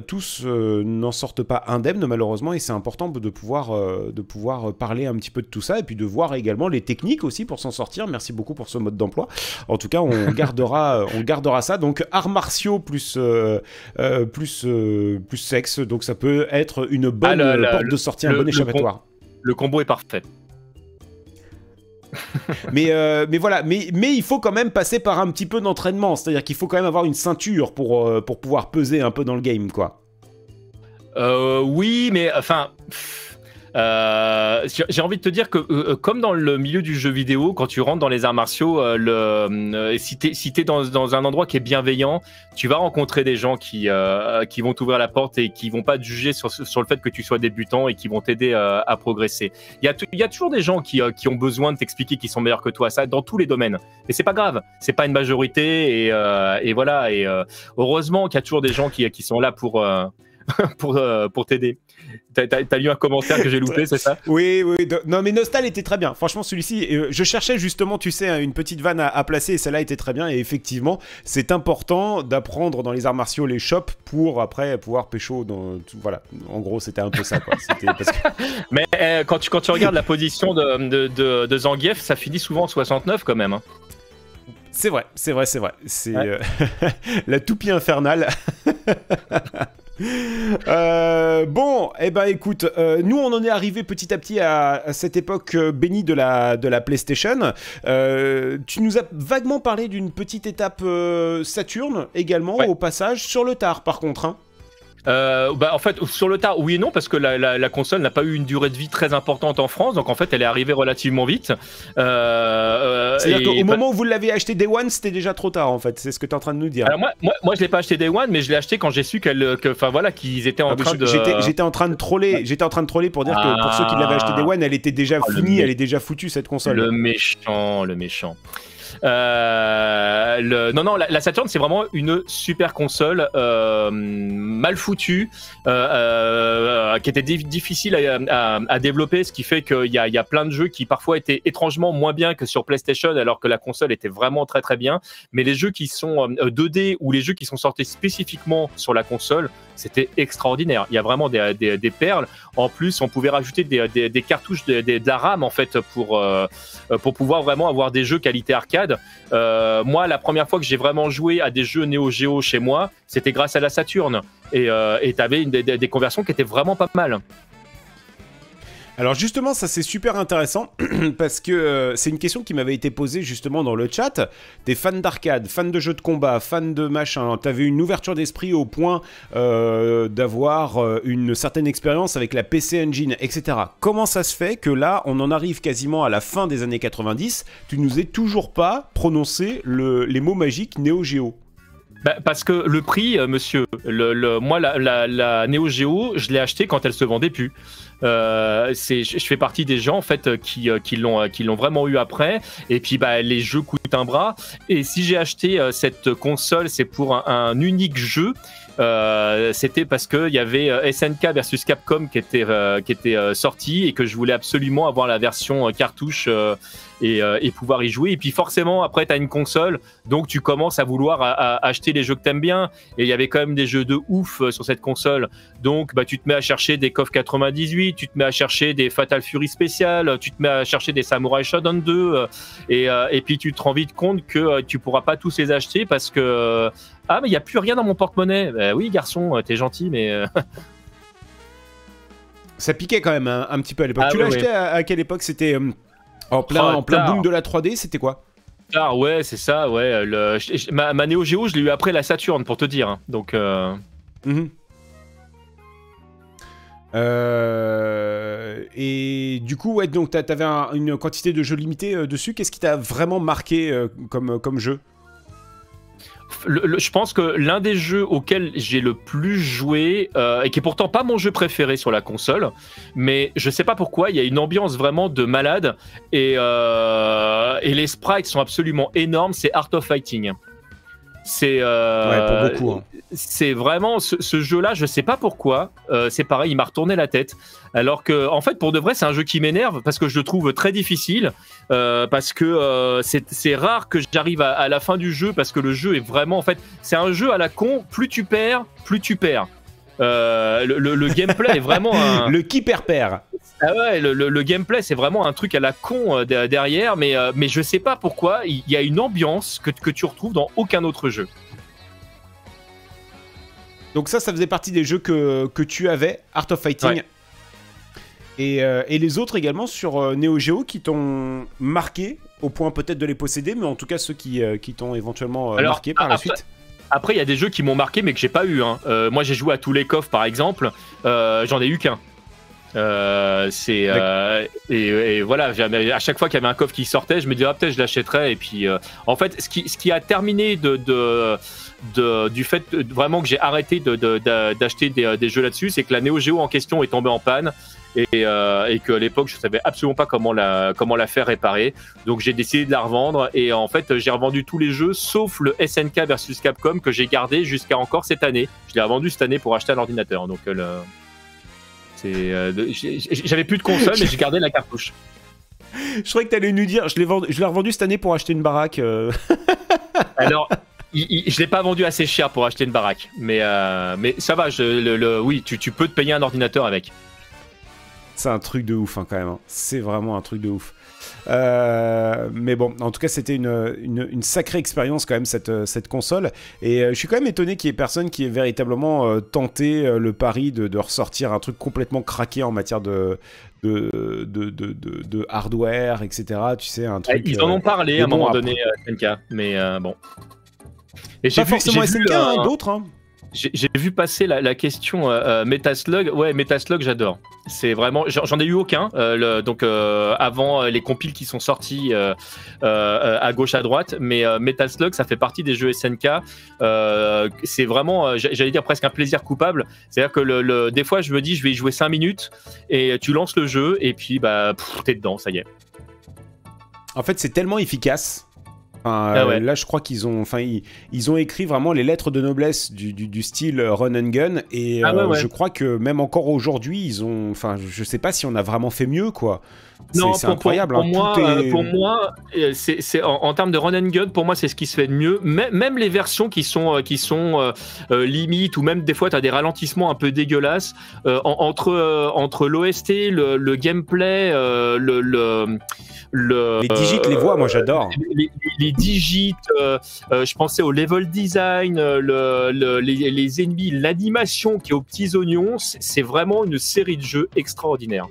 tous n'en sortent pas indemnes malheureusement, et c'est important de pouvoir, de pouvoir parler un petit peu de tout ça, et puis de voir également les techniques aussi pour s'en sortir. Merci beaucoup pour ce mode d'emploi. En tout cas, on <laughs> gardera, on gardera ça. Donc arts martiaux plus plus plus sexe, donc ça peut être une bonne ah, porte de sortie, un bon échappatoire. Le, combo est parfait. <laughs> mais, euh, mais voilà, mais, mais il faut quand même passer par un petit peu d'entraînement. C'est-à-dire qu'il faut quand même avoir une ceinture pour, euh, pour pouvoir peser un peu dans le game, quoi. Euh, oui, mais enfin. Euh, j'ai envie de te dire que, euh, comme dans le milieu du jeu vidéo, quand tu rentres dans les arts martiaux, euh, si tu es, dans, un endroit qui est bienveillant, tu vas rencontrer des gens qui, vont t'ouvrir la porte et qui vont pas te juger sur, le fait que tu sois débutant et qui vont t'aider à progresser. Il y a, toujours des gens qui, ont besoin de t'expliquer qu'ils sont meilleurs que toi, ça dans tous les domaines. Mais c'est pas grave, c'est pas une majorité et, voilà. Et heureusement qu'il y a toujours des gens qui, sont là pour <laughs> t'aider. T'as lu un commentaire que j'ai loupé, c'est ça? Oui, oui. Non, mais Nostal était très bien. Franchement, celui-ci, euh, je cherchais justement, tu sais, une petite vanne à, placer et celle-là était très bien. Et effectivement, c'est important d'apprendre dans les arts martiaux les shops pour après pouvoir pécho. Dans, voilà, en gros, c'était un peu ça. Quoi. <laughs> mais euh, quand, tu, quand tu regardes la position de, de, de, Zangief, ça finit souvent en 69 quand même. Hein. C'est vrai, c'est vrai, c'est vrai. C'est euh, <laughs> la toupie infernale. <laughs> Euh, bon, eh ben écoute, euh, nous on en est arrivé petit à petit à, cette époque euh, bénie de la, de la PlayStation. tu nous as vaguement parlé d'une petite étape Saturn également au passage, sur le tard par contre. Hein. Euh, bah, en fait, sur le tard, oui et non, parce que la, console n'a pas eu une durée de vie très importante en France, donc en fait, elle est arrivée relativement vite. Euh, euh C'est-à-dire qu'au moment où vous l'avez acheté Day One, c'était déjà trop tard, en fait. C'est ce que tu es en train de nous dire. Alors moi, moi, moi je l'ai pas acheté Day One, mais je l'ai acheté quand j'ai su qu'elle, enfin voilà, qu'ils étaient en ah, train de. J'étais en train de troller. J'étais en train de troller pour dire que pour ceux qui l'avaient acheté Day One, elle était déjà ah, finie, elle est déjà foutue cette console. Le méchant, le méchant. Euh, le... Non, non, la, Saturn, c'est vraiment une super console euh, mal foutue, euh, qui était difficile à, développer, ce qui fait qu'il y, y a, plein de jeux qui parfois étaient étrangement moins bien que sur PlayStation, alors que la console était vraiment très très bien. Mais les jeux qui sont 2D ou les jeux qui sont sortis spécifiquement sur la console, c'était extraordinaire. Il y a vraiment des, des, perles. En plus, on pouvait rajouter des, des cartouches de, la en fait pour, pour pouvoir vraiment avoir des jeux qualité arcade euh, moi, la première fois que j'ai vraiment joué à des jeux Neo Geo chez moi, c'était grâce à la Saturne. Et euh, tu avais des, des, conversions qui étaient vraiment pas mal. Alors justement, ça c'est super intéressant <clears throat> parce que euh, c'est une question qui m'avait été posée justement dans le chat. T'es fan d'arcade, fan de jeux de combat, fan de machin, t'avais une ouverture d'esprit au point euh, d'avoir euh, une certaine expérience avec la PC Engine, etc. Comment ça se fait que là, on en arrive quasiment à la fin des années 90, tu nous aies toujours pas prononcé les mots magiques Neo Geo bah, parce que le prix, monsieur, le, moi, la Neo Geo, je l'ai acheté quand elle se vendait plus. Euh, c'est, je fais partie des gens en fait qui, euh, qui l'ont, qui l'ont vraiment eu après. Et puis bah, les jeux coûtent un bras. Et si j'ai acheté euh, cette console, c'est pour un, unique jeu. C'était parce qu'il y avait SNK versus Capcom qui était, qui était sorti et que je voulais absolument avoir la version cartouche euh, et, pouvoir y jouer. Et puis forcément, après, tu as une console, donc tu commences à vouloir acheter les jeux que t'aimes bien. Et il y avait quand même des jeux de ouf euh, sur cette console. Donc bah, tu te mets à chercher des KOF 98, tu te mets à chercher des Fatal Fury spéciales, tu te mets à chercher des Samurai Shodown 2. Euh, et, et puis tu te rends vite compte que tu pourras pas tous les acheter parce que... Ah mais il n'y a plus rien dans mon porte-monnaie. Bah oui garçon, t'es gentil mais... <laughs> Ça piquait quand même un, petit peu à l'époque. Ah tu l'as acheté à, quelle époque? C'était en plein, en plein boom de la 3D, c'était quoi? Ah ouais, c'est ça, ouais. Le, ma, ma Neo Geo, je l'ai eu après la Saturn, pour te dire. Hein. Donc. Euh... Mhm. Euh, et du coup, ouais, donc t'avais une quantité de jeux limités euh, dessus. Qu'est-ce qui t'a vraiment marqué euh, comme, comme jeu? Je pense que l'un des jeux auxquels j'ai le plus joué, euh, et qui est pourtant pas mon jeu préféré sur la console, mais je sais pas pourquoi, il y a une ambiance vraiment de malade, et, euh, et les sprites sont absolument énormes, c'est Art of Fighting. C'est euh, hein. C'est vraiment ce, jeu-là, je sais pas pourquoi. Euh, c'est pareil, il m'a retourné la tête. Alors que, en fait, pour de vrai, c'est un jeu qui m'énerve parce que je le trouve très difficile. Euh, parce que c'est rare que j'arrive à, la fin du jeu parce que le jeu est vraiment, en fait, c'est un jeu à la con. Plus tu perds, plus tu perds. le, gameplay est vraiment <laughs> un... le qui perd perd. Ah ouais, le, gameplay, c'est vraiment un truc à la con euh, derrière, mais, euh, mais je sais pas pourquoi, il y a une ambiance que, que tu retrouves dans aucun autre jeu. Donc ça, ça faisait partie des jeux que, que tu avais, Art of Fighting. Et, les autres également sur Neo Geo qui t'ont marqué au point peut-être de les posséder, mais en tout cas ceux qui, qui t'ont éventuellement marqué par la suite. Après, il y a des jeux qui m'ont marqué mais que j'ai pas eu. Hein. moi, j'ai joué à tous les coffres par exemple. J'en ai eu qu'un. Euh, c'est euh, et, voilà, à chaque fois qu'il y avait un coffre qui sortait, je me disais ah, peut-être je l'achèterais. Et puis euh, en fait, ce qui, ce qui a terminé de, de, du fait vraiment que j'ai arrêté d'acheter des, des, jeux là-dessus, c'est que la Neo Geo en question est tombée en panne. Et, et qu'à l'époque je savais absolument pas comment la comment la faire réparer donc j'ai décidé de la revendre et en fait j'ai revendu tous les jeux sauf le SNK versus Capcom que j'ai gardé jusqu'à encore cette année je l'ai revendu cette année pour acheter un ordinateur donc le euh, j'avais plus de console, mais j'ai gardé la cartouche. <laughs> Je croyais que tu allais nous dire, je l'ai revendu cette année pour acheter une baraque. Euh. <laughs> Alors, je l'ai pas vendu assez cher pour acheter une baraque, mais euh, mais ça va. le, oui, tu, peux te payer un ordinateur avec. C'est un truc de ouf hein, quand même. Hein. C'est vraiment un truc de ouf. Euh, mais bon, en tout cas, c'était une, une, sacrée expérience quand même cette, cette console. Et euh, je suis quand même étonné qu'il y ait personne qui ait véritablement euh, tenté le pari de, de, ressortir un truc complètement craqué en matière de, de, de, de, de, hardware, etc. Tu sais, un truc. Ils en ont parlé à un moment donné, SNK, mais bon. Et Pas forcément SNK, hein, d'autres. Hein. J'ai vu passer la, question euh, euh, Metaslug. Ouais, Metaslug, j'adore. C'est vraiment, j'en ai eu aucun. Euh, donc avant les compiles qui sont sortis à gauche à droite, mais Metaslug, ça fait partie des jeux SNK. c'est vraiment, j'allais dire presque un plaisir coupable. C'est-à-dire que des fois, je me dis, je vais y jouer 5 minutes et tu lances le jeu et puis bah t'es dedans, ça y est. En fait, c'est tellement efficace ah euh, là, je crois qu'ils ont, enfin, ils, ont écrit vraiment les lettres de noblesse du, style run and gun, et ah euh, je crois que même encore aujourd'hui, ils ont, enfin, je sais pas si on a vraiment fait mieux, quoi. C'est incroyable. Pour, hein. moi, euh, pour moi, c'est en, termes de run and gun, pour moi, c'est ce qui se fait de mieux. Même, les versions qui sont qui sont limites ou même des fois, tu as des ralentissements un peu dégueulasses entre entre l'OST, le, gameplay, le, le les digits, les voix, moi j'adore. Les, digits, euh, euh, je pensais au level design, euh, les, ennemis, l'animation qui est aux petits oignons, c'est vraiment une série de jeux extraordinaire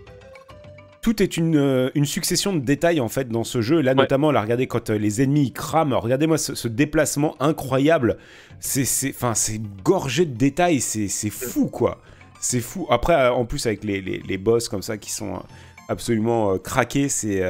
tout est une, succession de détails en fait dans ce jeu. Là, notamment, là, regardez quand les ennemis crament. Regardez-moi ce, déplacement incroyable. C'est, enfin, c'est gorgé de détails. C'est, fou, quoi. C'est fou. Après, en plus, avec les, les, boss comme ça qui sont absolument craqués, c'est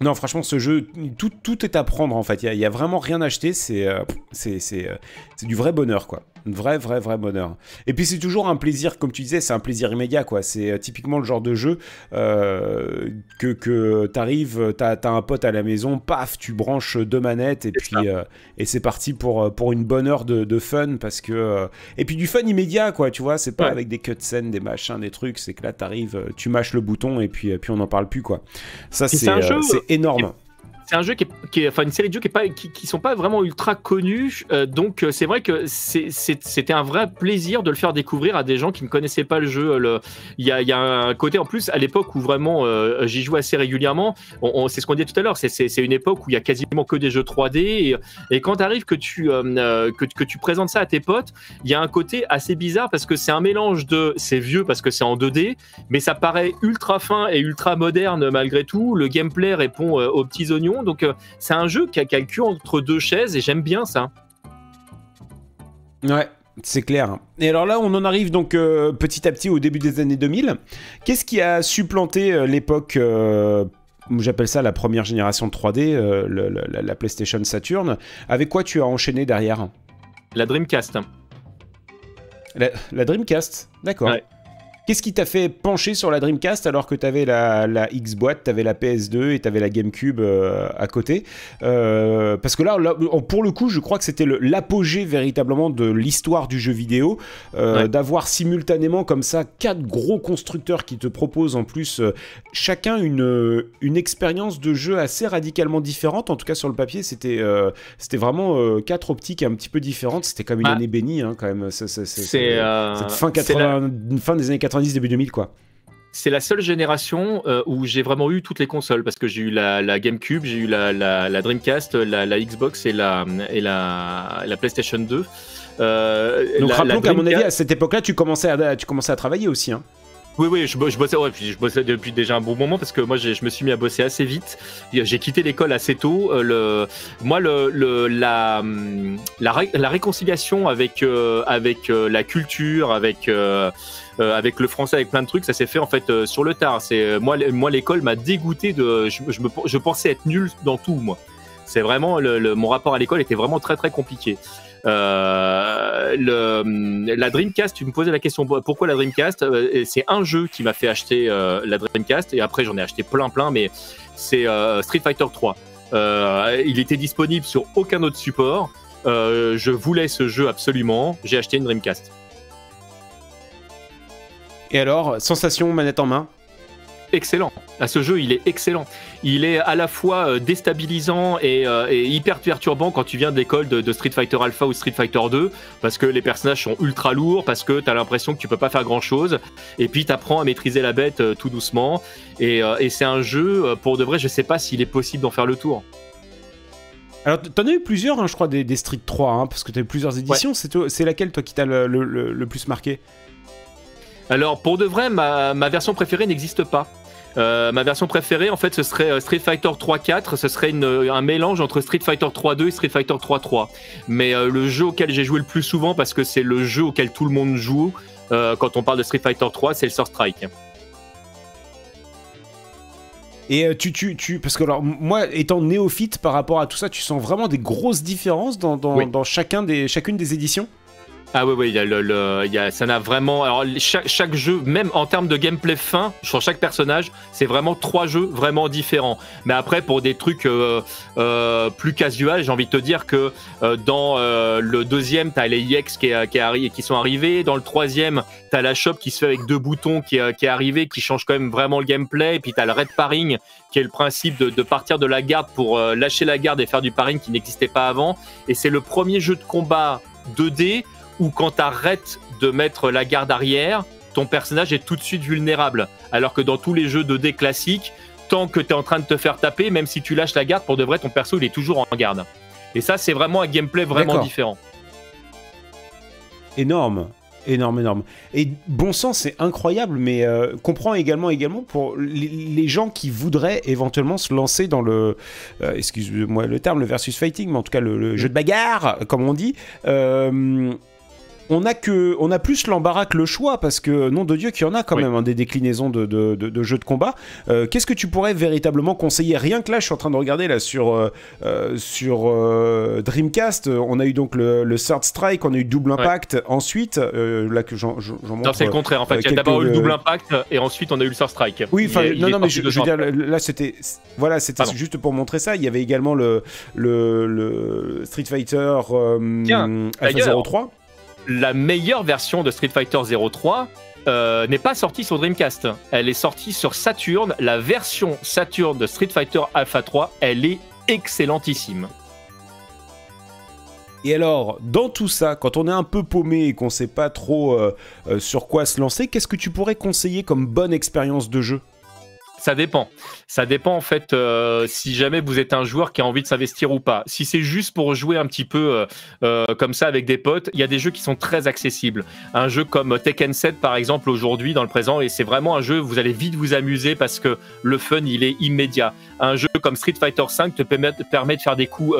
non, franchement, ce jeu, tout, tout, est à prendre en fait. Il n'y a, vraiment rien à acheter. C'est euh, c'est euh, c'est du vrai bonheur, quoi. Vrai, vrai, vrai bonheur. Et puis c'est toujours un plaisir, comme tu disais, c'est un plaisir immédiat, quoi. C'est euh, typiquement le genre de jeu que, que t'arrives, t'as as un pote à la maison, paf, tu branches deux manettes et puis et c'est parti pour, pour une bonne heure de, de fun parce que et puis du fun immédiat, quoi. Tu vois, c'est pas avec des cutscenes, des machins, des trucs. C'est que là, t'arrives, tu mâches le bouton et puis, puis on n'en parle plus, quoi. Ça, c'est c'est énorme c'est un jeu qui est, enfin une série de jeux qui, est sont pas vraiment ultra connus. Euh, donc euh, c'est vrai que c'était un vrai plaisir de le faire découvrir à des gens qui ne connaissaient pas le jeu. Il y, a, un côté en plus à l'époque où vraiment euh, j'y joue assez régulièrement. On, c'est ce qu'on dit tout à l'heure. C'est une époque où il y a quasiment que des jeux 3D et, quand arrive que tu que, que, tu présentes ça à tes potes, il y a un côté assez bizarre parce que c'est un mélange de c'est vieux parce que c'est en 2D, mais ça paraît ultra fin et ultra moderne malgré tout. Le gameplay répond aux petits oignons donc euh, c'est un jeu qui a, qui entre deux chaises et j'aime bien ça. Ouais, c'est clair. Et alors là, on en arrive donc euh, petit à petit au début des années 2000. Qu'est-ce qui a supplanté euh, l'époque J'appelle ça la première génération de 3D, la, PlayStation Saturn. Avec quoi tu as enchaîné derrière? La Dreamcast. La, Dreamcast, d'accord. Qu'est-ce qui t'a fait pencher sur la Dreamcast alors que t'avais la, la X-Boîte, t'avais la PS2 et t'avais la GameCube euh, à côté euh, Parce que là, pour le coup, je crois que c'était l'apogée véritablement de l'histoire du jeu vidéo, euh, d'avoir simultanément comme ça quatre gros constructeurs qui te proposent en plus chacun une, une expérience de jeu assez radicalement différente. En tout cas, sur le papier, c'était c'était vraiment quatre optiques un petit peu différentes. C'était comme une bah, année bénie, hein, quand même. C'est cette fin, 80, fin des années 80 début 2000, quoi. C'est la seule génération euh, où j'ai vraiment eu toutes les consoles parce que j'ai eu la, GameCube, j'ai eu la, Dreamcast, la, Xbox et la, et la, PlayStation 2. Euh, Donc rappelons qu'à mon avis, à cette époque-là, tu commençais à, tu commençais à travailler aussi. Hein. Oui, oui, je, bossais, ouais, puis je bossais depuis déjà un bon moment parce que moi, je me suis mis à bosser assez vite. J'ai quitté l'école assez tôt. Euh, le, moi, le, le la, la, la, réconciliation avec, euh, avec euh, la culture, avec, avec le français, avec plein de trucs, ça s'est fait en fait sur le tard. C'est moi, moi l'école m'a dégoûté de. Je, me, je pensais être nul dans tout, moi. C'est vraiment le, mon rapport à l'école était vraiment très très compliqué. Euh, le, la Dreamcast, tu me posais la question pourquoi la Dreamcast euh, C'est un jeu qui m'a fait acheter euh, la Dreamcast et après j'en ai acheté plein plein, mais c'est Street Fighter 3. il était disponible sur aucun autre support. je voulais ce jeu absolument. J'ai acheté une Dreamcast. Et alors, sensation manette en main excellent. À ce jeu, il est excellent. Il est à la fois euh, déstabilisant euh, et, hyper perturbant quand tu viens de l'école de, Street Fighter Alpha ou Street Fighter 2, parce que les personnages sont ultra lourds, parce que tu as l'impression que tu peux pas faire grand chose, et puis tu apprends à maîtriser la bête euh, tout doucement. Et, c'est un jeu, pour de vrai, je sais pas s'il est possible d'en faire le tour. Alors, t'en as eu plusieurs, hein, je crois, des, Street 3, hein, parce que tu as eu plusieurs éditions. C'est laquelle, toi, qui t'a le, plus marqué? Alors pour de vrai, ma version préférée n'existe pas. Euh, ma version préférée, en fait, ce serait euh, Street Fighter 3-4. Ce serait euh, un mélange entre Street Fighter 3-2 et Street Fighter 3-3. Mais le jeu auquel j'ai joué le plus souvent, parce que c'est le jeu auquel tout le monde joue quand on parle de Street Fighter 3, c'est le Sword Strike. Et tu, tu, tu, parce que alors moi, étant néophyte par rapport à tout ça, tu sens vraiment des grosses différences dans, dans, dans chacun des, chacune des éditions? Ah oui, oui, y a ça n'a vraiment. Alors, chaque, chaque, jeu, même en termes de gameplay fin, sur chaque personnage, c'est vraiment trois jeux vraiment différents. Mais après, pour des trucs euh, euh, plus casual, j'ai envie de te dire que euh, dans le deuxième, t'as les EX qui, qui, qui, sont arrivés. Dans le troisième, t'as la shop qui se fait avec deux boutons qui, qui est arrivé, qui change quand même vraiment le gameplay. Et puis t'as le red paring, qui est le principe de, de partir de la garde pour lâcher la garde et faire du paring qui n'existait pas avant. Et c'est le premier jeu de combat 2D ou quand tu arrêtes de mettre la garde arrière, ton personnage est tout de suite vulnérable. Alors que dans tous les jeux 2D classiques, tant que tu es en train de te faire taper, même si tu lâches la garde, pour de vrai, ton perso, il est toujours en garde. Et ça, c'est vraiment un gameplay vraiment différent. Énorme. Énorme, énorme. Et bon sens, c'est incroyable, mais euh, comprends également, également pour les, gens qui voudraient éventuellement se lancer dans le, euh, excuse-moi le terme, le versus fighting, mais en tout cas le, jeu de bagarre, comme on dit. Euh, on a que on a plus l'embarras que le choix parce que nom de Dieu qu'il y en a quand même hein, des déclinaisons de, jeux de combat. Euh, qu'est-ce que tu pourrais véritablement conseiller? Rien que là, je suis en train de regarder là sur euh, euh, sur Dreamcast, on a eu donc le, Third Strike, on a eu Double Impact. Ensuite, là que j'en montre. Non, c'est le contraire. En fait, il y a d'abord eu le Double Impact et ensuite on a eu le Third Strike. Oui, enfin, non, non, mais je, veux dire, là c'était voilà, c'était juste pour montrer ça. Il y avait également le le, Street Fighter Alpha 03 la meilleure version de Street Fighter 03 euh, n'est pas sortie sur Dreamcast. Elle est sortie sur Saturn. La version Saturn de Street Fighter Alpha 3, elle est excellentissime. Et alors, dans tout ça, quand on est un peu paumé et qu'on sait pas trop euh, euh, sur quoi se lancer, qu'est-ce que tu pourrais conseiller comme bonne expérience de jeu? Ça dépend. Ça dépend en fait euh, si jamais vous êtes un joueur qui a envie de s'investir ou pas. Si c'est juste pour jouer un petit peu euh, euh, comme ça avec des potes, il y a des jeux qui sont très accessibles. Un jeu comme Tekken 7 par exemple aujourd'hui dans le présent et c'est vraiment un jeu vous allez vite vous amuser parce que le fun il est immédiat. Un jeu comme Street Fighter 5 te permet, permet de faire des coups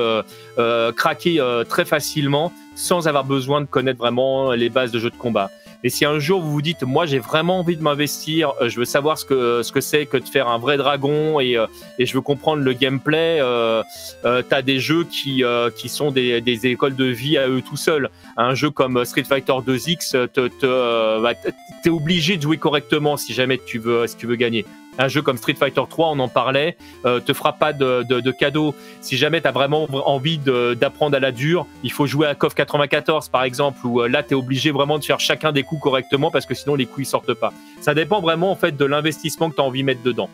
craqués très facilement sans avoir besoin de connaître vraiment les bases de jeux de combat. Et si un jour vous vous dites, moi j'ai vraiment envie de m'investir, euh, je veux savoir ce que ce que c'est que de faire un vrai dragon et, euh, et je veux comprendre le gameplay, euh, euh t'as des jeux qui qui sont des, des écoles de vie à eux tout seuls. Un jeu comme Street Fighter 2X, te, te, bah, t'es obligé de jouer correctement si jamais tu veux si tu veux gagner un jeu comme Street Fighter 3, on en parlait, euh, te fera pas de, de, cadeau. Si jamais tu as vraiment envie d'apprendre à la dure, il faut jouer à KOF 94 par exemple, où euh, là tu es obligé vraiment de faire chacun des coups correctement parce que sinon les coups ils sortent pas. Ça dépend vraiment en fait de l'investissement que tu as envie de mettre dedans.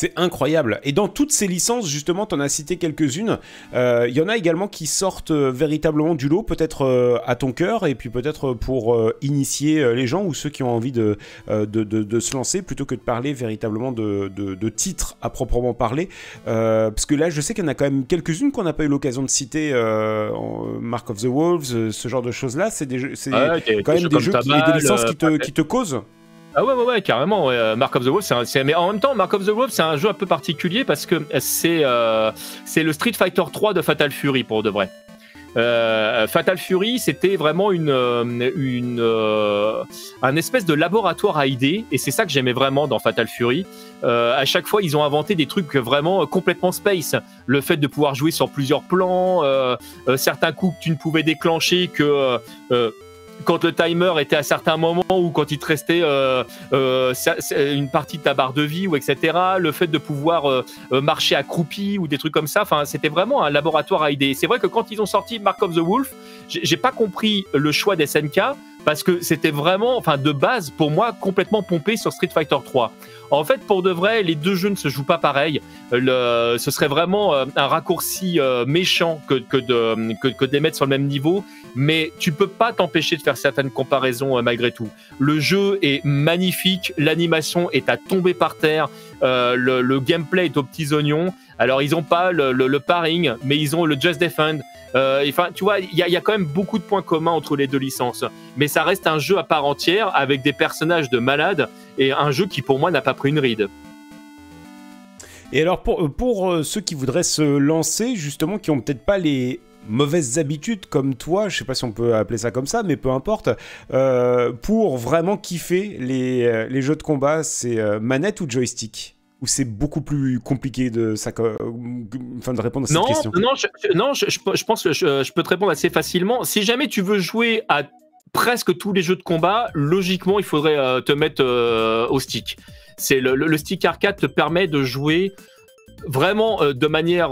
C'est incroyable. Et dans toutes ces licences, justement, tu en as cité quelques-unes. Euh, il y en a également qui sortent euh, véritablement du lot, peut-être euh, à ton cœur, et puis peut-être pour initier les gens ou ceux qui ont envie de, de, se lancer, plutôt que de parler véritablement de, titres à proprement parler. parce que là, je sais qu'il y en a quand même quelques-unes qu'on n'a pas eu l'occasion de citer. Mark of the Wolves, ce genre de choses-là. C'est quand même des jeux qui, et des licences qui te, qui te causent. Ah ouais, ouais, ouais, carrément. Euh, Mark of the Wolf, c'est mais en même temps, Mark of the Wolf, c'est un jeu un peu particulier parce que c'est euh, le Street Fighter 3 de Fatal Fury pour de vrai. Euh, Fatal Fury, c'était vraiment une, une un espèce de laboratoire à idées, et c'est ça que j'aimais vraiment dans Fatal Fury. à chaque fois, ils ont inventé des trucs vraiment complètement space. Le fait de pouvoir jouer sur plusieurs plans, certains coups que tu ne pouvais déclencher que quand le timer était à certains moments ou quand il te restait euh, euh, une partie de ta barre de vie ou etc. Le fait de pouvoir euh, marcher accroupi ou des trucs comme ça. Enfin, c'était vraiment un laboratoire à idées. C'est vrai que quand ils ont sorti Mark of the Wolf, j'ai pas compris le choix des SNK parce que c'était vraiment, enfin de base pour moi complètement pompé sur Street Fighter 3. En fait, pour de vrai, les deux jeux ne se jouent pas pareil. Le, ce serait vraiment euh, un raccourci euh, méchant que, que, de, que, de les mettre sur le même niveau, mais tu peux pas t'empêcher de faire certaines comparaisons euh, malgré tout. Le jeu est magnifique, l'animation est à tomber par terre, le, le, gameplay est aux petits oignons. Alors, ils ont pas le, paring, mais ils ont le Just Defend. Euh, enfin, tu vois, il y, a quand même beaucoup de points communs entre les deux licences. Mais ça reste un jeu à part entière avec des personnages de malades et un jeu qui, pour moi, n'a pas pris une ride. Et alors, pour, pour euh, ceux qui voudraient se lancer, justement, qui ont peut-être pas les mauvaises habitudes comme toi, je sais pas si on peut appeler ça comme ça, mais peu importe, euh, pour vraiment kiffer les, les jeux de combat, c'est manette ou joystick? Ou c'est beaucoup plus compliqué de, ça, enfin, de répondre à cette question Non, je, non je, je, pense que je, peux te répondre assez facilement. Si jamais tu veux jouer à presque tous les jeux de combat, logiquement, il faudrait euh, te mettre euh, au stick. C'est le, le, stick arcade te permet de jouer vraiment euh, de manière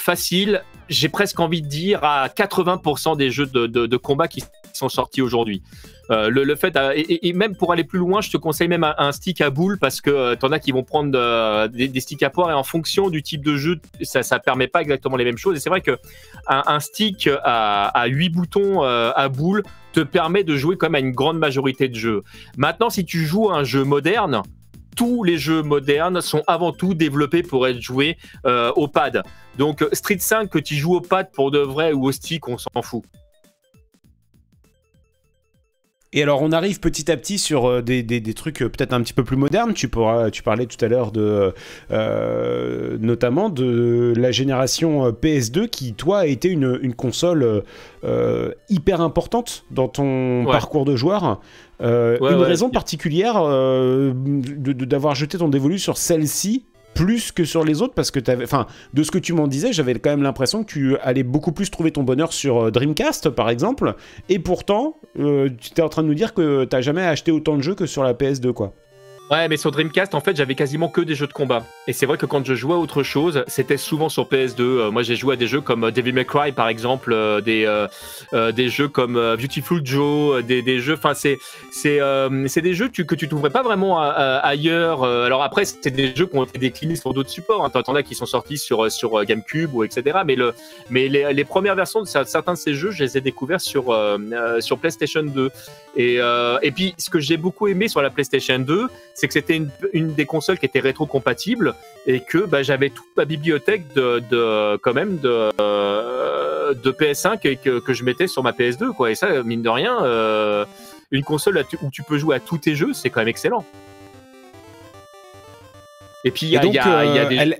facile. J'ai presque envie de dire à 80% des jeux de, de, de combat qui sont sortis aujourd'hui. Euh, le, fait, et, même pour aller plus loin, je te conseille même un, stick à boule parce que euh, t'en as qui vont prendre euh, des, sticks à poire et en fonction du type de jeu, ça, ça permet pas exactement les mêmes choses. Et c'est vrai que un, stick à, à 8 boutons à boule te permet de jouer même à une grande majorité de jeux. Maintenant, si tu joues à un jeu moderne, tous les jeux modernes sont avant tout développés pour être joués au pad. Donc Street 5 que tu joues au pad pour de vrai ou au stick, on s'en fout. Et alors, on arrive petit à petit sur euh, des, des, trucs euh, peut-être un petit peu plus modernes. Tu, pourras, tu parlais tout à l'heure de, euh, notamment de la génération PS2 qui, toi, a été une, une console hyper importante dans ton parcours de joueur. une raison particulière d'avoir jeté ton dévolu sur celle-ci plus que sur les autres parce que avais, enfin, de ce que tu m'en disais, j'avais quand même l'impression que tu allais beaucoup plus trouver ton bonheur sur euh, Dreamcast, par exemple, et pourtant, euh, tu étais en train de nous dire que t'as jamais acheté autant de jeux que sur la PS2, quoi. Ouais, mais sur Dreamcast, en fait, j'avais quasiment que des jeux de combat. Et c'est vrai que quand je jouais à autre chose, c'était souvent sur PS2. Euh, moi, j'ai joué à des jeux comme euh, Devil May Cry, par exemple, euh, des des jeux comme Beautiful Joe, des, des jeux. Enfin, c'est c'est c'est des jeux tu, que tu trouverais pas vraiment ailleurs. alors après, c'est des jeux qui ont été déclinés sur d'autres supports. Hein. T'en as qui sont sortis sur sur GameCube ou etc. Mais le mais les, les premières versions de certains de ces jeux, je les ai découverts sur sur PlayStation 2. Et et puis, ce que j'ai beaucoup aimé sur la PlayStation 2 c'est que c'était une, des consoles qui était rétro-compatible et que bah, j'avais toute ma bibliothèque de, de quand même de, euh, de PS5 que, que, je mettais sur ma PS2 quoi. Et ça, mine de rien, euh, une console où tu peux jouer à tous tes jeux, c'est quand même excellent. Et puis il y, a, y, a, y a des...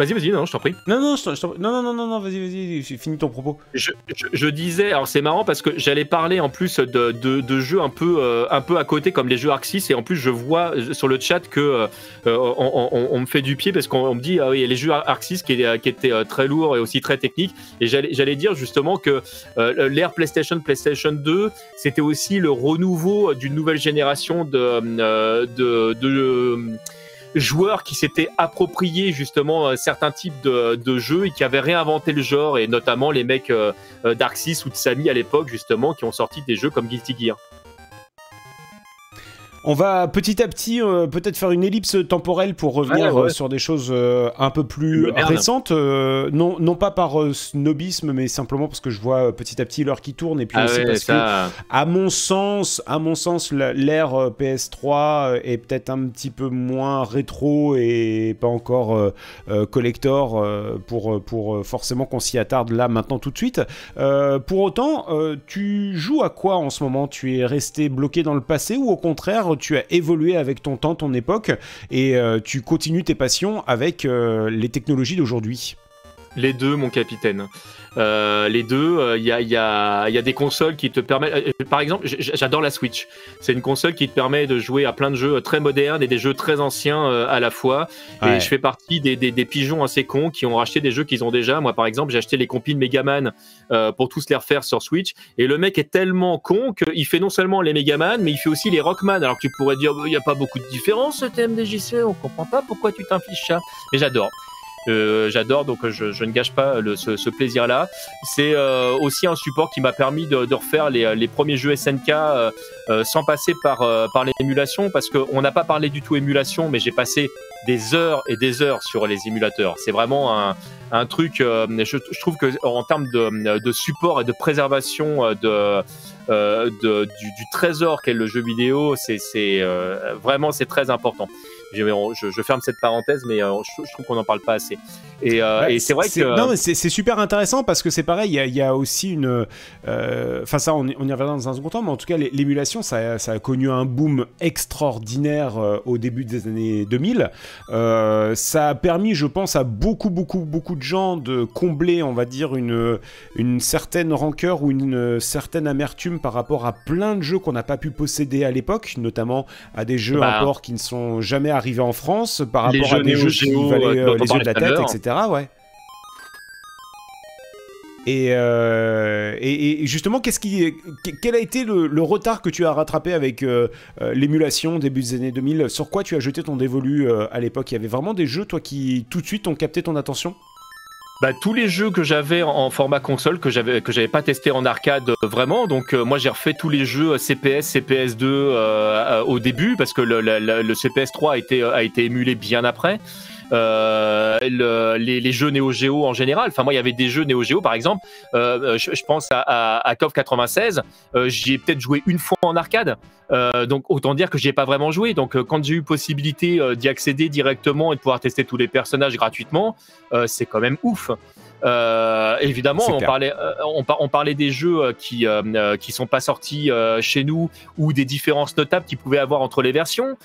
Vas-y, vas-y, non, je t'en prie. Non, non, non, non, non, non, vas-y, vas-y, finis ton propos. Je, je, disais, alors c'est marrant parce que j'allais parler en plus de, de, de jeux un peu, euh, un peu à côté comme les jeux Arc 6 et en plus je vois sur le chat que euh, on, on, me fait du pied parce qu'on me dit ah oui, les jeux Arc 6 qui, qui étaient très lourds et aussi très techniques et j'allais dire justement que l'ère PlayStation, PlayStation 2, c'était aussi le renouveau d'une nouvelle génération de, de, de joueurs qui s'étaient appropriés justement euh, certains types de, jeux et qui avaient réinventé le genre, et notamment les mecs euh, euh, d'Arc 6 ou de Samy à l'époque justement, qui ont sorti des jeux comme Guilty Gear. On va petit à petit euh, peut-être faire une ellipse temporelle pour revenir euh, sur des choses euh, un peu plus récentes, non, non pas par snobisme, mais simplement parce que je vois petit à petit l'heure qui tourne. Et puis ah aussi parce que, à mon sens, à mon sens, l'ère PS3 est peut-être un petit peu moins rétro et pas encore collector pour, pour forcément qu'on s'y attarde là maintenant tout de suite. pour autant, tu joues à quoi en ce moment? Tu es resté bloqué dans le passé ou au contraire tu as évolué avec ton temps, ton époque, et euh, tu continues tes passions avec euh, les technologies d'aujourd'hui les deux, mon capitaine. Euh, les deux, il y, a, y, a, y, a, des consoles qui te permettent. par exemple, j'adore la Switch. C'est une console qui te permet de jouer à plein de jeux très modernes et des jeux très anciens à la fois. Et je fais partie des, des, des, pigeons assez cons qui ont racheté des jeux qu'ils ont déjà. Moi, par exemple, j'ai acheté les compiles Megaman euh, pour tous les refaire sur Switch. Et le mec est tellement con qu'il fait non seulement les Megaman, mais il fait aussi les Rockman. Alors que tu pourrais dire, il n'y a pas beaucoup de différence, ce TMDJC, on comprend pas pourquoi tu t'infliges ça. Mais j'adore. Euh, j'adore, donc je, je, ne gâche pas le, ce, ce plaisir-là. C'est euh, aussi un support qui m'a permis de, de refaire les, les, premiers jeux SNK euh, euh, sans passer par, par l'émulation, parce qu'on n'a pas parlé du tout émulation, mais j'ai passé des heures et des heures sur les émulateurs. C'est vraiment un, un truc. Je, je, trouve que en termes de, de, support et de préservation de, de du, du, trésor qu'est le jeu vidéo, c'est vraiment c'est très important je, je, ferme cette parenthèse, mais euh, je, trouve qu'on n'en parle pas assez. Et, euh, et c'est vrai que. Non, mais c'est super intéressant parce que c'est pareil, il y, y, a aussi une. Euh, enfin, ça, on, on, y reviendra dans un second temps, mais en tout cas, l'émulation, ça, ça, a connu un boom extraordinaire au début des années 2000. ça a permis, je pense, à beaucoup, beaucoup, beaucoup de gens de combler, on va dire, une, une certaine rancœur ou une certaine amertume par rapport à plein de jeux qu'on n'a pas pu posséder à l'époque, notamment à des jeux bah, port qui ne sont jamais arrivé en France par rapport à des jeux qui valaient euh, les yeux de la tête, etc. Ouais. Euh, et, et, justement, qu'est-ce qui, quel a été le, retard que tu as rattrapé avec euh, l'émulation début des années 2000 Sur quoi tu as jeté ton dévolu à l'époque? Il y avait vraiment des jeux, toi, qui tout de suite ont capté ton attention? Bah, tous les jeux que j'avais en format console que j'avais que j'avais pas testé en arcade euh, vraiment. Donc euh, moi j'ai refait tous les jeux CPS CPS2 euh, au début parce que le, le, le CPS3 a été émulé bien après. euh, le, les, jeux Neo Geo en général. Enfin, moi, il y avait des jeux Neo Geo, par exemple. Euh, je, pense à, à, à KOF 96. Euh, j'y ai peut-être joué une fois en arcade. Euh, donc, autant dire que j'y ai pas vraiment joué. Donc, euh, quand j'ai eu possibilité d'y accéder directement et de pouvoir tester tous les personnages gratuitement, c'est quand même ouf. Euh, évidemment, on parlait, euh, on, on, parlait des jeux euh, qui euh, qui sont pas sortis chez nous ou des différences notables qu'il pouvait avoir entre les versions.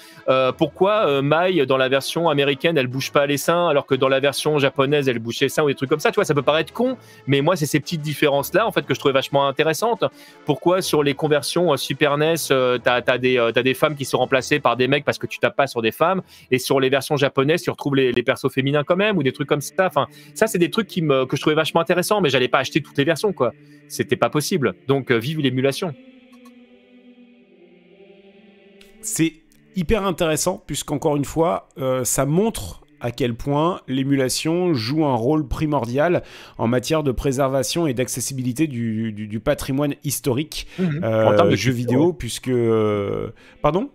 pourquoi Mai dans la version américaine elle bouge pas les seins alors que dans la version japonaise elle bouge les seins ou des trucs comme ça? Tu vois, ça peut paraître con, mais moi c'est ces petites différences là en fait que je trouvais vachement intéressantes. Pourquoi sur les conversions Super NES t'as as des as des femmes qui sont remplacées par des mecs parce que tu tapes pas sur des femmes et sur les versions japonaises tu retrouves les, les persos féminins quand même ou des trucs comme ça. Enfin, ça c'est des trucs qui me que je trouvais vachement intéressant, mais j'allais pas acheter toutes les versions, quoi. C'était pas possible. Donc, euh, vive l'émulation. C'est hyper intéressant, puisqu'encore une fois, euh, ça montre à quel point l'émulation joue un rôle primordial en matière de préservation et d'accessibilité du, patrimoine historique mmh. euh, en de jeux vidéo, puisque... pardon?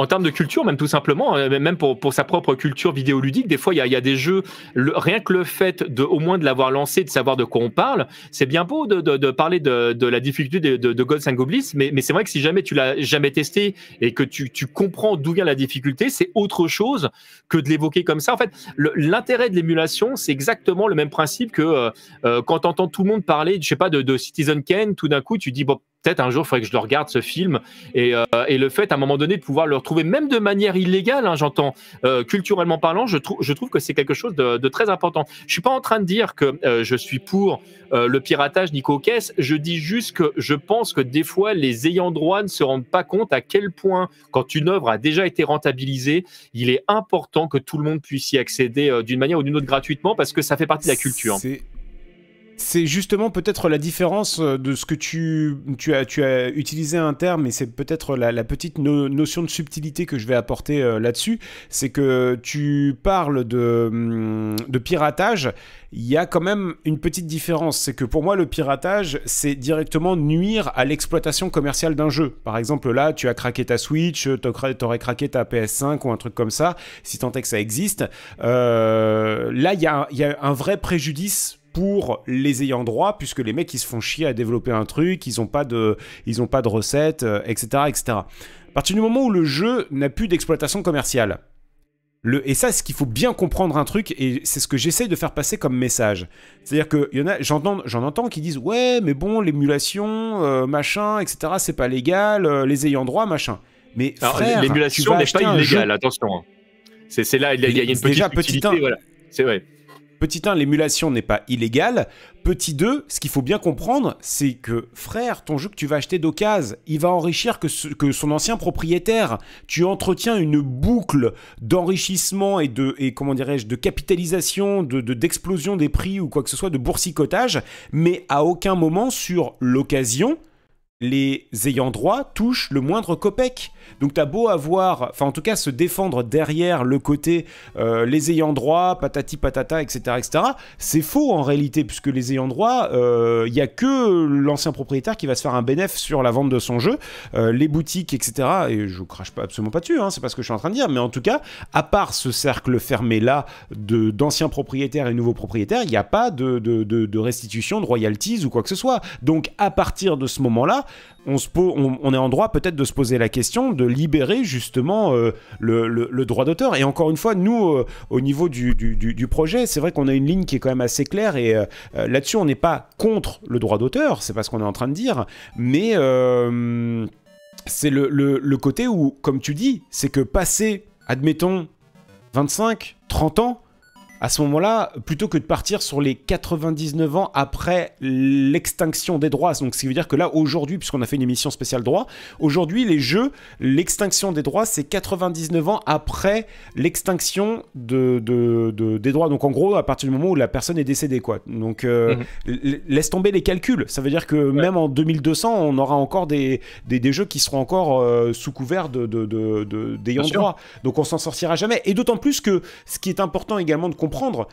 En termes de culture, même tout simplement, hein, même pour, pour sa propre culture vidéoludique, des fois, il y a, y a, des jeux, rien que le fait de, au moins de l'avoir lancé, de savoir de quoi on parle, c'est bien beau de, de, de parler de, de, la difficulté de, de, Gods and Goblins, mais, mais c'est vrai que si jamais tu l'as jamais testé et que tu, tu comprends d'où vient la difficulté, c'est autre chose que de l'évoquer comme ça. En fait, l'intérêt de l'émulation, c'est exactement le même principe que euh, euh quand tu entends tout le monde parler, je sais pas, de, de Citizen Kane, tout d'un coup, tu dis, bon, peut-être un jour, il faudrait que je le regarde ce film. Et, euh, et, le fait, à un moment donné, de pouvoir le retrouver, même de manière illégale, hein, j'entends, euh, culturellement parlant, je, trouve je trouve que c'est quelque chose de, de, très important. Je suis pas en train de dire que euh, je suis pour euh, le piratage Nico Caisse. Je dis juste que je pense que des fois, les ayants droit ne se rendent pas compte à quel point, quand une œuvre a déjà été rentabilisée, il est important que tout le monde puisse y accéder euh, d'une manière ou d'une autre gratuitement parce que ça fait partie de la culture. Justement peut-être la différence de ce que tu, as, utilisé un terme, et c'est peut-être la, petite notion de subtilité que je vais apporter là-dessus. C'est que tu parles de, hum, de piratage il y a quand même une petite différence. C'est que pour moi, le piratage, c'est directement nuire à l'exploitation commerciale d'un jeu. Par exemple, là, tu as craqué ta Switch, tu aurais craqué ta PS5 ou un truc comme ça, si tant est que ça existe. Euh, là, il y, a, un vrai préjudice pour les ayants droit, puisque les mecs, ils se font chier à développer un truc, ils n'ont pas de, ils ont pas de recettes, etc., euh, etc. À partir du moment où le jeu n'a plus d'exploitation commerciale, et ça, c'est ce qu'il faut bien comprendre un truc, et c'est ce que j'essaye de faire passer comme message. C'est-à-dire que y en a, j'entends, j'en entends qui disent ouais, mais bon, l'émulation, euh, machin, etc., c'est pas légal, euh, les ayants droit, machin. Mais l'émulation n'est pas illégale, attention. Hein. C'est, là, il y, a une petite déjà, petit voilà. C'est vrai. Petit 1, l'émulation n'est pas illégale. Petit 2, ce qu'il faut bien comprendre, c'est que frère, ton jeu que tu vas acheter d'occasion, il va enrichir que, que, son ancien propriétaire. Tu entretiens une boucle d'enrichissement et de comment dirais-je de capitalisation, de d'explosion des prix ou quoi que ce soit, de boursicotage, mais à aucun moment sur l'occasion les ayants droit touchent le moindre copec. Donc t'as beau avoir, enfin en tout cas se défendre derrière le côté euh, les ayants droit, patati patata, etc. etc. C'est faux en réalité, puisque les ayants droit, il euh, n'y a que l'ancien propriétaire qui va se faire un bénéfice sur la vente de son jeu, euh, les boutiques, etc. Et je crache pas absolument pas dessus, hein, c'est pas ce que je suis en train de dire, mais en tout cas, à part ce cercle fermé là de d'anciens propriétaires et nouveaux propriétaires, il n'y a pas de, de, de restitution, de royalties ou quoi que ce soit. Donc à partir de ce moment-là, on, se on, est en droit peut-être de se poser la question de libérer justement euh, le, droit d'auteur. Et encore une fois, nous, euh, au niveau du, projet, c'est vrai qu'on a une ligne qui est quand même assez claire et euh, là-dessus, on n'est pas contre le droit d'auteur, c'est pas ce qu'on est en train de dire, mais c'est le, le côté où, comme tu dis, c'est que passer, admettons, 25, 30 ans, à ce moment-là, plutôt que de partir sur les 99 ans après l'extinction des droits, donc ce qui veut dire que là, aujourd'hui, puisqu'on a fait une émission spéciale droit, aujourd'hui, les jeux, l'extinction des droits, c'est 99 ans après l'extinction de, des droits. Donc en gros, à partir du moment où la personne est décédée, quoi. Donc euh, mhm. laisse tomber les calculs. Ça veut dire que même en 2200, on aura encore des, des, jeux qui seront encore euh, sous couvert d'ayant de, de, droit. Donc on s'en sortira jamais. Et d'autant plus que ce qui est important également de comprendre,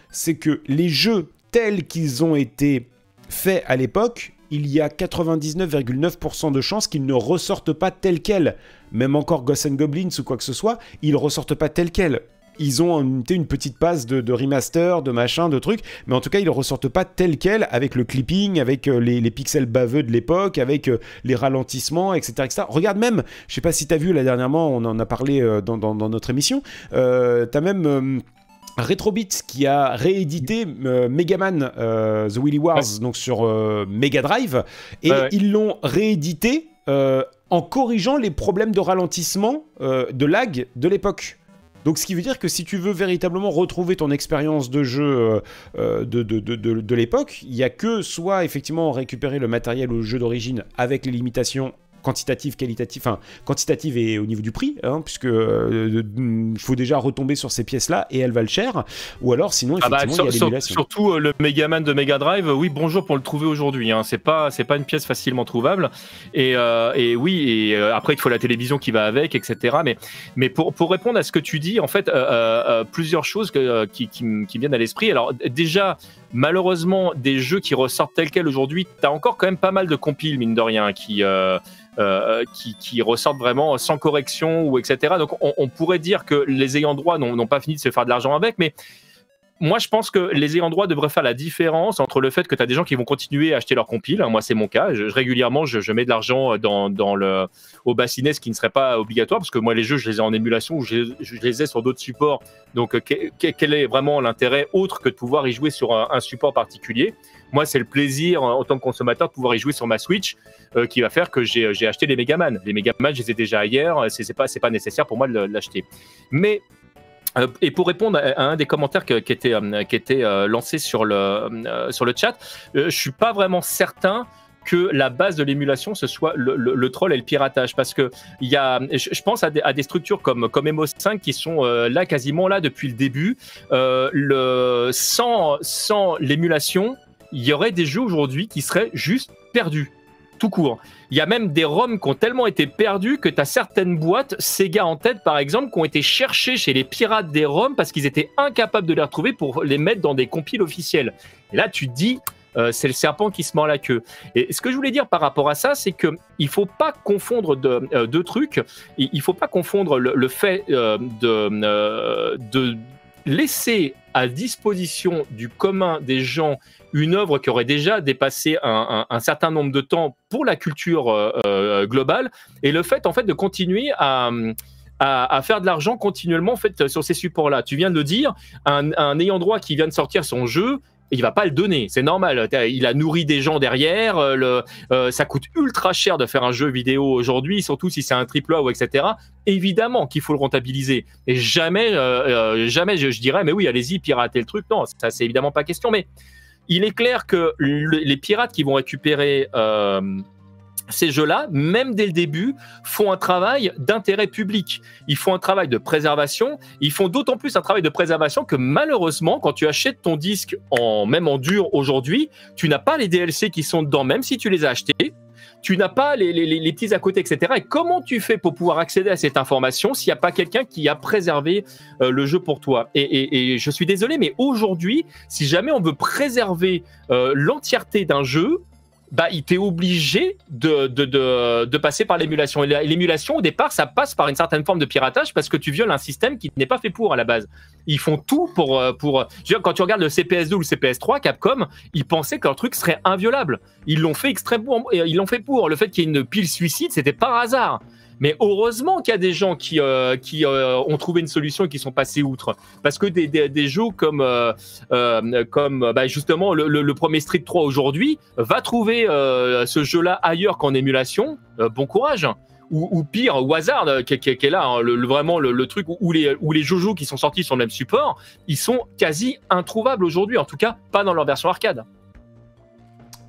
c'est que les jeux tels qu'ils ont été faits à l'époque, il y a 99,9% de chances qu'ils ne ressortent pas tels quels. Même encore Ghosts and Goblins ou quoi que ce soit, ils ressortent pas tels quels ils ont une, petite passe de, remaster, de machin, de trucs, mais en tout cas, ils ne ressortent pas tels quels avec le clipping, avec euh, les, pixels baveux de l'époque, avec euh, les ralentissements, etc., etc. Regarde même, je sais pas si tu as vu là dernièrement, on en a parlé euh, dans, notre émission, tu as même Retrobit qui a réédité euh, Megaman euh, The Willy Wars donc sur euh, Mega Drive et ils l'ont réédité en corrigeant les problèmes de ralentissement de lag de l'époque. Donc ce qui veut dire que si tu veux véritablement retrouver ton expérience de jeu de, de, de, de l'époque, il n'y a que soit effectivement récupérer le matériel ou le jeu d'origine avec les limitations quantitative, qualitative, enfin quantitative et au niveau du prix, hein, puisque euh, il faut déjà retomber sur ces pièces-là et elles valent cher, ou alors sinon ah bah, effectivement il y a l'émulation. Surtout euh, le Megaman de Mega Drive, oui bonjour pour le trouver aujourd'hui, hein, c'est pas c'est pas une pièce facilement trouvable et, euh, et oui et après il faut la télévision qui va avec, etc. Mais mais pour pour répondre à ce que tu dis, en fait plusieurs choses que, qui, qui, qui viennent à l'esprit. Alors déjà malheureusement des jeux qui ressortent tels quels aujourd'hui, tu as encore quand même pas mal de compiles mine de rien qui euh, qui, qui, ressortent vraiment sans correction ou etc. Donc on, pourrait dire que les ayants droit n'ont pas fini de se faire de l'argent avec, mais moi, je pense que les ayants droit devraient faire la différence entre le fait que tu as des gens qui vont continuer à acheter leur compile. Moi, c'est mon cas. Régulièrement, je, mets de l'argent dans, le, au bassinet, ce qui ne serait pas obligatoire, parce que moi, les jeux, je les ai en émulation ou je, les ai sur d'autres supports. Donc, euh, quel est vraiment l'intérêt autre que de pouvoir y jouer sur un, support particulier? Moi, c'est le plaisir, en tant que consommateur, de pouvoir y jouer sur ma Switch, euh, qui va faire que j'ai acheté les Megaman. Les Megaman, je les ai déjà hier. C'est pas, pas nécessaire pour moi de l'acheter. Mais euh, et pour répondre à un des commentaires qui était, euh, qui euh, lancé sur le, sur le chat, je suis pas vraiment certain que la base de l'émulation ce soit le, troll et le piratage parce que y a je, pense à des, structures comme comme Emo5 qui sont là quasiment là depuis le début sans sans l'émulation il y aurait des jeux aujourd'hui qui seraient juste perdus tout court. Il y a même des ROM qui ont tellement été perdus que tu as certaines boîtes, Sega en tête par exemple, qui ont été cherchées chez les pirates des ROM parce qu'ils étaient incapables de les retrouver pour les mettre dans des compiles officiels. Et là, tu te dis, euh, c'est le serpent qui se mord la queue. Et ce que je voulais dire par rapport à ça, c'est que il faut pas confondre deux euh, de trucs. Il, ne faut pas confondre le, fait euh, de laisser à disposition du commun des gens une œuvre qui aurait déjà dépassé un, certain nombre de temps pour la culture euh, euh, globale et le fait en fait de continuer à, faire de l'argent continuellement en fait sur ces supports-là. Tu viens de le dire, un, un ayant droit qui vient de sortir son jeu, il va pas le donner, c'est normal. Il a nourri des gens derrière. Euh, euh, ça coûte ultra cher de faire un jeu vidéo aujourd'hui, surtout si c'est un triple A ou etc. Évidemment qu'il faut le rentabiliser. Et jamais, euh, jamais je, dirais, mais oui, allez-y, piratez le truc. Non, ça c'est évidemment pas question. Mais il est clair que les pirates qui vont récupérer ces jeux-là, même dès le début, font un travail d'intérêt public. Ils font un travail de préservation. Ils font d'autant plus un travail de préservation que malheureusement, quand tu achètes ton disque en même en dur aujourd'hui, tu n'as pas les DLC qui sont dedans, même si tu les as achetés. Tu n'as pas les, les, petits à côté, etc. Et comment tu fais pour pouvoir accéder à cette information s'il n'y a pas quelqu'un qui a préservé euh, le jeu pour toi? Et, je suis désolé, mais aujourd'hui, si jamais on veut préserver euh, l'entièreté d'un jeu, bah, il t'est obligé de, de, de, passer par l'émulation. L'émulation, au départ, ça passe par une certaine forme de piratage parce que tu violes un système qui n'est pas fait pour à la base. Ils font tout pour. Euh, pour quand tu regardes le CPS2 ou le CPS3, Capcom, ils pensaient que leur truc serait inviolable. Ils l'ont fait extrêmement. Ils l'ont fait pour. Le fait qu'il y ait une pile suicide, c'était par hasard. Mais heureusement qu'il y a des gens qui, euh, qui euh, ont trouvé une solution et qui sont passés outre. Parce que des, des, jeux comme, euh, comme bah justement le, le, premier Street 3 aujourd'hui va trouver ce jeu-là ailleurs qu'en émulation. bon courage. Ou, pire, au hasard, qui, est là, hein, le, vraiment le, truc où les, où les Jojo qui sont sortis sur le même support, ils sont quasi introuvables aujourd'hui, en tout cas pas dans leur version arcade.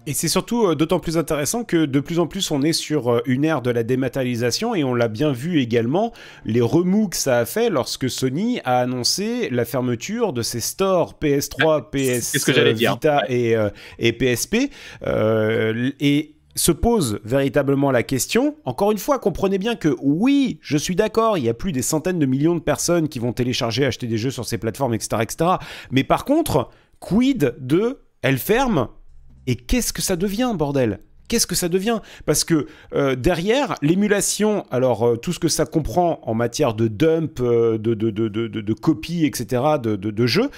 Et c'est surtout euh, d'autant plus intéressant que de plus en plus on est sur euh, une ère de la dématérialisation et on l'a bien vu également les remous que ça a fait lorsque Sony a annoncé la fermeture de ses stores PS3, PS Vita et, euh, et, PSP. et se pose véritablement la question. Encore une fois, comprenez bien que oui, je suis d'accord, il y a plus des centaines de millions de personnes qui vont télécharger, acheter des jeux sur ces plateformes, etc. etc. Mais par contre, quid de elle ferme et qu'est-ce que ça devient, bordel? Qu'est-ce que ça devient? Parce que euh, derrière, l'émulation, alors euh, tout ce que ça comprend en matière de dump, euh, de, de, de, de, copie, etc., de, jeux,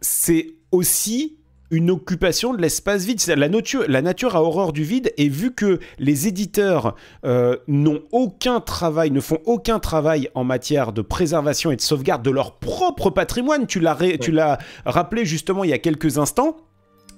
c'est aussi une occupation de l'espace vide. La nature, la nature a horreur du vide et vu que les éditeurs n'ont aucun travail, ne font aucun travail en matière de préservation et de sauvegarde de leur propre patrimoine, tu l'as rappelé justement il y a quelques instants,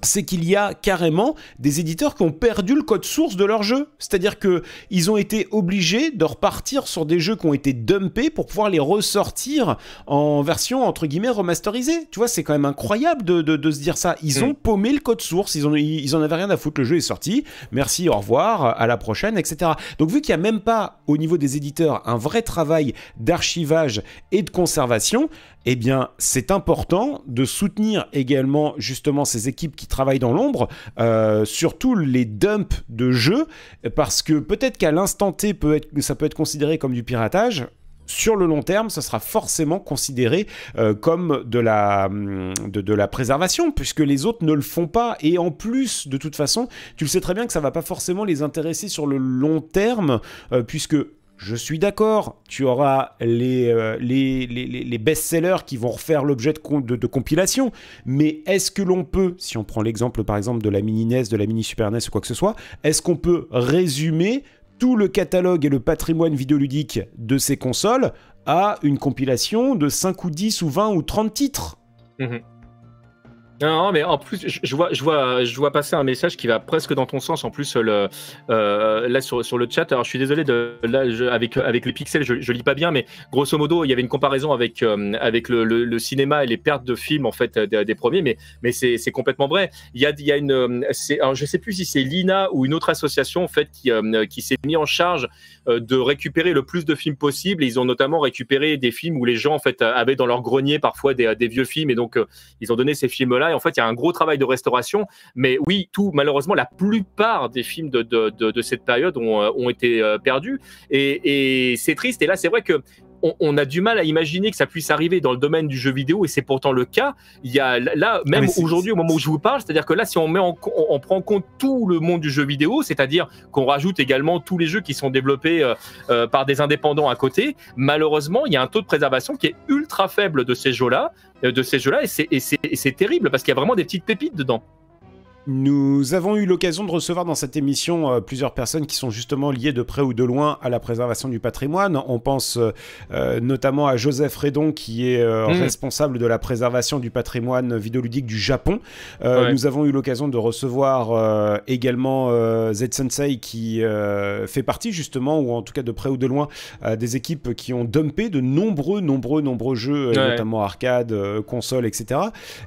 c'est qu'il y a carrément des éditeurs qui ont perdu le code source de leur jeu. C'est-à-dire que ils ont été obligés de repartir sur des jeux qui ont été dumpés pour pouvoir les ressortir en version entre guillemets remasterisée. Tu vois, c'est quand même incroyable de, se dire ça. Ils mm. ont paumé le code source, ils, ont, ils en avaient rien à foutre, le jeu est sorti, merci, au revoir, à la prochaine, etc. Donc vu qu'il n'y a même pas au niveau des éditeurs un vrai travail d'archivage et de conservation, eh bien, c'est important de soutenir également justement ces équipes qui travaillent dans l'ombre, euh, surtout les dumps de jeux, parce que peut-être qu'à l'instant T, peut être, ça peut être considéré comme du piratage. Sur le long terme, ça sera forcément considéré euh, comme de la, de, la préservation, puisque les autres ne le font pas. Et en plus, de toute façon, tu le sais très bien que ça va pas forcément les intéresser sur le long terme, euh, puisque je suis d'accord, tu auras les, euh, les, les, best-sellers qui vont refaire l'objet de, de, compilation, mais est-ce que l'on peut, si on prend l'exemple par exemple de la mini NES, de la mini Super NES ou quoi que ce soit, est-ce qu'on peut résumer tout le catalogue et le patrimoine vidéoludique de ces consoles à une compilation de 5 ou 10 ou 20 ou 30 titres? Mmh non, mais en plus, je vois, je vois, je vois passer un message qui va presque dans ton sens. En plus, le, euh, là sur, sur le chat. Alors, je suis désolé de là avec avec les pixels, je, je lis pas bien, mais grosso modo, il y avait une comparaison avec euh, avec le, le, cinéma et les pertes de films en fait des, premiers, mais mais c'est complètement vrai. Il y a il y a une, alors je sais plus si c'est l'INA ou une autre association en fait qui euh, qui s'est mis en charge de récupérer le plus de films possible. Et ils ont notamment récupéré des films où les gens en fait avaient dans leur grenier parfois des, des vieux films et donc ils ont donné ces films là pareil, en fait, il y a un gros travail de restauration. Mais oui, tout, malheureusement, la plupart des films de, de, de, cette période ont, ont été perdus. Et, et c'est triste. Et là, c'est vrai que on, a du mal à imaginer que ça puisse arriver dans le domaine du jeu vidéo et c'est pourtant le cas. Il y a là, ah, même aujourd'hui, au moment où je vous parle, c'est-à-dire que là, si on met en, on, prend en compte tout le monde du jeu vidéo, c'est-à-dire qu'on rajoute également tous les jeux qui sont développés euh, euh, par des indépendants à côté, malheureusement, il y a un taux de préservation qui est ultra faible de ces jeux-là, euh, de ces jeux-là, et c'est terrible parce qu'il y a vraiment des petites pépites dedans. Nous avons eu l'occasion de recevoir dans cette émission euh, plusieurs personnes qui sont justement liées de près ou de loin à la préservation du patrimoine. On pense euh, euh, notamment à Joseph Redon qui est mm. responsable de la préservation du patrimoine vidéoludique du Japon. Nous avons eu l'occasion de recevoir également Z Sensei qui fait partie justement, ou en tout cas de près ou de loin, des équipes qui ont dumpé de nombreux, nombreux, nombreux jeux, notamment arcade, console, etc.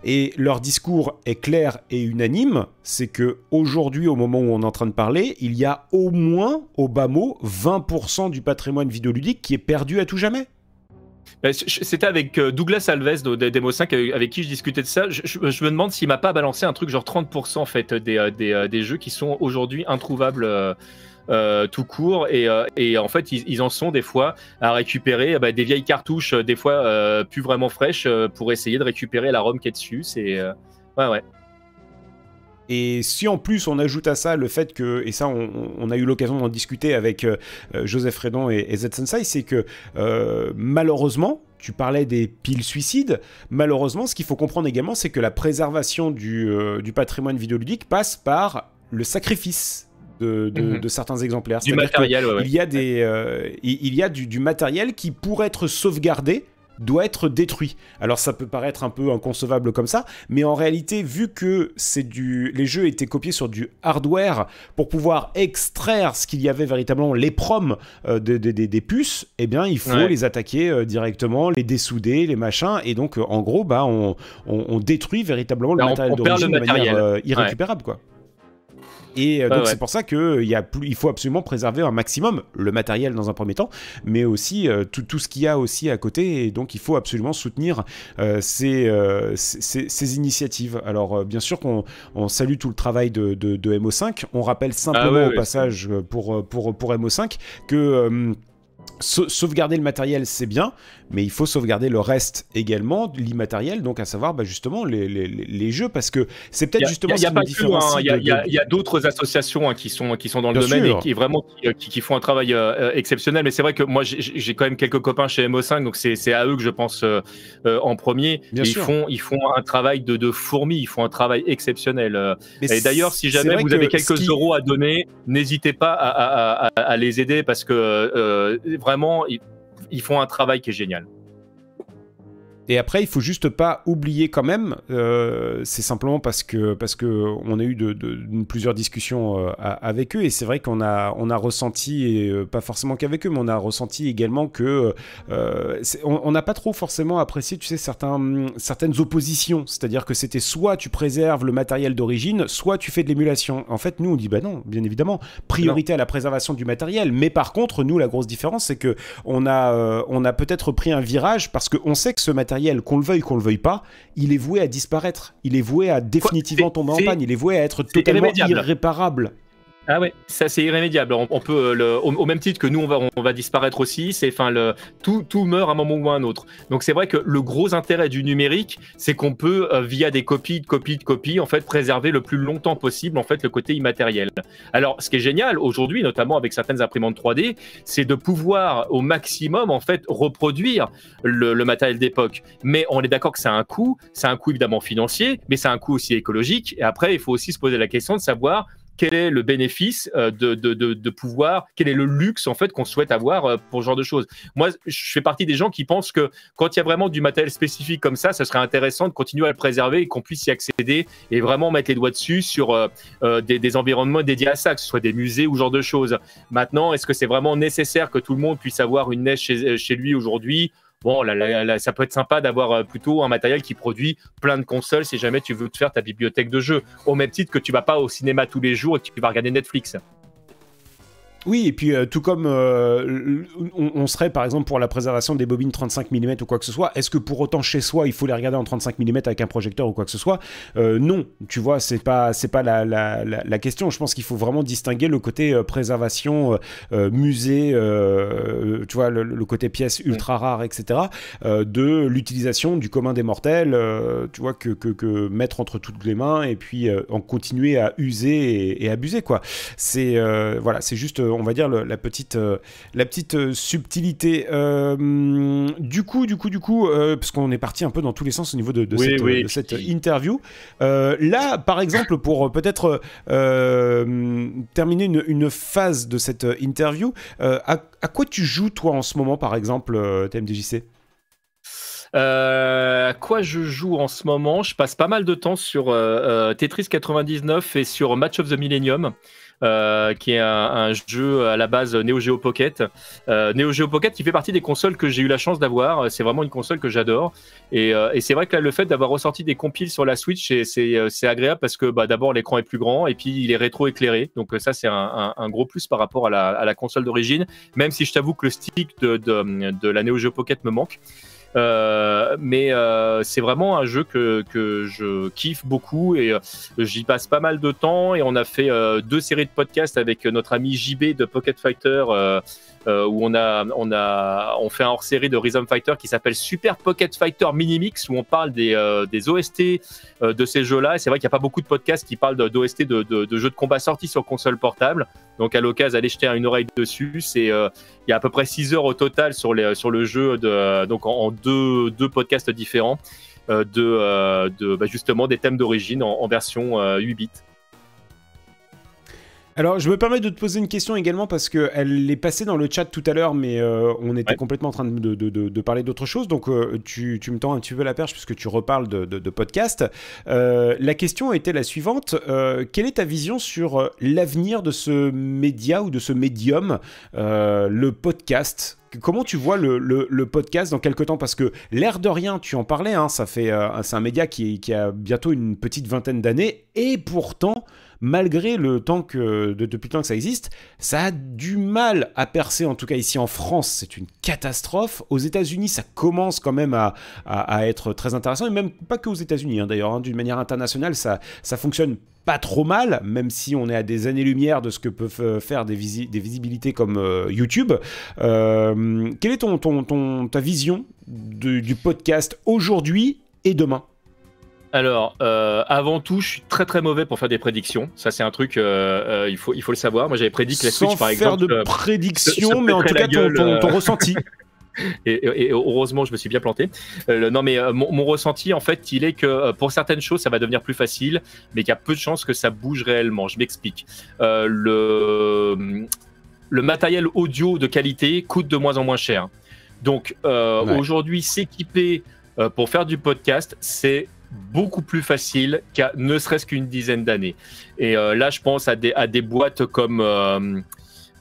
Et leur discours est clair et unanime c'est que aujourd'hui, au moment où on est en train de parler, il y a au moins, au bas mot, 20% du patrimoine vidéoludique qui est perdu à tout jamais. Ben, c'était avec euh, Douglas Alves de Demo 5 avec qui je discutais de ça. Je, me demande s'il m'a pas balancé un truc genre 30% en fait des, euh, euh, des, jeux qui sont aujourd'hui introuvables. tout court et, en fait ils, en sont des fois à récupérer bah, des vieilles cartouches des fois plus vraiment fraîches pour essayer de récupérer la ROM qui est dessus c'est ouais ouais et si en plus on ajoute à ça le fait que, et ça on, a eu l'occasion d'en discuter avec euh, euh, Joseph Redon et, et Sensei, c'est que euh, malheureusement, tu parlais des piles suicides, malheureusement ce qu'il faut comprendre également c'est que la préservation du, du, patrimoine vidéoludique passe par le sacrifice de, mhm. certains exemplaires. Du matériel, Il y a, des, il y a du, du matériel qui pourrait être sauvegardé doit être détruit. Alors ça peut paraître un peu inconcevable comme ça, mais en réalité, vu que c'est du, les jeux étaient copiés sur du hardware pour pouvoir extraire ce qu'il y avait véritablement les proms euh, des puces, eh bien il faut les attaquer euh, directement, les dessouder, les machins, et donc en gros, bah on, détruit véritablement le bah, matériel d'origine de manière euh, irrécupérable, quoi. Et euh, donc c'est pour ça qu'il y a il faut absolument préserver un maximum le matériel dans un premier temps, mais aussi euh, tout, tout, ce qu'il y a aussi à côté. Et donc il faut absolument soutenir euh, ces, ces, initiatives. Alors bien sûr qu'on on salue tout le travail de, de, MO5. On rappelle ah simplement au passage pour, pour, pour MO5 que sauvegarder le matériel, c'est bien, mais il faut sauvegarder le reste également, l'immatériel, donc à savoir bah, justement les, les, les, jeux, parce que c'est peut-être justement Il y a d'autres associations hein, qui, sont, qui sont dans le domaine et qui, vraiment, euh, qui, qui, font un travail euh, euh, exceptionnel, mais c'est vrai que moi j'ai quand même quelques copains chez MO5, donc c'est à eux que je pense en premier. Bien ils, font, ils font un travail de, de fourmi, ils font un travail exceptionnel. et d'ailleurs, si jamais vous avez quelques euros à donner, n'hésitez pas à, à, à, les aider parce que vraiment, ils, font un travail qui est génial. Et après, il faut juste pas oublier quand même, euh, c'est simplement parce que, parce que on a eu de, plusieurs discussions euh, avec eux, et c'est vrai qu'on a, on a ressenti, et euh, pas forcément qu'avec eux, mais on a ressenti également que on n'a pas trop forcément apprécié, tu sais, certains, certaines oppositions. C'est-à-dire que c'était soit tu préserves le matériel d'origine, soit tu fais de l'émulation. En fait, nous, on dit, bah non, bien évidemment, priorité à la préservation du matériel. Mais par contre, nous, la grosse différence, c'est que on a, on a peut-être pris un virage parce qu'on sait que ce matériel qu'on le veuille, qu'on le veuille pas, il est voué à disparaître. Il est voué à définitivement tomber en panne. Il est voué à être totalement irréparable. Ah ouais, ça c'est irrémédiable. On, peut euh, le, au, même titre que nous on va on va disparaître aussi. C'est enfin le tout tout meurt à un moment ou à un autre. Donc c'est vrai que le gros intérêt du numérique, c'est qu'on peut euh, via des copies de copies de copies en fait préserver le plus longtemps possible en fait le côté immatériel. Alors ce qui est génial aujourd'hui, notamment avec certaines imprimantes 3D, c'est de pouvoir au maximum en fait reproduire le, le matériel d'époque. Mais on est d'accord que c'est un coût, c'est un coût évidemment financier, mais c'est un coût aussi écologique. Et après il faut aussi se poser la question de savoir quel est le bénéfice euh, de, de, de, pouvoir, quel est le luxe en fait qu'on souhaite avoir euh, pour ce genre de choses. Moi, je fais partie des gens qui pensent que quand il y a vraiment du matériel spécifique comme ça, ça serait intéressant de continuer à le préserver et qu'on puisse y accéder et vraiment mettre les doigts dessus sur euh, des, des, environnements dédiés à ça, que ce soit des musées ou ce genre de choses. Maintenant, est-ce que c'est vraiment nécessaire que tout le monde puisse avoir une neige chez, chez lui aujourd'hui bon, ça peut être sympa d'avoir euh, plutôt un matériel qui produit plein de consoles si jamais tu veux te faire ta bibliothèque de jeux. Au même titre que tu vas pas au cinéma tous les jours et que tu vas regarder Netflix. Oui, et puis euh, tout comme euh, on, serait par exemple pour la préservation des bobines 35 mm ou quoi que ce soit, est-ce que pour autant chez soi il faut les regarder en 35 mm avec un projecteur ou quoi que ce soit? Euh, Non, tu vois, c'est pas c'est pas la, la, la, question. Je pense qu'il faut vraiment distinguer le côté préservation, musée, tu vois, le, côté pièces ultra rares, etc., de l'utilisation du commun des mortels, tu vois, que, que, que, mettre entre toutes les mains et puis en continuer à user et, et abuser quoi. C'est voilà, c'est juste on va dire, la petite, euh, la petite euh, subtilité. Euh, du coup, du coup, du coup, parce qu'on est parti un peu dans tous les sens au niveau de, cette, interview. là, par exemple, pour peut-être terminer une, phase de cette interview, à, quoi tu joues toi en ce moment, par exemple, TMDJC à quoi je joue en ce moment? Je passe pas mal de temps sur Tetris 99 et sur Match of the Millennium. Euh, qui est un, jeu à la base Neo Geo Pocket. Euh, Neo Geo Pocket qui fait partie des consoles que j'ai eu la chance d'avoir. C'est vraiment une console que j'adore. Et, euh, c'est vrai que là, le fait d'avoir ressorti des compiles sur la Switch, c'est agréable parce que bah, d'abord l'écran est plus grand et puis il est rétro éclairé. Donc ça, c'est un, gros plus par rapport à la, console d'origine. Même si je t'avoue que le stick de, de la Neo Geo Pocket me manque. Euh, mais euh, c'est vraiment un jeu que, que je kiffe beaucoup et euh, j'y passe pas mal de temps. Et on a fait deux séries de podcasts avec notre ami JB de Pocket Fighter euh, où on a, on a, on fait un hors-série de Rhythm Fighter qui s'appelle Super Pocket Fighter Mini Mix où on parle des, euh, des OST euh, de ces jeux-là. Et c'est vrai qu'il n'y a pas beaucoup de podcasts qui parlent d'OST de, de, de, jeux de combat sortis sur console portable. Donc à l'occasion, allez jeter une oreille dessus. C'est, il y a à peu près 6 heures au total sur, les, sur le jeu, de, donc en, deux, deux podcasts différents. de, de bah, justement des thèmes d'origine en, en, version 8 bits. Alors, je me permets de te poser une question également parce qu'elle est passée dans le chat tout à l'heure, mais euh, on était complètement en train de, de, de, parler d'autre chose. Donc, euh, tu, tu, me tends un petit peu la perche puisque tu reparles de, podcast. Euh, la question était la suivante quelle est ta vision sur l'avenir de ce média ou de ce médium, le podcast? Comment tu vois le, le, podcast dans quelques temps? Parce que l'air de rien, tu en parlais, hein, ça fait, c'est un média qui, qui, a bientôt une petite vingtaine d'années, et pourtant, malgré le temps que, depuis le temps que ça existe, ça a du mal à percer, en tout cas ici en France, c'est une catastrophe. Aux États-Unis, ça commence quand même à, être très intéressant, et même pas que aux États-Unis, hein, d'ailleurs, hein, d'une manière internationale, ça, ça fonctionne pas trop mal, même si on est à des années-lumière de ce que peuvent euh, faire des, des visibilités comme euh, YouTube. Euh, quelle est ton, ton, ta vision du podcast aujourd'hui et demain? Alors, euh, avant tout, je suis très très mauvais pour faire des prédictions. Ça, c'est un truc, euh, euh, il, faut, il faut le savoir. Moi, j'avais prédit que la Switch, par exemple. Sans faire de prédictions, mais en tout cas, ton, ressenti. <laughs> Et, heureusement, je me suis bien planté. non, mais mon, ressenti, en fait, il est que pour certaines choses, ça va devenir plus facile, mais qu'il y a peu de chances que ça bouge réellement. Je m'explique. le, le matériel audio de qualité coûte de moins en moins cher. Donc, aujourd'hui, s'équiper pour faire du podcast, c'est beaucoup plus facile qu'à ne serait-ce qu'une dizaine d'années. Et euh, là, je pense à des, à des boîtes comme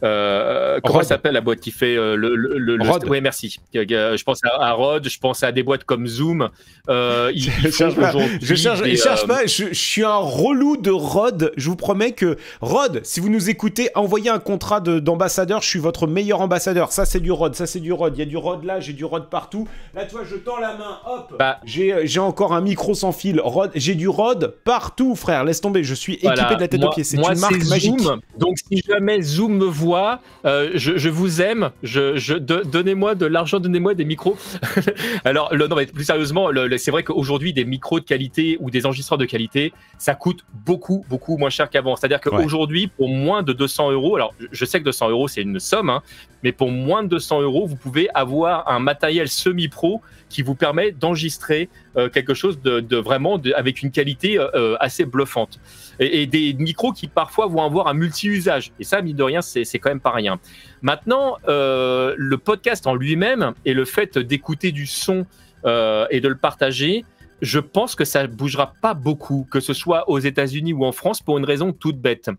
euh, euh, comment s'appelle la boîte qui fait euh, le, le, Oui, merci. Je pense à, Rod, je pense à des boîtes comme Zoom. Euh, ils, <laughs> je cherche pas. Je cherche, pas. Je, suis un relou de Rod. Je vous promets que Rod, si vous nous écoutez, envoyez un contrat d'ambassadeur. je suis votre meilleur ambassadeur. Ça, c'est du Rod. Ça, c'est du Rod. Il y a du Rod là. J'ai du Rod partout. Là, toi, je tends la main. Hop. Bah. j'ai encore un micro sans fil. Rod. J'ai du Rod partout, frère. Laisse tomber. Je suis équipé de la tête aux pieds. C'est une marque magique. Donc, si jamais Zoom me voit euh, je, vous aime, je, donnez-moi de l'argent, donnez-moi des micros. <laughs> Alors, non, mais plus sérieusement, c'est vrai qu'aujourd'hui, des micros de qualité ou des enregistreurs de qualité, ça coûte beaucoup, beaucoup moins cher qu'avant. C'est-à-dire qu'aujourd'hui, pour moins de 200 euros, alors je sais que 200 euros, c'est une somme, hein, mais pour moins de 200 euros, vous pouvez avoir un matériel semi-pro qui vous permet d'enregistrer quelque chose de, vraiment avec une qualité euh, assez bluffante et, des micros qui parfois vont avoir un multi-usage. Et ça, mine de rien, c'est quand même pas rien. Maintenant, euh, le podcast en lui-même et le fait d'écouter du son euh, et de le partager, je pense que ça bougera pas beaucoup, que ce soit aux États-Unis ou en France, pour une raison toute bête.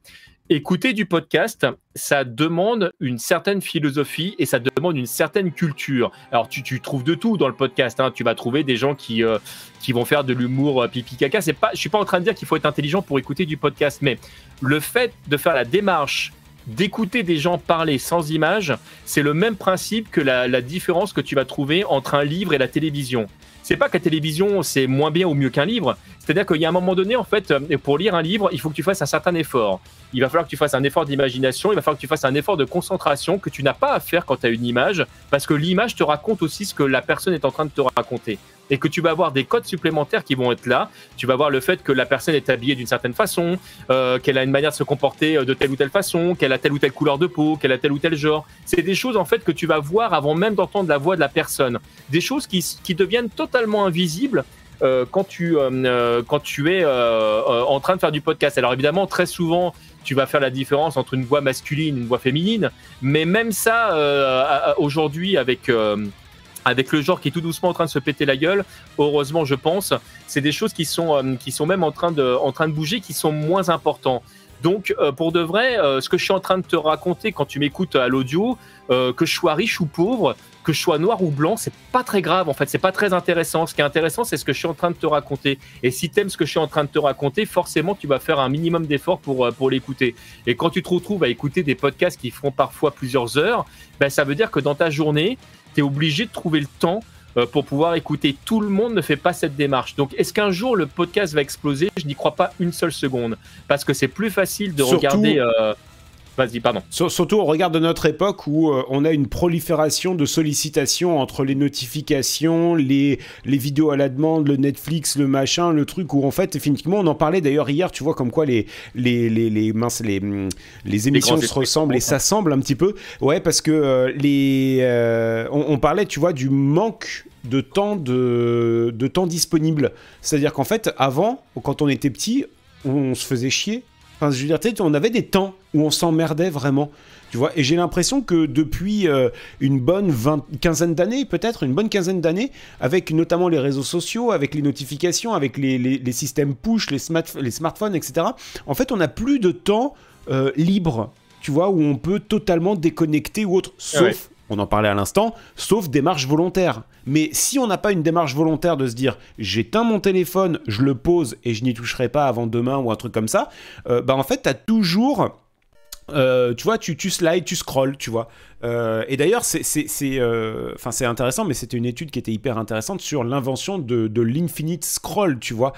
Écouter du podcast, ça demande une certaine philosophie et ça demande une certaine culture. Alors tu, trouves de tout dans le podcast. Hein. Tu vas trouver des gens qui, euh, qui vont faire de l'humour euh, pipi caca. C'est pas, je suis pas en train de dire qu'il faut être intelligent pour écouter du podcast, mais le fait de faire la démarche d'écouter des gens parler sans image, c'est le même principe que la différence que tu vas trouver entre un livre et la télévision c'est pas la télévision c'est moins bien ou mieux qu'un livre. C'est-à-dire qu'il y a un moment donné, en fait, euh, pour lire un livre, il faut que tu fasses un certain effort. Il va falloir que tu fasses un effort d'imagination, il va falloir que tu fasses un effort de concentration que tu n'as pas à faire quand tu as une image, parce que l'image te raconte aussi ce que la personne est en train de te raconter et que tu vas avoir des codes supplémentaires qui vont être là. Tu vas voir le fait que la personne est habillée d'une certaine façon, euh, qu'elle a une manière de se comporter euh, de telle ou telle façon, qu'elle a telle ou telle couleur de peau, qu'elle a tel ou tel genre. C'est des choses en fait que tu vas voir avant même d'entendre la voix de la personne. Des choses qui, qui deviennent totalement invisibles euh, quand, tu, quand tu es en train de faire du podcast. Alors évidemment, très souvent, tu vas faire la différence entre une voix masculine et une voix féminine, mais même ça, aujourd'hui, avec avec le genre qui est tout doucement en train de se péter la gueule, heureusement je pense, c'est des choses qui sont, euh, qui sont même en train, de, en train de bouger, qui sont moins importants. Donc euh, pour de vrai, euh, ce que je suis en train de te raconter quand tu m'écoutes à l'audio, que je sois riche ou pauvre, que je sois noir ou blanc, c'est pas très grave en fait, c'est pas très intéressant. Ce qui est intéressant, c'est ce que je suis en train de te raconter. Et si tu aimes ce que je suis en train de te raconter, forcément tu vas faire un minimum d'efforts pour, pour l'écouter. Et quand tu te retrouves à écouter des podcasts qui font parfois plusieurs heures, ben, ça veut dire que dans ta journée, tu es obligé de trouver le temps euh, pour pouvoir écouter. Tout le monde ne fait pas cette démarche. Donc, est-ce qu'un jour le podcast va exploser? Je n'y crois pas une seule seconde. Parce que c'est plus facile de regarder. Euh, Vas-y, pardon. Surtout au regard de notre époque où euh, on a une prolifération de sollicitations entre les notifications, les, les vidéos à la demande, le Netflix, le machin, le truc où en fait, effectivement, on en parlait d'ailleurs hier, tu vois, comme quoi les, les, les, les, mince, les, mm, les émissions se ressemblent et s'assemblent un petit peu. Ouais, parce que euh, les, euh, on, parlait, tu vois, du manque de temps, de, de temps disponible. C'est-à-dire qu'en fait, avant, quand on était petit, on se faisait chier Enfin, je veux dire, on avait des temps où on s'emmerdait vraiment. Tu vois, et j'ai l'impression que depuis euh, une bonne quinzaine d'années, peut-être une bonne quinzaine d'années, avec notamment les réseaux sociaux, avec les notifications, avec les, systèmes push, les, les, smartphones, etc., en fait, on n'a plus de temps euh, libre, tu vois, où on peut totalement déconnecter ou autre, sauf on en parlait à l'instant, sauf démarche volontaire. Mais si on n'a pas une démarche volontaire de se dire j'éteins mon téléphone, je le pose et je n'y toucherai pas avant demain ou un truc comme ça, euh, bah en fait, tu as toujours euh, tu vois, tu, tu slides, tu scrolls, tu vois. Euh, et d'ailleurs, c'est euh, intéressant, mais c'était une étude qui était hyper intéressante sur l'invention de, de l'infinite scroll, tu vois.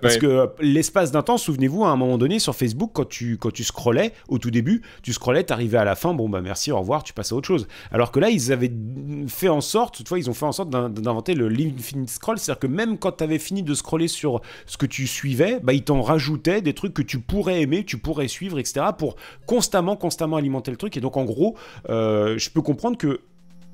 parce que l'espace d'un temps, souvenez-vous, à un moment donné, sur Facebook, quand tu, quand tu scrollais, au tout début, tu scrollais, t'arrivais à la fin, bon bah merci, au revoir, tu passes à autre chose. Alors que là, ils avaient fait en sorte, toutefois, ils ont fait en sorte d'inventer le l'infinite scroll, c'est-à-dire que même quand tu avais fini de scroller sur ce que tu suivais, bah ils t'en rajoutaient des trucs que tu pourrais aimer, tu pourrais suivre, etc. pour constamment, constamment alimenter le truc. Et donc, en gros, euh, je peux comprendre que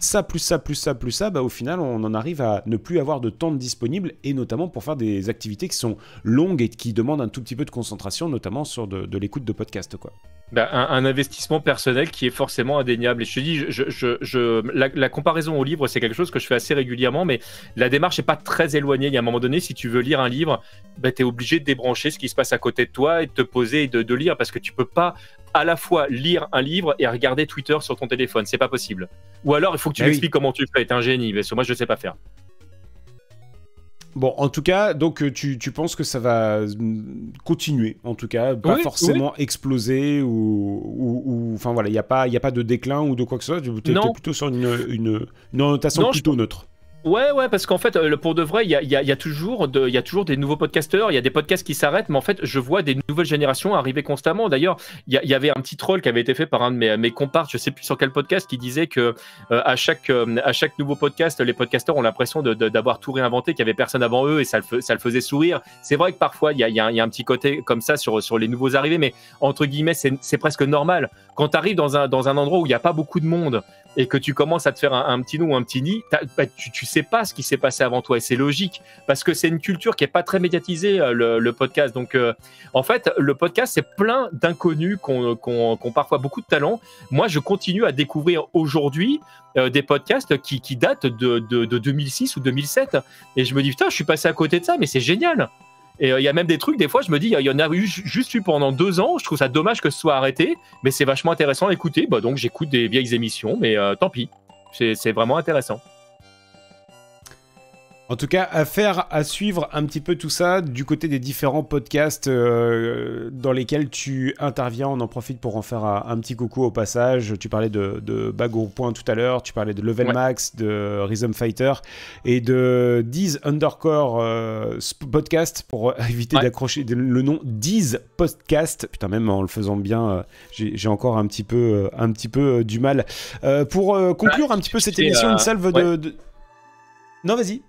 ça, plus ça, plus ça, plus ça, bah, au final, on en arrive à ne plus avoir de temps disponible, et notamment pour faire des activités qui sont longues et qui demandent un tout petit peu de concentration, notamment sur de, l'écoute de podcast. Quoi. Bah, un, investissement personnel qui est forcément indéniable. Et je te dis, je, la, comparaison au livre, c'est quelque chose que je fais assez régulièrement, mais la démarche n'est pas très éloignée. Il y a un moment donné, si tu veux lire un livre, bah, tu es obligé de débrancher ce qui se passe à côté de toi et de te poser et de, de lire, parce que tu peux pas à la fois lire un livre et regarder Twitter sur ton téléphone. C'est pas possible. Ou alors, il faut que tu ah m'expliques comment tu fais. T'es un génie, mais moi, je sais pas faire. Bon, en tout cas, donc euh, tu, penses que ça va mm, continuer, en tout cas, pas forcément exploser ou, enfin voilà, il n'y a pas, il a pas de déclin ou de quoi que ce soit. Tu es, plutôt sur une, une, orientation plutôt neutre. Ouais, ouais, parce qu'en fait, euh, pour de vrai, il y a, toujours y a toujours des nouveaux podcasteurs, il y a des podcasts qui s'arrêtent, mais en fait, je vois des nouvelles générations arriver constamment. D'ailleurs, il y, avait un petit troll qui avait été fait par un de mes, mes comparses, je sais plus sur quel podcast, qui disait que euh, à, chaque, euh, à chaque nouveau podcast, les podcasteurs ont l'impression d'avoir tout réinventé, qu'il y avait personne avant eux et ça le, faisait sourire. C'est vrai que parfois, il y a, y a, un petit côté comme ça sur, sur les nouveaux arrivés, mais entre guillemets, c'est presque normal. Quand tu arrives dans un, dans un endroit où il n'y a pas beaucoup de monde, et que tu commences à te faire un, petit ou un petit nid, bah, tu, tu sais pas ce qui s'est passé avant toi et c'est logique parce que c'est une culture qui est pas très médiatisée euh, le, podcast. Donc euh, en fait, le podcast c'est plein d'inconnus qui ont, parfois beaucoup de talent. Moi, je continue à découvrir aujourd'hui euh, des podcasts qui, datent de, de, 2006 ou 2007 et je me dis putain, je suis passé à côté de ça, mais c'est génial. Et il y a même des trucs, des fois, je me dis, il y en a eu juste eu pendant deux ans. Je trouve ça dommage que ce soit arrêté, mais c'est vachement intéressant à écouter. Bah, donc, j'écoute des vieilles émissions, mais tant pis. C'est vraiment intéressant. En tout cas, affaire à suivre un petit peu tout ça du côté des différents podcasts euh, dans lesquels tu interviens. On en profite pour en faire un, petit coucou au passage. Tu parlais de, de Point tout à l'heure, tu parlais de Level Max, de Rhythm Fighter et de Diz Undercore euh, podcast pour <laughs> éviter d'accrocher le nom Diz Podcast. Putain, même en le faisant bien, euh, j'ai encore un petit peu, un petit peu du mal. pour conclure un petit peu cette émission, une salve de... Non, vas-y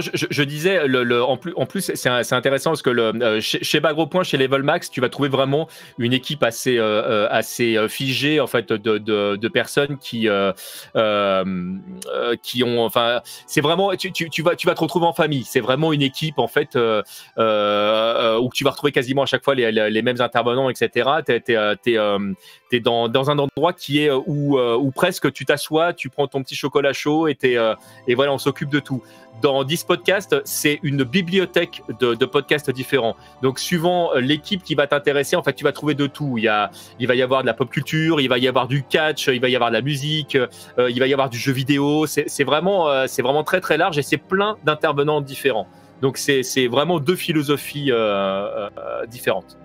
je, disais, en plus, c'est intéressant parce que euh, chez, chez Point, chez Level Max, tu vas trouver vraiment une équipe assez, euh, euh, assez figée en fait de, personnes qui, qui ont, enfin, c'est vraiment, tu, tu, vas, tu vas te retrouver en famille. C'est vraiment une équipe en fait où tu vas retrouver quasiment à chaque fois les, mêmes intervenants, etc. T'es, es, dans, un endroit qui est où, où presque tu t'assois, tu prends ton petit chocolat chaud et, et voilà, on s'occupe de tout dans 10 podcasts, c'est une bibliothèque de, podcasts différents. Donc, suivant l'équipe qui va t'intéresser, en fait, tu vas trouver de tout. Il, y a, il va y avoir de la pop culture, il va y avoir du catch, il va y avoir de la musique, euh, il va y avoir du jeu vidéo. C'est vraiment, euh, c'est vraiment très, très large et c'est plein d'intervenants différents. Donc, c'est vraiment deux philosophies euh, différentes.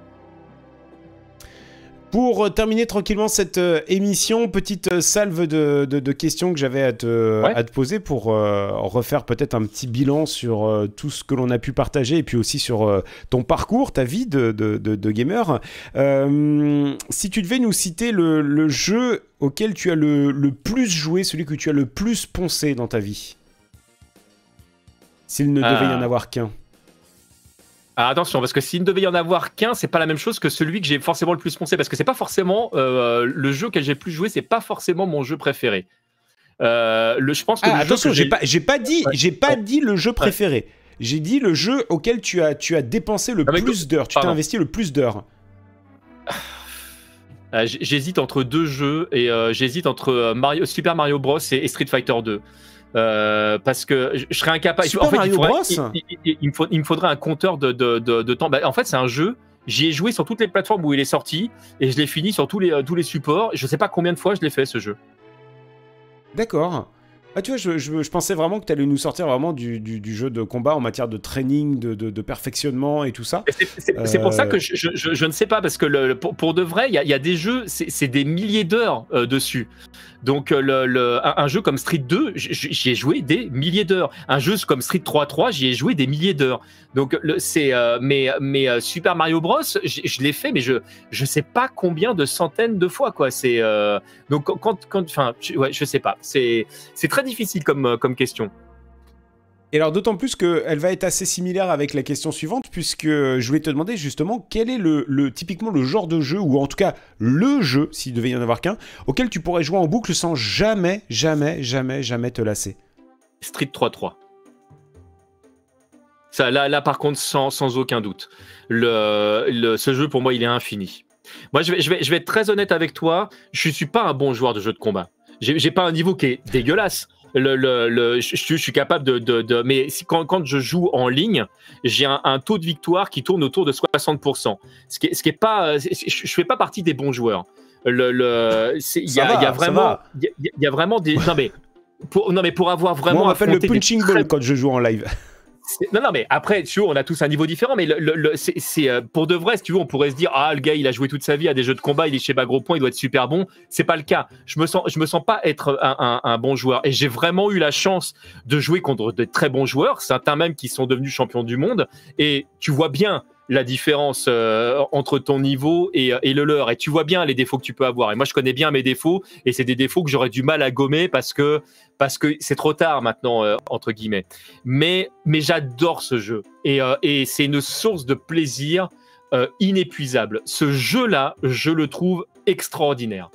Pour terminer tranquillement cette euh, émission, petite euh, salve de, questions que j'avais à te, à te poser pour euh, refaire peut-être un petit bilan sur tout ce que l'on a pu partager et puis aussi sur ton parcours, ta vie de, de gamer. si tu devais nous citer le, jeu auquel tu as le, le, plus joué, celui que tu as le plus poncé dans ta vie, s'il ne devait y en avoir qu'un. Alors attention, parce que s'il ne devait y en avoir qu'un, c'est pas la même chose que celui que j'ai forcément le plus poncé, parce que c'est pas forcément euh, le jeu auquel j'ai le plus joué, c'est pas forcément mon jeu préféré. Euh, le, je pense que ah, attention, j'ai pas, j'ai pas dit, j'ai pas dit le jeu préféré. J'ai dit le jeu auquel tu as, tu as dépensé le plus d'heures, tu t'es investi le plus d'heures. Euh, j'hésite entre deux jeux et j'hésite entre Mario, Super Mario Bros et Street Fighter 2. Euh, parce que je, serais incapable. Super en fait, Mario il, Bros il, me faudrait un compteur de, de, de, temps. Bah, en fait, c'est un jeu. J'y ai joué sur toutes les plateformes où il est sorti et je l'ai fini sur tous les, euh, tous les supports. Je sais pas combien de fois je l'ai fait ce jeu. D'accord. Ah, tu vois, je, je, pensais vraiment que tu allais nous sortir vraiment du, du, jeu de combat en matière de training, de, de, perfectionnement et tout ça. C'est pour ça que je, je, ne sais pas, parce que le, pour, pour, de vrai, il y, y, a des jeux, c'est des milliers d'heures euh, dessus. Donc euh, le, un, jeu comme Street 2, j'y ai joué des milliers d'heures. Un jeu comme Street 3 3, j'y ai joué des milliers d'heures. Donc c'est euh, mais mais euh, Super Mario Bros, je l'ai fait, mais je je sais pas combien de centaines de fois quoi. C'est donc quand quand enfin ouais, je sais pas. C'est c'est très difficile comme comme question. Et alors d'autant plus qu'elle va être assez similaire avec la question suivante, puisque je voulais te demander justement quel est le, typiquement le genre de jeu, ou en tout cas le jeu, s'il devait y en avoir qu'un, auquel tu pourrais jouer en boucle sans jamais, jamais, jamais, jamais te lasser? Street 3-3. Ça, là, là, par contre, sans, sans aucun doute. Le, ce jeu, pour moi, il est infini. Moi, je vais, je, vais, je vais être très honnête avec toi. Je ne suis pas un bon joueur de jeu de combat. J'ai pas un niveau qui est dégueulasse le, le, je, je, suis capable de, de, de mais quand, quand, je joue en ligne, j'ai un, un, taux de victoire qui tourne autour de 60%. Ce qui est, ce qui est pas, je, je fais pas partie des bons joueurs. Le, le, il y, a, y a vraiment, il y, a vraiment des, non mais, pour, non mais pour avoir vraiment. Moi, on m'appelle le punching ball quand je joue en live. Non, non, mais après, tu vois, on a tous un niveau différent, mais c'est euh, pour de vrai, si tu veux, on pourrait se dire, ah, le gars, il a joué toute sa vie à des jeux de combat, il est chez Bagro Point, il doit être super bon. C'est pas le cas. Je me sens, je me sens pas être un, bon joueur. Et j'ai vraiment eu la chance de jouer contre de très bons joueurs, certains même qui sont devenus champions du monde. Et tu vois bien la différence euh, entre ton niveau et, et, le leur. Et tu vois bien les défauts que tu peux avoir. Et moi, je connais bien mes défauts, et c'est des défauts que j'aurais du mal à gommer parce que parce que c'est trop tard maintenant, euh, entre guillemets. Mais, mais j'adore ce jeu. Et, euh, et c'est une source de plaisir euh, inépuisable. Ce jeu-là, je le trouve extraordinaire.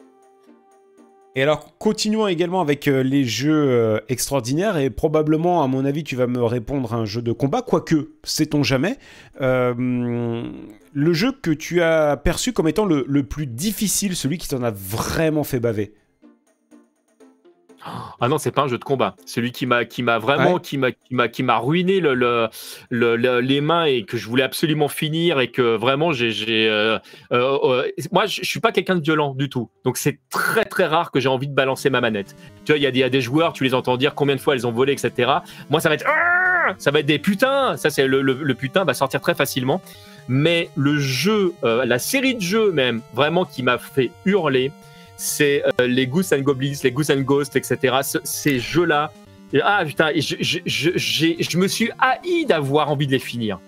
Et alors, continuons également avec les jeux extraordinaires, et probablement, à mon avis, tu vas me répondre à un jeu de combat, quoique, sait-on jamais. le jeu que tu as perçu comme étant le plus difficile, celui qui t'en a vraiment fait baver ah non, c'est pas un jeu de combat. Celui qui m'a qui m'a vraiment qui m'a qui m'a qui m'a ruiné le, le, les mains et que je voulais absolument finir et que vraiment j'ai euh, euh, euh, moi je, suis pas quelqu'un de violent du tout. Donc c'est très très rare que j'ai envie de balancer ma manette. Tu vois, il y, a des joueurs, tu les entends dire combien de fois elles ont volé, etc. Moi ça va être ça va être des putains. Ça, c'est le, le, putain va sortir très facilement. Mais le jeu, euh, la série de jeux même, vraiment qui m'a fait hurler, c'est euh, les Goose and Goblins, les Goose and Ghosts, etc. ces jeux-là. Ah putain, je, je, je, je me suis haï d'avoir envie de les finir.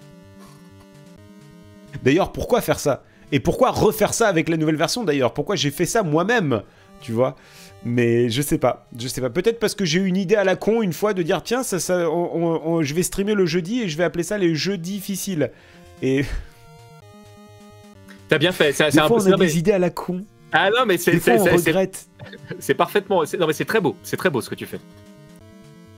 D'ailleurs, pourquoi faire ça? Et pourquoi refaire ça avec la nouvelle version d'ailleurs? Pourquoi j'ai fait ça moi-même Tu vois? Mais je sais pas, je sais pas. Peut-être parce que j'ai eu une idée à la con une fois de dire tiens, ça, ça, je vais streamer le jeudi et je vais appeler ça les jeux difficiles. Et t'as bien fait. C'est un peu. On a des idées à la con. Ah non, mais c'est. on regrette. C'est parfaitement. Non, mais c'est très beau. C'est très beau ce que tu fais.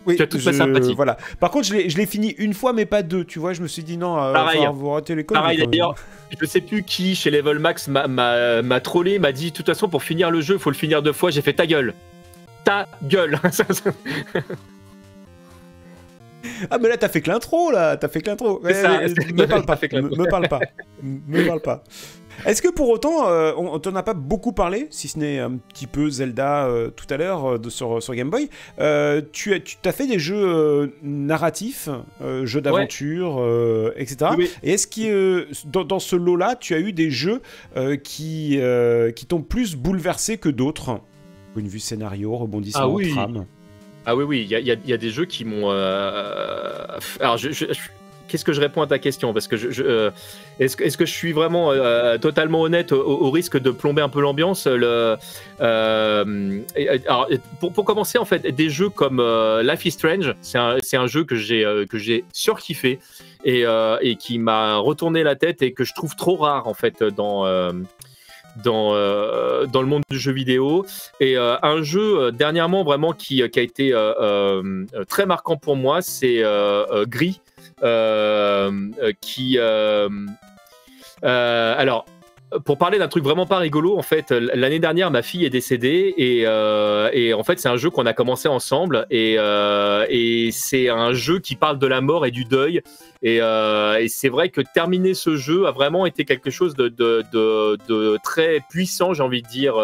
Oui, tu as toute sympathie. Voilà. Par contre, je l'ai fini une fois, mais pas deux. Tu vois, je me suis dit non, euh, Pareil. vous ratez les Pareil d'ailleurs. Je sais plus qui chez Level Max m'a trollé, m'a dit de toute façon pour finir le jeu, il faut le finir deux fois. J'ai fait ta gueule, ta gueule. <laughs> ah mais là t'as fait que l'intro là, t'as fait que l'intro. Me parle pas, me parle pas, me parle pas. Est-ce que pour autant, euh, on t'en a pas beaucoup parlé, si ce n'est un petit peu Zelda euh, tout à l'heure euh, sur, sur, Game Boy, tu, as, tu as fait des jeux narratifs, jeux d'aventure, etc. Et est-ce que dans, dans, ce lot-là, tu as eu des jeux qui, qui t'ont plus bouleversé que d'autres? Point de vue scénario, rebondissement, ah oui. trame ah oui, oui, il y, y a, des jeux qui m'ont... Alors, je, je, qu'est-ce que je réponds à ta question? Parce que euh, est-ce, est que je suis vraiment euh, totalement honnête au, risque de plomber un peu l'ambiance? Euh, pour, commencer, en fait, des jeux comme Life is Strange, c'est un, jeu que j'ai que j'ai surkiffé et, qui m'a retourné la tête et que je trouve trop rare en fait dans dans, le monde du jeu vidéo. Et un jeu dernièrement vraiment qui, qui a été très marquant pour moi, c'est Gris euh, euh, qui euh, alors pour parler d'un truc vraiment pas rigolo, en fait, l'année dernière, ma fille est décédée et, et en fait, c'est un jeu qu'on a commencé ensemble et, et c'est un jeu qui parle de la mort et du deuil. Et, et c'est vrai que terminer ce jeu a vraiment été quelque chose de, de, de, très puissant, j'ai envie de dire,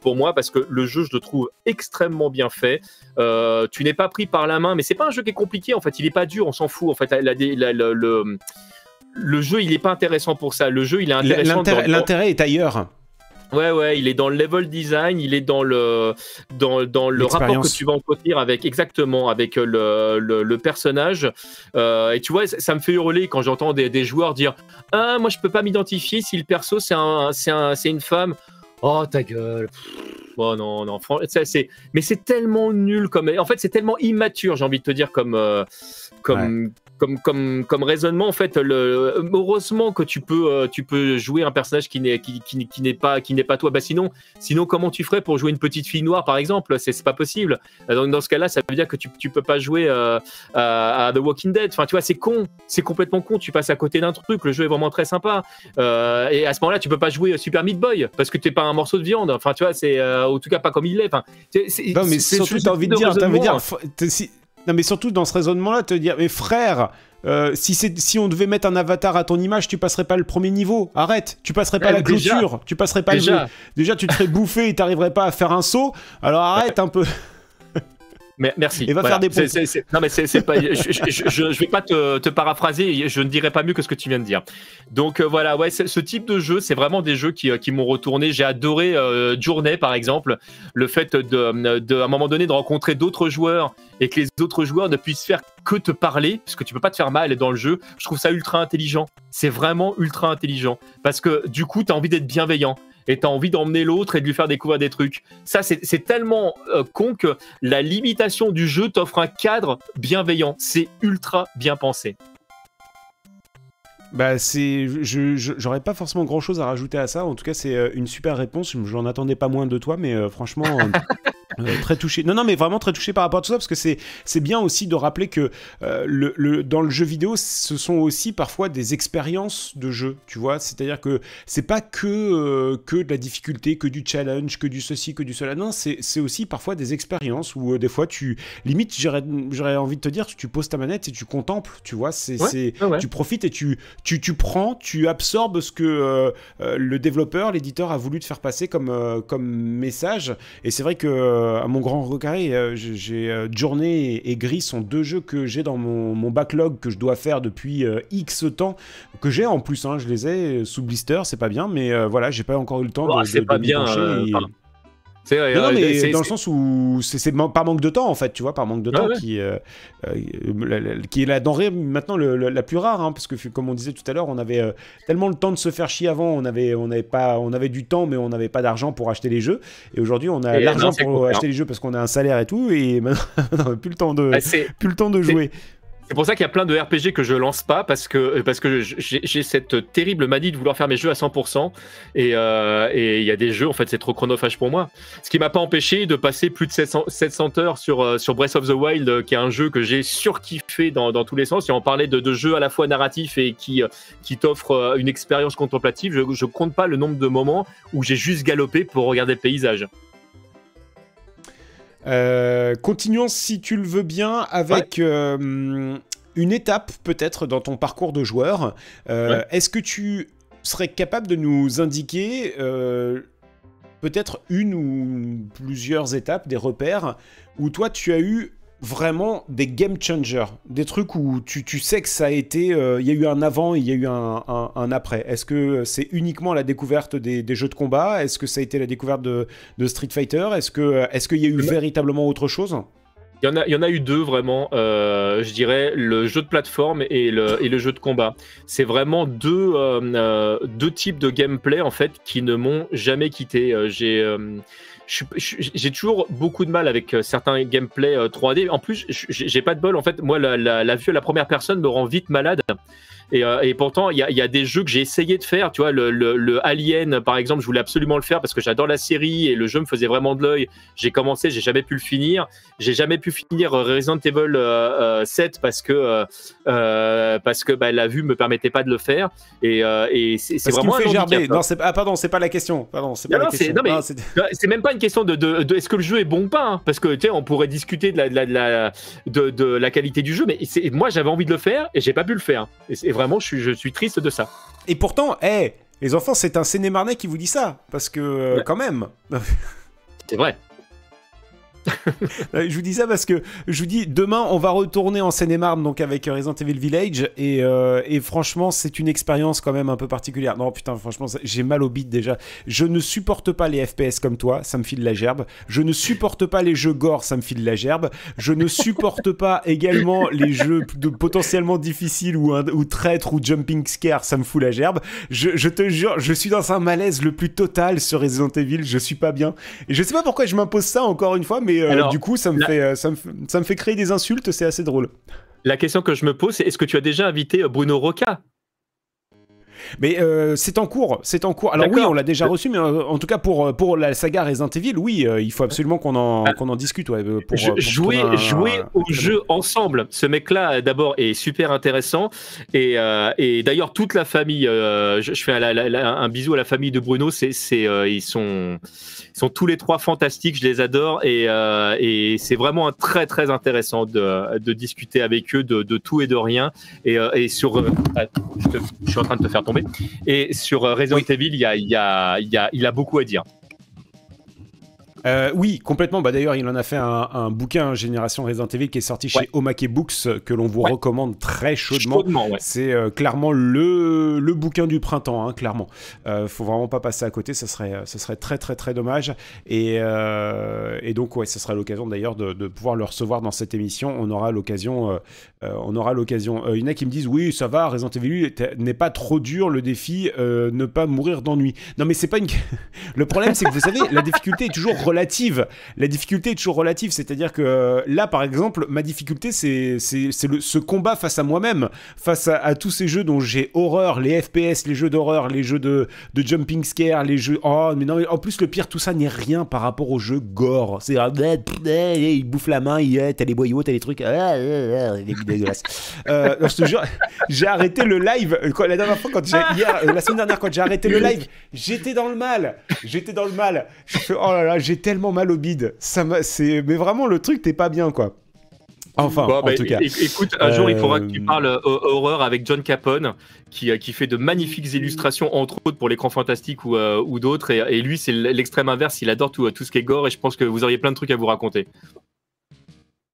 pour moi, parce que le jeu, je le trouve extrêmement bien fait. Euh, tu n'es pas pris par la main, mais c'est pas un jeu qui est compliqué. En fait, il est pas dur, on s'en fout. En fait, le, le, jeu, il est pas intéressant pour ça. Le jeu, il est intéressant. L'intérêt est ailleurs. Ouais, ouais, il est dans le level design, il est dans le, dans, dans le rapport que tu vas entretenir avec, exactement, avec le, le, personnage. Euh, et tu vois, ça, me fait hurler quand j'entends des, des, joueurs dire Ah, moi je peux pas m'identifier si le perso c'est un, un, une femme. Oh ta gueule. Oh non, non, c'est, mais c'est tellement nul comme. En fait, c'est tellement immature, j'ai envie de te dire, comme, euh, comme, comme, comme, comme raisonnement, en fait, le, heureusement que tu peux, euh, tu peux jouer un personnage qui n'est, qui, qui, qui n'est pas, qui n'est pas toi. Bah sinon, sinon, comment tu ferais pour jouer une petite fille noire, par exemple? C'est, c'est pas possible. Donc dans ce cas-là, ça veut dire que tu, tu peux pas jouer euh, à, The Walking Dead. Enfin, tu vois, c'est con, c'est complètement con. Tu passes à côté d'un truc. Le jeu est vraiment très sympa. Euh, et à ce moment-là, tu peux pas jouer Super Meat Boy parce que t'es pas un morceau de viande. Enfin, tu vois, c'est, en tout cas, pas comme il l'est. Enfin, non, mais surtout, envie de dire, t'as envie de dire, non, mais surtout dans ce raisonnement-là, te dire, mais frère, euh, si, si on devait mettre un avatar à ton image, tu passerais pas le premier niveau. Arrête, tu passerais pas la clôture, tu passerais pas déjà. le Déjà, tu te ferais bouffer et t'arriverais pas à faire un saut. Alors arrête un peu. Mais, merci. Et va faire des pompes. non, mais c'est pas. je, je, vais pas te, te, paraphraser. Je ne dirai pas mieux que ce que tu viens de dire. Donc euh, voilà, ouais, ce type de jeu, c'est vraiment des jeux qui, qui m'ont retourné. J'ai adoré euh, Journey, par exemple, le fait de, de, à un moment donné, de rencontrer d'autres joueurs et que les autres joueurs ne puissent faire que te parler, parce que tu peux pas te faire mal dans le jeu. Je trouve ça ultra intelligent. C'est vraiment ultra intelligent parce que du coup, tu as envie d'être bienveillant et tu as envie d'emmener l'autre et de lui faire découvrir des trucs. Ça, c'est tellement euh, con que la limitation du jeu t'offre un cadre bienveillant. C'est ultra bien pensé. Bah c'est, j'aurais pas forcément grand chose à rajouter à ça. En tout cas, c'est euh, une super réponse. Je n'en attendais pas moins de toi, mais euh, franchement, <laughs> Euh, très touché. Non, non, mais vraiment très touché par rapport à tout ça, parce que c'est, c'est bien aussi de rappeler que euh, le, le, dans le jeu vidéo, ce sont aussi parfois des expériences de jeu, tu vois. C'est-à-dire que c'est pas que, euh, que de la difficulté, que du challenge, que du ceci, que du cela. Non, c'est, c'est aussi parfois des expériences où des fois tu, limite, j'aurais, j'aurais envie de te dire, tu poses ta manette et tu contemples, tu vois. C'est, c'est Tu profites et tu, tu, tu prends, tu absorbes ce que le développeur, l'éditeur a voulu te faire passer comme, comme message. Et c'est vrai que à mon grand recarré. j'ai Journée et, Gris sont deux jeux que j'ai dans mon, backlog que je dois faire depuis X temps, que j'ai en plus. Hein, je les ai sous blister, c'est pas bien, mais voilà, j'ai pas encore eu le temps oh, de. C'est pas bien non, euh, mais dans le sens où c'est par manque de temps en fait, tu vois, par manque de temps qui, euh, euh, qui est la denrée maintenant la plus rare, hein, parce que comme on disait tout à l'heure, on avait tellement le temps de se faire chier avant, on avait, on avait pas, on avait du temps, mais on n'avait pas d'argent pour acheter les jeux, et aujourd'hui on a l'argent pour acheter les jeux parce qu'on a un salaire et tout, et <laughs> maintenant on n'a plus le temps de, bah, plus le temps de jouer. C'est pour ça qu'il y a plein de RPG que je lance pas parce que euh, parce que j'ai cette terrible manie de vouloir faire mes jeux à 100% euh, et il y a des jeux en fait c'est trop chronophage pour moi. Ce qui m'a pas empêché de passer plus de 700, 700 heures sur euh, sur Breath of the Wild qui est un jeu que j'ai surkiffé dans, dans tous les sens. Et on parlait de, de jeux à la fois narratifs et qui qui t'offrent une expérience contemplative. Je, je compte pas le nombre de moments où j'ai juste galopé pour regarder le paysage. Euh, continuons si tu le veux bien avec euh, une étape peut-être dans ton parcours de joueur. Euh, est-ce que tu serais capable de nous indiquer peut-être une ou plusieurs étapes, des repères, où toi tu as eu vraiment des game changers, des trucs où tu, tu sais que ça a été, euh, il y a eu un avant, il y a eu un, un, après. Est-ce que c'est uniquement la découverte des, des, jeux de combat? Est-ce que ça a été la découverte de, de Street Fighter? Est-ce que est-ce qu'il y a eu véritablement autre chose? Il y, en a, il y en a eu deux vraiment, euh, je dirais, le jeu de plateforme et le, et le jeu de combat. C'est vraiment deux, euh, deux types de gameplay en fait qui ne m'ont jamais quitté. J'ai j'ai toujours beaucoup de mal avec euh, certains gameplay 3D. Euh, en plus, j'ai pas de bol. En fait, moi, la, la, la vue à la première personne me rend vite malade. Et, euh, et pourtant, il y a, y a, des jeux que j'ai essayé de faire. Tu vois, le, le, le, Alien, par exemple, je voulais absolument le faire parce que j'adore la série et le jeu me faisait vraiment de l'œil. J'ai commencé, j'ai jamais pu le finir. J'ai jamais pu finir Resident Evil euh, 7 euh, parce que euh, parce que bah, la vue me permettait pas de le faire. Et, et c'est vraiment fait gerber. Non, ah pardon, c'est pas la question. Pardon, c'est pas la question. c'est même pas une question de, de, de est-ce que le jeu est bon ou pas, hein, parce que tu sais, on pourrait discuter de la, de la, de, de la qualité du jeu, mais moi j'avais envie de le faire et j'ai pas pu le faire. Et, vraiment, je suis, je suis triste de ça. Et pourtant, hé, les enfants, c'est un Sénémarnais qui vous dit ça. Parce que, euh, quand même. c'est vrai. Je vous dis ça parce que je vous dis demain on va retourner en Seine-et-Marne donc avec Resident Evil Village et, euh, franchement c'est une expérience quand même un peu particulière. Non putain franchement j'ai mal au beat déjà. Je ne supporte pas les FPS comme toi, ça me file la gerbe. Je ne supporte pas les jeux gore, ça me file la gerbe. Je ne supporte pas également les jeux potentiellement difficiles ou, traîtres ou jumping scare, ça me fout la gerbe. Je, je te jure, je suis dans un malaise le plus total sur Resident Evil, je suis pas bien. Et je sais pas pourquoi je m'impose ça encore une fois mais euh, du coup, ça me, fait, euh, ça, me, ça me fait créer des insultes, c'est assez drôle. La question que je me pose, c'est est-ce que tu as déjà invité euh, Bruno Roca mais euh, c'est en cours, c'est en cours. Alors oui, on l'a déjà reçu, mais euh, en tout cas pour, euh, pour la saga Resident Evil, oui, il faut absolument qu'on en, ah. qu'on en discute. Ouais, pour, jouer jouer au jeu ensemble. Ce mec-là, d'abord, est super intéressant. Et, et d'ailleurs, toute la famille, je, fais un bisou à la famille de Bruno, c'est, ils, sont, ils sont tous les trois fantastiques, je les adore. Et, et c'est vraiment très, très intéressant de, de discuter avec eux de, de, tout et de rien. Et, et sur... je, je suis en train de te faire tomber et sur euh, Resident Evil, il, y a, il, y a, il, y a, il a beaucoup à dire. Euh, oui, complètement. Bah, D'ailleurs, il en a fait un, bouquin, Génération Resident Evil, qui est sorti chez Omake Books, que l'on vous recommande très chaudement. C'est euh, clairement le, le, bouquin du printemps, hein, clairement. Euh, faut vraiment pas passer à côté, ça serait, ça serait très très très dommage. Et, euh, et donc, ouais, ce sera l'occasion d'ailleurs de, de, pouvoir le recevoir dans cette émission. On aura l'occasion. on aura l'occasion. il y en a qui me disent oui, ça va, Resident Evil n'est pas trop dur le défi, ne pas mourir d'ennui. Non, mais c'est pas une. <laughs> le problème, c'est que vous savez, la difficulté est toujours relative relative. La difficulté est toujours relative, c'est-à-dire que euh, là, par exemple, ma difficulté, c'est ce combat face à moi-même, face à, tous ces jeux dont j'ai horreur, les FPS, les jeux d'horreur, les jeux de, de, jumping scare, les jeux. Oh, mais non, en plus, le pire, tout ça n'est rien par rapport aux jeux gore. C'est il bouffe la main, il t'as les boyaux, t'as les trucs. Ah, ah, ah, euh, j'ai arrêté le live. La dernière fois, euh, la semaine dernière, quand j'ai arrêté le live, j'étais dans le mal. J'étais dans le mal. Oh là là, j'ai tellement mal au bide. Ça c'est, mais vraiment, le truc, t'es pas bien, quoi. Enfin, en bah, tout cas. Écoute, un jour, il faudra que tu parles horreur avec John Capone, qui, qui fait de magnifiques illustrations, entre autres pour l'écran fantastique ou, ou d'autres. Et, lui, c'est l'extrême inverse. Il adore tout, tout ce qui est gore. Et je pense que vous auriez plein de trucs à vous raconter.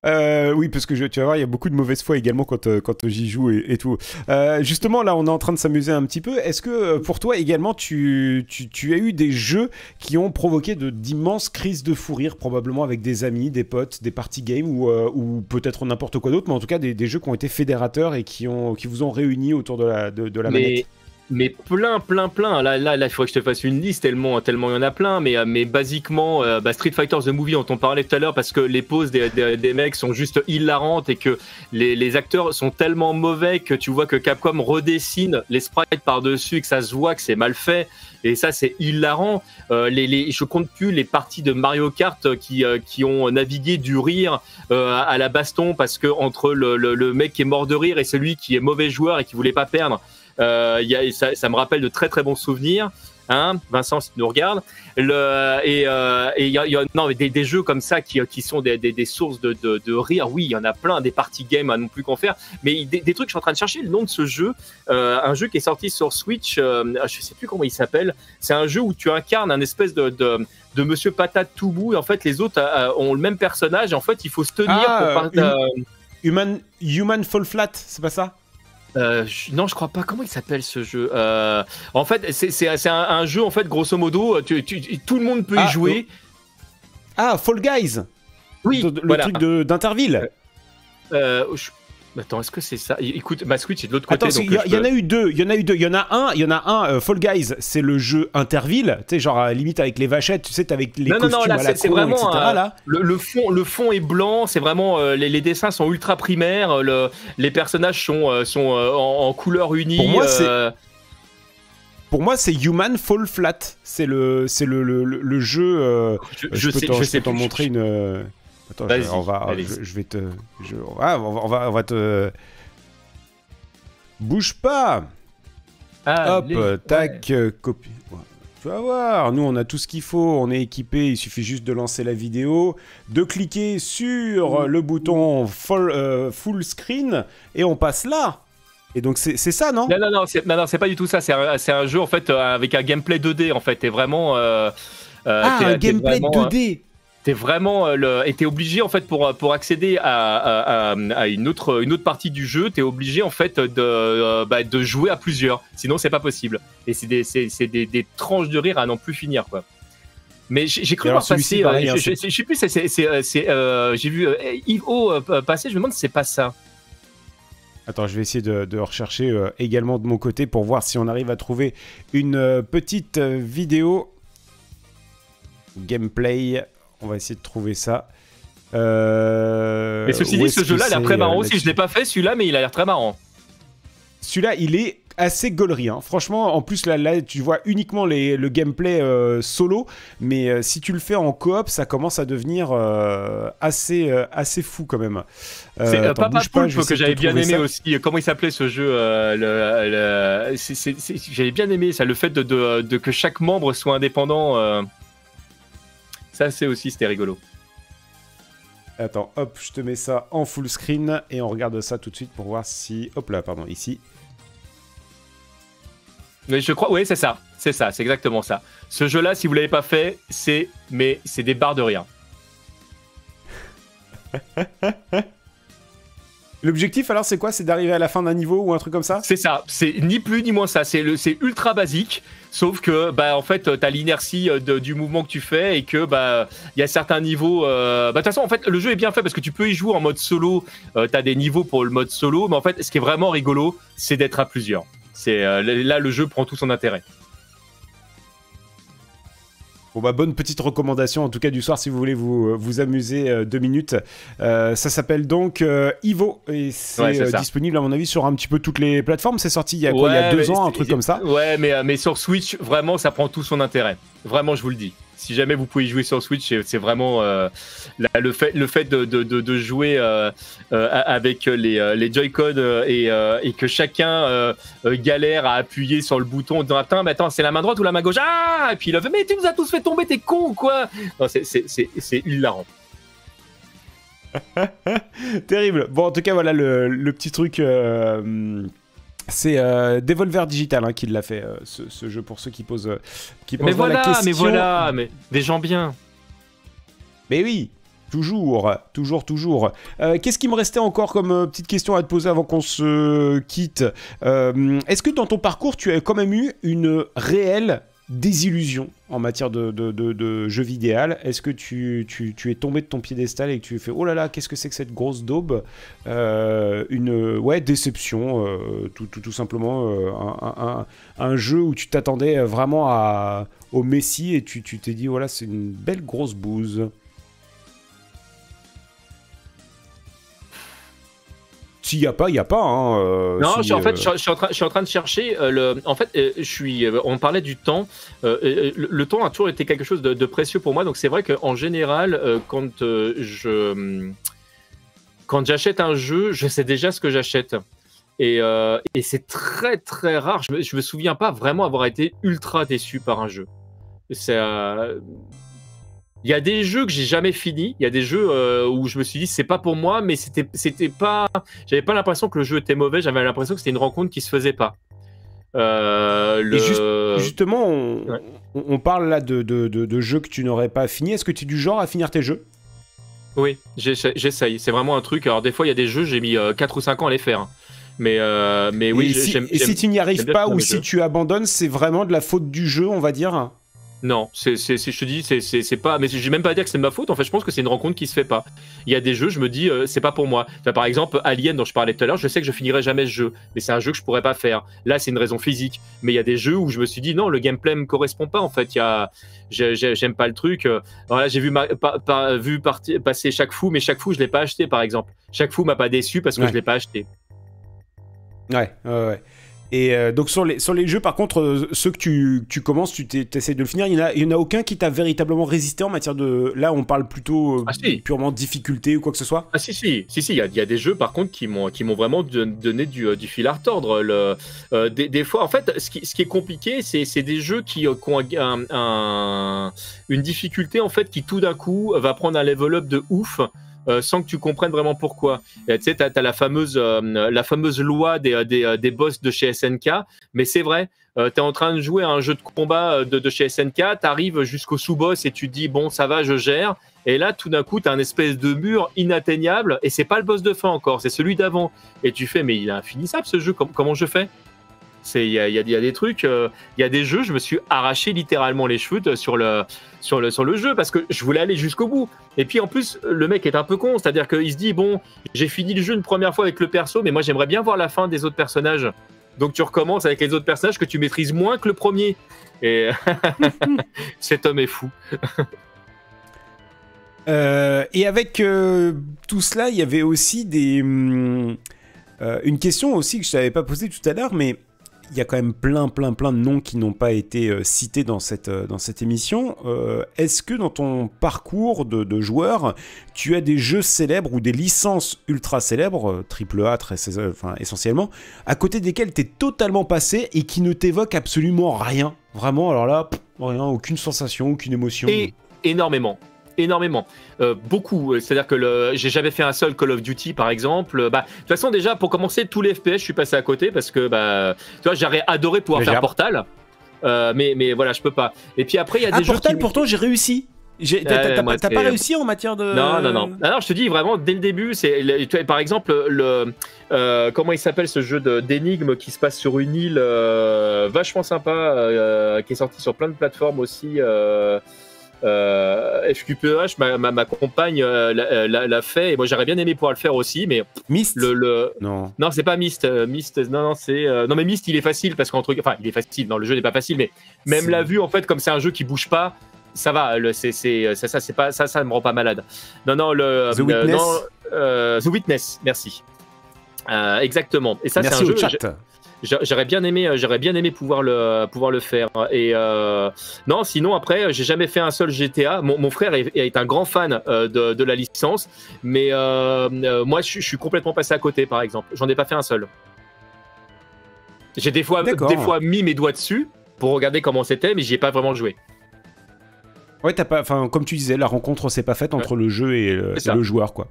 Euh, oui, parce que je, tu vas voir, il y a beaucoup de mauvaise foi également quand, euh, quand j'y joue et, tout. Euh, justement, là, on est en train de s'amuser un petit peu. Est-ce que pour toi également, tu, tu, tu, as eu des jeux qui ont provoqué d'immenses crises de fou rire, probablement avec des amis, des potes, des party games ou, ou peut-être n'importe quoi d'autre, mais en tout cas des, des, jeux qui ont été fédérateurs et qui, ont, qui vous ont réunis autour de la, de, de la manette? Mais plein, plein, plein. Là, là, là, il faudrait que je te fasse une liste tellement, tellement il y en a plein. Mais, euh, mais basiquement, euh, bah, Street Fighter The Movie, dont on parlait tout à l'heure, parce que les poses des, des, mecs sont juste hilarantes et que les, les, acteurs sont tellement mauvais que tu vois que Capcom redessine les sprites par-dessus et que ça se voit que c'est mal fait. Et ça, c'est hilarant. Euh, les, les, je compte plus les parties de Mario Kart qui, euh, qui ont navigué du rire à la baston parce que entre le, le, le mec qui est mort de rire et celui qui est mauvais joueur et qui voulait pas perdre, euh, y a, ça, ça, me rappelle de très très bons souvenirs. Hein, Vincent, si tu nous regardes. Le, et euh, il y a, y a, non, des, des, jeux comme ça qui, qui sont des, des, des sources de, de, de, rire. Oui, il y en a plein, des party games à non plus qu'en faire. Mais des, trucs, je suis en train de chercher le nom de ce jeu. Euh, un jeu qui est sorti sur Switch. Euh, je sais plus comment il s'appelle. C'est un jeu où tu incarnes un espèce de, de, de Monsieur Patate tout bout. Et en fait, les autres euh, ont le même personnage. Et en fait, il faut se tenir ah, pour hum, Human, Human Fall Flat, c'est pas ça? Euh, non, je crois pas. Comment il s'appelle ce jeu euh, En fait, c'est un, un, jeu en fait, grosso modo, tu, tu, tout le monde peut ah, y jouer. Ah, Fall Guys. Oui, le voilà. truc d'Interville. Euh, je, Attends, est-ce que c'est ça? Écoute, ma Switch est de l'autre côté. Attends, il y, y, en a eu deux. Il y en a eu deux. Il y en a un. Il y en a un. Euh, Fall Guys, c'est le jeu Interville. Tu sais, genre à limite avec les vachettes. Tu sais, avec les non, costumes non, non, là, à la c'est vraiment etc. euh, là. Le, le, fond, le fond est blanc. C'est vraiment euh, les, les, dessins sont ultra primaires. Le, les personnages sont euh, sont en, en, couleur unie. Pour moi, c'est pour moi, c'est Human Fall Flat. C'est le, c'est le, le, le, jeu. Euh, je, je, je, sais, je sais t'en montrer une. Attends, je, on va, je, je, vais te, je, ah, on, va, on va, on va te. Bouge pas. Ah, Hop, les... tac, ouais. euh, copie. Tu vas voir, nous on a tout ce qu'il faut, on est équipé, il suffit juste de lancer la vidéo, de cliquer sur le bouton full, euh, full screen et on passe là. Et donc c'est ça, non? Non, non, non, c'est non, pas du tout ça. C'est un, un, jeu en fait euh, avec un gameplay 2D en fait. T'es vraiment. Euh, ah, un gameplay vraiment, 2D T'es vraiment euh, le, et t'es obligé en fait pour pour accéder à, à, à, une autre une autre partie du jeu, t'es obligé en fait de euh, bah, de jouer à plusieurs. Sinon c'est pas possible. Et c'est des c'est des, des tranches de rire à n'en plus finir quoi. Mais j'ai cru voir passer. Pareil, euh, je, je, je, sais plus. C'est euh, j'ai vu Ivo passer. Je me demande si c'est pas ça. Attends, je vais essayer de, de rechercher euh, également de mon côté pour voir si on arrive à trouver une euh, petite euh, vidéo gameplay. On va essayer de trouver ça. Euh, mais ceci dit, ce jeu-là, il a l'air très marrant aussi. Je l'ai pas fait celui-là, mais il a l'air très marrant. Celui-là, il est assez gaulerie. Hein. Franchement, en plus, là, là, tu vois uniquement les, le gameplay euh, solo, mais euh, si tu le fais en coop, ça commence à devenir euh, assez, assez fou quand même. c'est Papa Poulpe que j'avais bien aimé ça. aussi. Comment il s'appelait ce jeu J'avais bien aimé ça, le fait de, de, de, que chaque membre soit indépendant. Ça, c'est aussi, c'était rigolo. Attends, hop, je te mets ça en full screen et on regarde ça tout de suite pour voir si... Hop là, pardon, ici. Mais je crois, oui, c'est ça, c'est ça, c'est exactement ça. Ce jeu-là, si vous l'avez pas fait, c'est, mais c'est des barres de rien. <laughs> L'objectif alors c'est quoi? C'est d'arriver à la fin d'un niveau ou un truc comme ça? C'est ça, c'est ni plus ni moins ça, c'est le c'est ultra basique, sauf que bah en fait tu as l'inertie du mouvement que tu fais et que bah il y a certains niveaux euh, bah de toute façon en fait le jeu est bien fait parce que tu peux y jouer en mode solo, euh, tu as des niveaux pour le mode solo, mais en fait ce qui est vraiment rigolo, c'est d'être à plusieurs. C'est euh, là le jeu prend tout son intérêt. Bon bah bonne petite recommandation en tout cas du soir si vous voulez vous, vous amuser euh, deux minutes. Euh, ça s'appelle donc euh, Ivo et c'est ouais, disponible à mon avis sur un petit peu toutes les plateformes. C'est sorti il y a quoi? Il y a deux ans, un truc comme ça? Ouais mais, mais sur Switch vraiment ça prend tout son intérêt. Vraiment je vous le dis si jamais vous pouvez jouer sur Switch, c'est vraiment euh, le fait, de, jouer euh, euh, avec les, Joy-Con et, que chacun galère à appuyer sur le bouton en disant attends, attends, c'est la main droite ou la main gauche? Ah Et puis il a fait mais tu nous as tous fait tomber, t'es con ou quoi? C'est hilarant. <laughs> Terrible. Bon, en tout cas, voilà le, petit truc. Euh, c'est euh, Devolver Digital hein, qui l'a fait, euh, ce, jeu, pour ceux qui posent, qui posent mais voilà, la question. Mais voilà, mais des gens bien. Mais oui, Toujours, toujours, toujours. Qu'est-ce qui me restait encore comme petite question à te poser avant qu'on se quitte? Est-ce que dans ton parcours, tu as quand même eu une réelle désillusion en matière de, de, jeu vidéo Est-ce que tu, es tombé de ton piédestal et que tu fais oh là là, qu'est-ce que c'est que cette grosse daube? Euh, Une ouais, déception, euh, tout, simplement. Euh, un, jeu où tu t'attendais vraiment à, au Messi et tu t'es dit voilà, c'est une belle grosse bouse. S'il n'y a pas, il n'y a pas. Hein, euh, non, je, en fait, euh, je, suis en train, je suis en train de chercher. Euh, le, en fait, je suis. On parlait du temps. Le, temps a toujours été quelque chose de, précieux pour moi. Donc c'est vrai qu'en général, quand je quand j'achète un jeu, je sais déjà ce que j'achète. Et, et c'est très très rare. Je me, je me souviens pas vraiment avoir été ultra déçu par un jeu. C'est il y a des jeux que j'ai jamais fini. Il y a des jeux euh, où je me suis dit c'est pas pour moi, mais c'était c'était pas. J'avais pas l'impression que le jeu était mauvais. J'avais l'impression que c'était une rencontre qui se faisait pas. Euh, justement, on, parle là de, de, de, jeux que tu n'aurais pas fini. Est-ce que tu es du genre à finir tes jeux? Oui, j'essaye. C'est vraiment un truc. Alors des fois, il y a des jeux j'ai mis 4 euh, ou 5 ans à les faire. Mais, mais oui, et et si tu n'y arrives pas ou si tu abandonnes, c'est vraiment de la faute du jeu, on va dire? Non, c'est, je te dis, c'est, pas. Mais j'ai même pas à dire que c'est de ma faute. En fait, je pense que c'est une rencontre qui se fait pas. Il y a des jeux, je me dis, euh, c'est pas pour moi. par exemple, Alien, dont je parlais tout à l'heure, je sais que je finirai jamais ce jeu. Mais c'est un jeu que je pourrais pas faire. Là, c'est une raison physique. Mais il y a des jeux où je me suis dit, non, le gameplay me correspond pas. En fait, il y a, j'aime pas le truc. Alors j'ai vu, vu passer chaque fou, mais chaque fou, je l'ai pas acheté, par exemple. Chaque fou m'a pas déçu parce que je l'ai pas acheté. Ouais, ouais, ouais. Et euh, donc sur les, sur les jeux, par contre, euh, ceux que tu, tu commences, tu essaies de le finir, il n'y en, en, a aucun qui t'a véritablement résisté en matière de... Là, on parle plutôt euh, ah, purement difficulté ou quoi que ce soit? Ah si, si, si, si, il y, a des jeux, par contre, qui m'ont vraiment donné du, du, fil à retordre. Le, des, des, fois, en fait, ce qui, ce qui est compliqué, c'est des jeux qui, ont un, une difficulté, en fait, qui tout d'un coup va prendre un level up de ouf. Euh, sans que tu comprennes vraiment pourquoi. Tu sais, tu as, la, fameuse, euh, la fameuse loi des, des, euh, des, boss de chez SNK, mais c'est vrai, tu es en train de jouer à un jeu de combat de, de chez SNK, tu arrives jusqu'au sous-boss et tu dis, bon, ça va, je gère. Et là, tout d'un coup, tu as un espèce de mur inatteignable, et c'est pas le boss de fin encore, c'est celui d'avant. Et tu fais, mais il est infinissable ce jeu, comment je fais? Il y a, y a, des trucs, il y a des jeux, je me suis arraché littéralement les cheveux sur le, sur le, sur le jeu parce que je voulais aller jusqu'au bout. Et puis en plus, le mec est un peu con, c'est-à-dire qu'il se dit bon, j'ai fini le jeu une première fois avec le perso, mais moi j'aimerais bien voir la fin des autres personnages. Donc tu recommences avec les autres personnages que tu maîtrises moins que le premier. Et <laughs> cet homme est fou. Euh, et avec euh, tout cela, il y avait aussi des, hum, euh, une question aussi que je t'avais pas posée tout à l'heure, mais il y a quand même plein, plein, plein de noms qui n'ont pas été euh, cités dans cette, euh, dans cette émission. Euh, est-ce que dans ton parcours de, joueur, tu as des jeux célèbres ou des licences ultra célèbres, triple A très, enfin, essentiellement, à côté desquels tu es totalement passé et qui ne t'évoquent absolument rien? Vraiment, alors là, rien, aucune sensation, aucune émotion. Et énormément énormément, euh, beaucoup. C'est-à-dire que le, j'ai jamais fait un seul Call of Duty, par exemple. Bah, de toute façon, déjà pour commencer, tous les FPS, je suis passé à côté parce que, bah, tu vois, j'aurais adoré pouvoir faire Portal, euh, mais, mais voilà, je peux pas. Et puis après, il y a ah, des jeux Portal, pourtant, j'ai réussi. T'as pas réussi en matière de. Non, non, non. Alors, je te dis vraiment, dès le début, c'est par exemple le. Euh, comment il s'appelle ce jeu d'énigmes qui se passe sur une île vachement sympa, qui est sorti sur plein de plateformes aussi. Euh, FQPH, ma, ma, compagne euh, euh, l'a fait. Et moi j'aurais bien aimé pouvoir le faire aussi, mais Myst. le, non. Non c'est pas Myst, Myst non non c'est non mais Myst il est facile parce qu'en truc enfin il est facile. Non le jeu n'est pas facile mais même la vue en fait comme c'est un jeu qui bouge pas ça va. C'est c'est ça, ça c'est pas ça ça me rend pas malade. Non non le The Witness. The Witness merci. Exactement. Et ça c'est un jeu chat. J'aurais bien aimé, euh, j'aurais bien aimé pouvoir le pouvoir le faire. Et euh, non, sinon après, j'ai jamais fait un seul GTA. Mon, frère est, un grand fan euh, de, la licence, mais moi, je, suis complètement passé à côté, par exemple. J'en ai pas fait un seul. J'ai des fois, des fois mis mes doigts dessus pour regarder comment c'était, mais j'y ai pas vraiment joué. Ouais, t'as pas, enfin, comme tu disais, la rencontre s'est pas faite entre le jeu et le, joueur, quoi.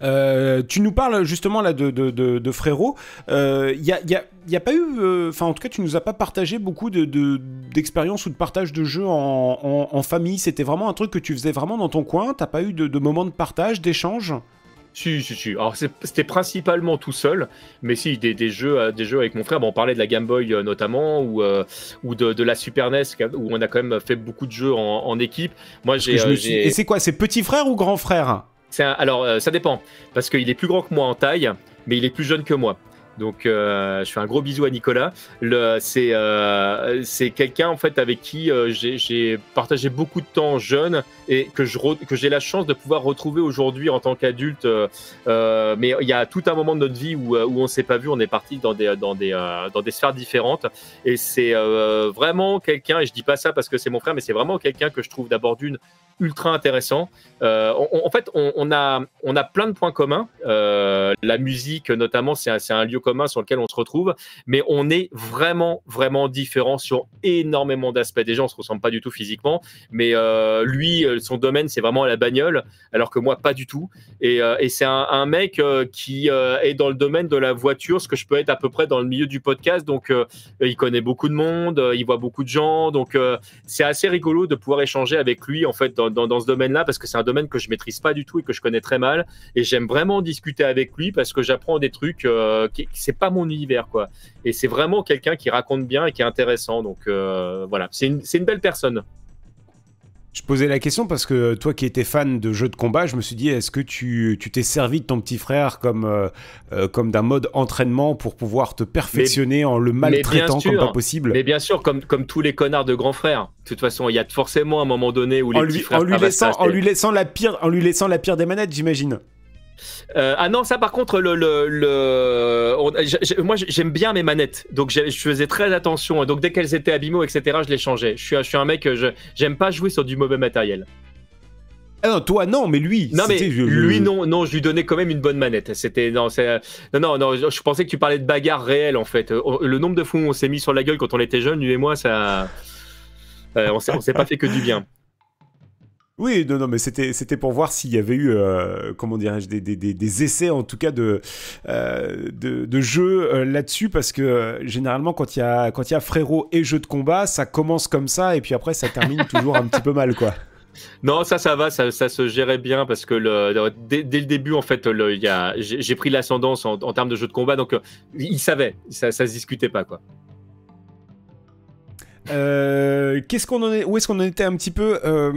Tu nous parles justement là de, de, de, Frérot. Il n'y a, y a, y a, pas eu, enfin en tout cas, tu nous as pas partagé beaucoup d'expériences ou de partage de jeux en, en, famille. C'était vraiment un truc que tu faisais vraiment dans ton coin. T'as pas eu de, moments de partage, d'échange? Si, si, si. Alors, c'était principalement tout seul, mais si, des, des, jeux, euh, des jeux avec mon frère. Bon, on parlait de la Game Boy euh, notamment, ou, euh, ou de, de, la Super NES, où on a quand même fait beaucoup de jeux en, en équipe. Moi, j'ai. Et c'est quoi? C'est petit frère ou grand frère? Alors, ça dépend, parce qu'il est plus grand que moi en taille, mais il est plus jeune que moi. Donc, euh, je fais un gros bisou à Nicolas. C'est euh, quelqu'un en fait avec qui euh, j'ai partagé beaucoup de temps jeune et que j'ai la chance de pouvoir retrouver aujourd'hui en tant qu'adulte. Mais il y a tout un moment de notre vie où, où on s'est pas vu. On est parti dans des sphères différentes. Et c'est vraiment quelqu'un. Et je dis pas ça parce que c'est mon frère, mais c'est vraiment quelqu'un que je trouve d'abord d'une ultra intéressant. En fait, on, a, plein de points communs. La musique, notamment, c'est un, un, lieu commun sur lequel on se retrouve, mais on est vraiment, vraiment différents sur énormément d'aspects. Déjà, on se ressemble pas du tout physiquement, mais euh, lui, son domaine, c'est vraiment la bagnole, alors que moi, pas du tout. Et, et c'est un, mec qui est dans le domaine de la voiture, ce que je peux être à peu près dans le milieu du podcast. Donc, il connaît beaucoup de monde, il voit beaucoup de gens. Donc, c'est assez rigolo de pouvoir échanger avec lui, en fait, dans dans, ce domaine-là parce que c'est un domaine que je maîtrise pas du tout et que je connais très mal. Et j'aime vraiment discuter avec lui parce que j'apprends des trucs euh, qui, c'est pas mon univers quoi. Et c'est vraiment quelqu'un qui raconte bien et qui est intéressant. Donc euh, voilà, c'est une, une belle personne. Je posais la question parce que toi qui étais fan de jeux de combat, je me suis dit est-ce que tu t'es servi de ton petit frère comme, euh, euh, comme d'un mode entraînement pour pouvoir te perfectionner en le maltraitant comme pas possible? Mais bien sûr, comme, comme tous les connards de grands frères. De toute façon, il y a forcément un moment donné où les petits frères en lui, laissant, en lui laissant la pire en lui laissant la pire des manettes, j'imagine. Euh, ah non, ça par contre, le, le, moi j'aime bien mes manettes, donc je faisais très attention. Donc dès qu'elles étaient abîmées, etc., je les changeais. Je suis, je suis un mec, j'aime pas jouer sur du mauvais matériel. Ah non, toi non, mais lui. Non mais lui non, non, je lui donnais quand même une bonne manette. C'était non, non, non, je pensais que tu parlais de bagarre réelle en fait. Le nombre de fois où on s'est mis sur la gueule quand on était jeune, lui et moi, ça, euh, on s'est pas fait que du bien. Oui, non, non, mais c'était, c'était pour voir s'il y avait eu, euh, comment dirais-je, des, des, des, essais en tout cas de, euh, de, de, jeux euh, là-dessus, parce que généralement quand il y a, quand il y a frérot et jeu de combat, ça commence comme ça et puis après ça termine <laughs> toujours un petit peu mal, quoi. Non, ça, ça va, ça, ça, se gérait bien parce que le, dès, le début, en fait, le, y a, j'ai, pris l'ascendance en, en, termes de jeu de combat, donc il savait, ça, ça se discutait pas, quoi. Euh, qu'est-ce qu'on en est Où est-ce qu'on en était un petit peu euh,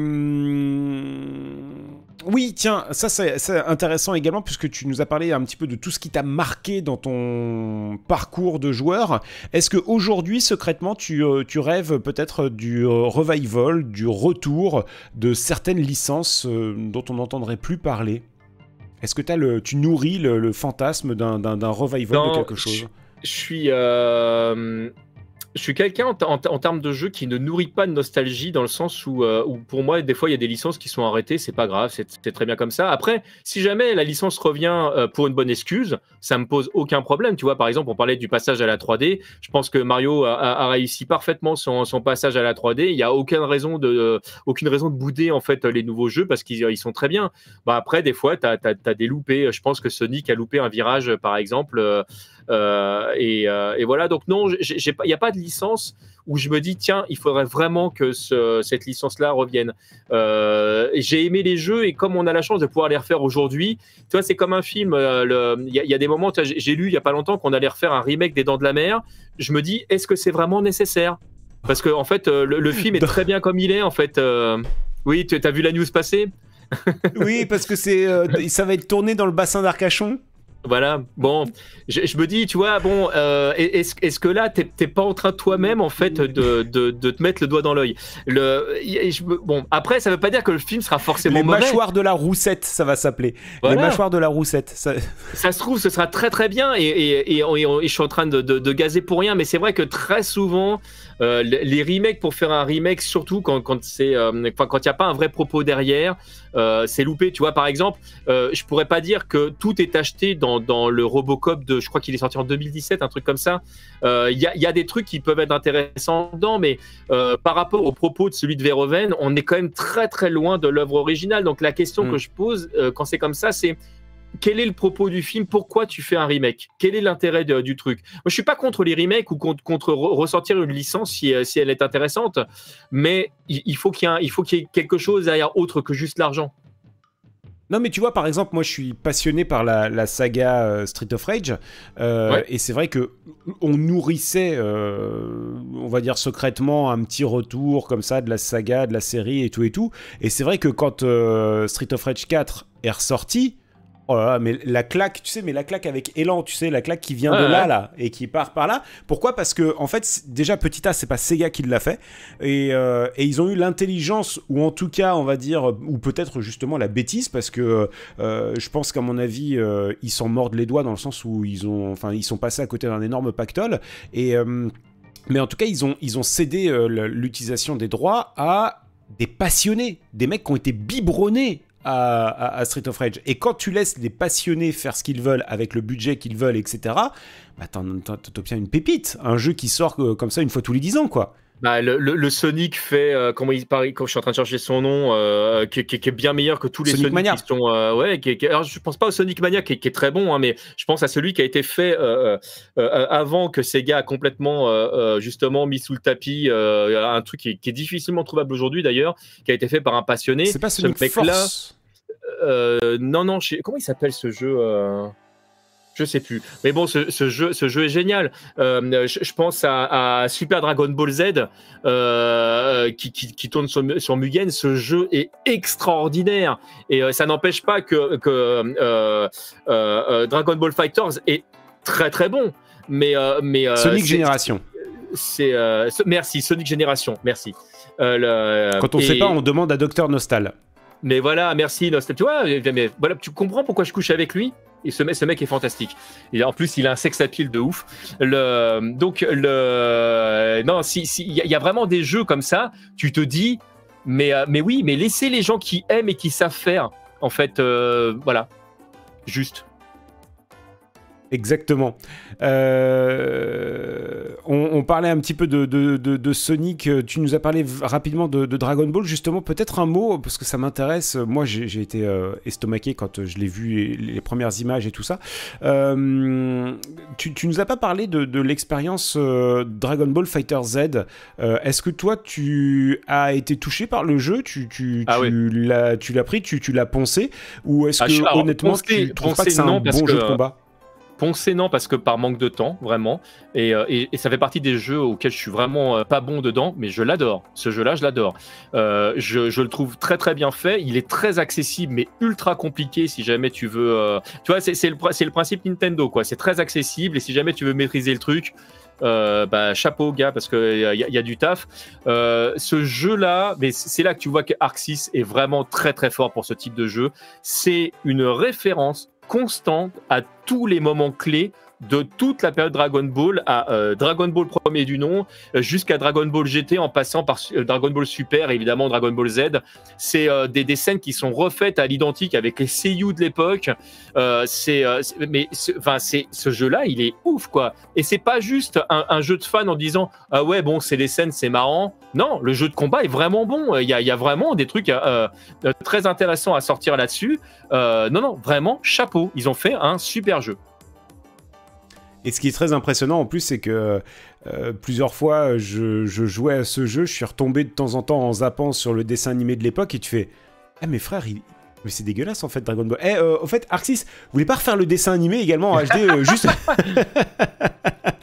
Oui, tiens, ça c'est intéressant également puisque tu nous as parlé un petit peu de tout ce qui t'a marqué dans ton parcours de joueur. Est-ce que aujourd'hui, secrètement, tu, euh, tu rêves peut-être du revival, du retour de certaines licences dont on n'entendrait plus parler? Est-ce que as le, tu nourris le, fantasme d'un revival de quelque chose? je, je suis je suis quelqu'un en, termes de jeu qui ne nourrit pas de nostalgie dans le sens euh, où, pour moi, des fois, il y a des licences qui sont arrêtées, c'est pas grave, c'est très bien comme ça. Après, si jamais la licence revient euh, pour une bonne excuse, ça me pose aucun problème. Tu vois, par exemple, on parlait du passage à la 3D. Je pense que Mario a, réussi parfaitement son, passage à la 3D. Il n'y a aucune raison de, aucune raison de bouder en fait les nouveaux jeux parce qu'ils sont très bien. Bah, après, des fois, tu as, des loupés. Je pense que Sonic a loupé un virage, par exemple. Euh, euh, et, voilà, donc non, il n'y a pas de licence où je me dis, tiens, il faudrait vraiment que cette licence-là revienne. Euh, j'ai aimé les jeux et comme on a la chance de pouvoir les refaire aujourd'hui, tu vois, c'est comme un film. Il y, a des moments, j'ai lu il n'y a pas longtemps qu'on allait refaire un remake des Dents de la Mer. Je me dis, est-ce que c'est vraiment nécessaire? Parce que en fait, le, film est très bien comme il est. En fait, oui, tu as vu la news passer? Oui, parce que ça va être tourné dans le bassin d'Arcachon. Voilà, bon, je, me dis, tu vois, bon, euh, est-ce est que là, t'es pas en train toi-même, en fait, de, de, de, te mettre le doigt dans l'œil? Bon, après, ça veut pas dire que le film sera forcément Les mauvais. mâchoires de la roussette, ça va s'appeler. Les mâchoires de la roussette. Ça... ça... se trouve, ce sera très très bien, et, et, et, je suis en train de, de gazer pour rien, mais c'est vrai que très souvent, euh, les remakes pour faire un remake, surtout quand, quand c'est, euh, quand il n'y a pas un vrai propos derrière, euh, c'est loupé. Tu vois, par exemple, je pourrais pas dire que tout est acheté dans, dans le Robocop de, je crois qu'il est sorti en 2017, un truc comme ça. Il y a, y, a, des trucs qui peuvent être intéressants dedans, mais par rapport au propos de celui de Verhoeven, on est quand même très très loin de l'œuvre originale. Donc la question mm. que je pose quand c'est comme ça, c'est quel est le propos du film? Pourquoi tu fais un remake? Quel est l'intérêt du truc? Moi, je suis pas contre les remakes ou contre, contre ressortir une licence si, si, elle est intéressante, mais il, faut qu'il y, qu y, ait quelque chose derrière autre que juste l'argent. Non, mais tu vois, par exemple, moi, je suis passionné par la, saga euh, Street of Rage, euh, et c'est vrai que on nourrissait, euh, on va dire secrètement, un petit retour comme ça de la saga, de la série et tout et tout. Et c'est vrai que quand Street of Rage 4 est ressorti, Oh mais la claque, tu sais, mais la claque avec élan, tu sais, la claque qui vient de là, là, et qui part par là. Pourquoi? Parce que, en fait, déjà, Petit A, c'est pas Sega qui l'a fait. Et, euh, et, ils ont eu l'intelligence, ou en tout cas, on va dire, ou peut-être justement la bêtise, parce que euh, je pense qu'à mon avis, euh, ils s'en mordent les doigts dans le sens où ils ont, enfin, ils sont passés à côté d'un énorme pactole. Et. mais en tout cas, ils ont, ils ont cédé l'utilisation des droits à des passionnés, des mecs qui ont été biberonnés à, Street of Rage. Et quand tu laisses les passionnés faire ce qu'ils veulent avec le budget qu'ils veulent, etc., bah t'obtiens une pépite. Un jeu qui sort euh, comme ça une fois tous les 10 ans, quoi. Bah, le, Sonic fait, euh, comment il paraît, quand je suis en train de chercher son nom, euh, qui, est bien meilleur que tous les Sonic, Mania. qui sont. ouais, alors je pense pas au Sonic Mania qui, est très bon, hein, mais je pense à celui qui a été fait avant que Sega a complètement justement mis sous le tapis un truc qui est, difficilement trouvable aujourd'hui d'ailleurs, qui a été fait par un passionné. C'est pas Sonic Force. non, non, comment il s'appelle ce jeu je sais plus. Mais bon, ce, jeu, ce jeu est génial. Euh, je, pense à, Super Dragon Ball Z euh, qui, qui, tourne sur, sur, Mugen. Ce jeu est extraordinaire et euh, ça n'empêche pas que, que Dragon Ball Fighters est très très bon. Mais, mais Sonic Génération. C'est merci Sonic Génération. Merci. Quand on ne sait pas, on demande à Docteur Nostal. Mais voilà, merci Nostal. Tu vois, mais voilà, tu comprends pourquoi je couche avec lui? Et ce, mec est fantastique. Et en plus, il a un sex appeal de ouf. Donc, le, non, si, il y, a vraiment des jeux comme ça, tu te dis, mais, euh, mais oui, mais laissez les gens qui aiment et qui savent faire. En fait, euh, voilà, juste. Exactement. Euh, on, parlait un petit peu de, Sonic. Tu nous as parlé rapidement de, Dragon Ball. Justement, peut-être un mot, parce que ça m'intéresse. Moi, j'ai été euh, estomaqué quand je l'ai vu, les, premières images et tout ça. Euh, tu, tu nous as pas parlé de, l'expérience Dragon Ball Fighter Z. Est-ce que toi, tu as été touché par le jeu? Tu, tu, ah l'as pris, tu, l'as poncé? Ou est-ce ah, que, honnêtement, tu trouves pas que c'est un bon jeu de combat? Poncé non parce que par manque de temps vraiment. Euh, et, et, ça fait partie des jeux auxquels je suis vraiment euh, pas bon dedans mais je l'adore. Ce jeu là je l'adore. Euh, je, le trouve très très bien fait. Il est très accessible mais ultra compliqué si jamais tu veux tu vois c'est le, le principe Nintendo quoi. C'est très accessible et si jamais tu veux maîtriser le truc bah, chapeau gars parce qu'il y, y, a du taf. ce jeu-là, mais c'est là que tu vois que Arc 6 est vraiment très très fort pour ce type de jeu. C'est une référence constante à tous les moments clés de toute la période Dragon Ball à euh, Dragon Ball premier du nom euh, jusqu'à Dragon Ball GT en passant par euh, Dragon Ball Super et évidemment Dragon Ball Z. C'est des, des, scènes qui sont refaites à l'identique avec les seiyuu de l'époque. mais ce jeu-là, il est ouf quoi. Et c'est pas juste un, jeu de fan en disant ah ouais bon c'est les scènes c'est marrant. Non, le jeu de combat est vraiment bon. Il y a, il y a vraiment des trucs très intéressants à sortir là-dessus. non non vraiment chapeau. Ils ont fait un super jeu. Et ce qui est très impressionnant en plus, c'est que euh, plusieurs fois, je, jouais à ce jeu, je suis retombé de temps en temps en zappant sur le dessin animé de l'époque et tu fais Ah, mais frère, mais c'est dégueulasse en fait, Dragon Ball. Eh, euh, au fait, Arxis, vous voulez pas refaire le dessin animé également en HD euh, juste...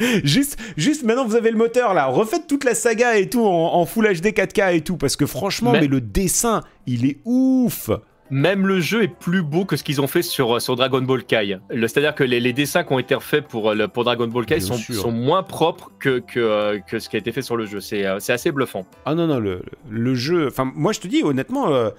<laughs> juste, juste maintenant vous avez le moteur là, refaites toute la saga et tout en, Full HD 4K et tout, parce que franchement, mais le dessin, il est ouf même le jeu est plus beau que ce qu'ils ont fait sur, sur Dragon Ball Kai. C'est-à-dire que les, dessins qui ont été refaits pour, pour Dragon Ball Kai sont, sont, moins propres que, que, euh, que, ce qui a été fait sur le jeu. C'est euh, assez bluffant. Ah non, non, le, le jeu. Enfin, moi je te dis honnêtement. Euh,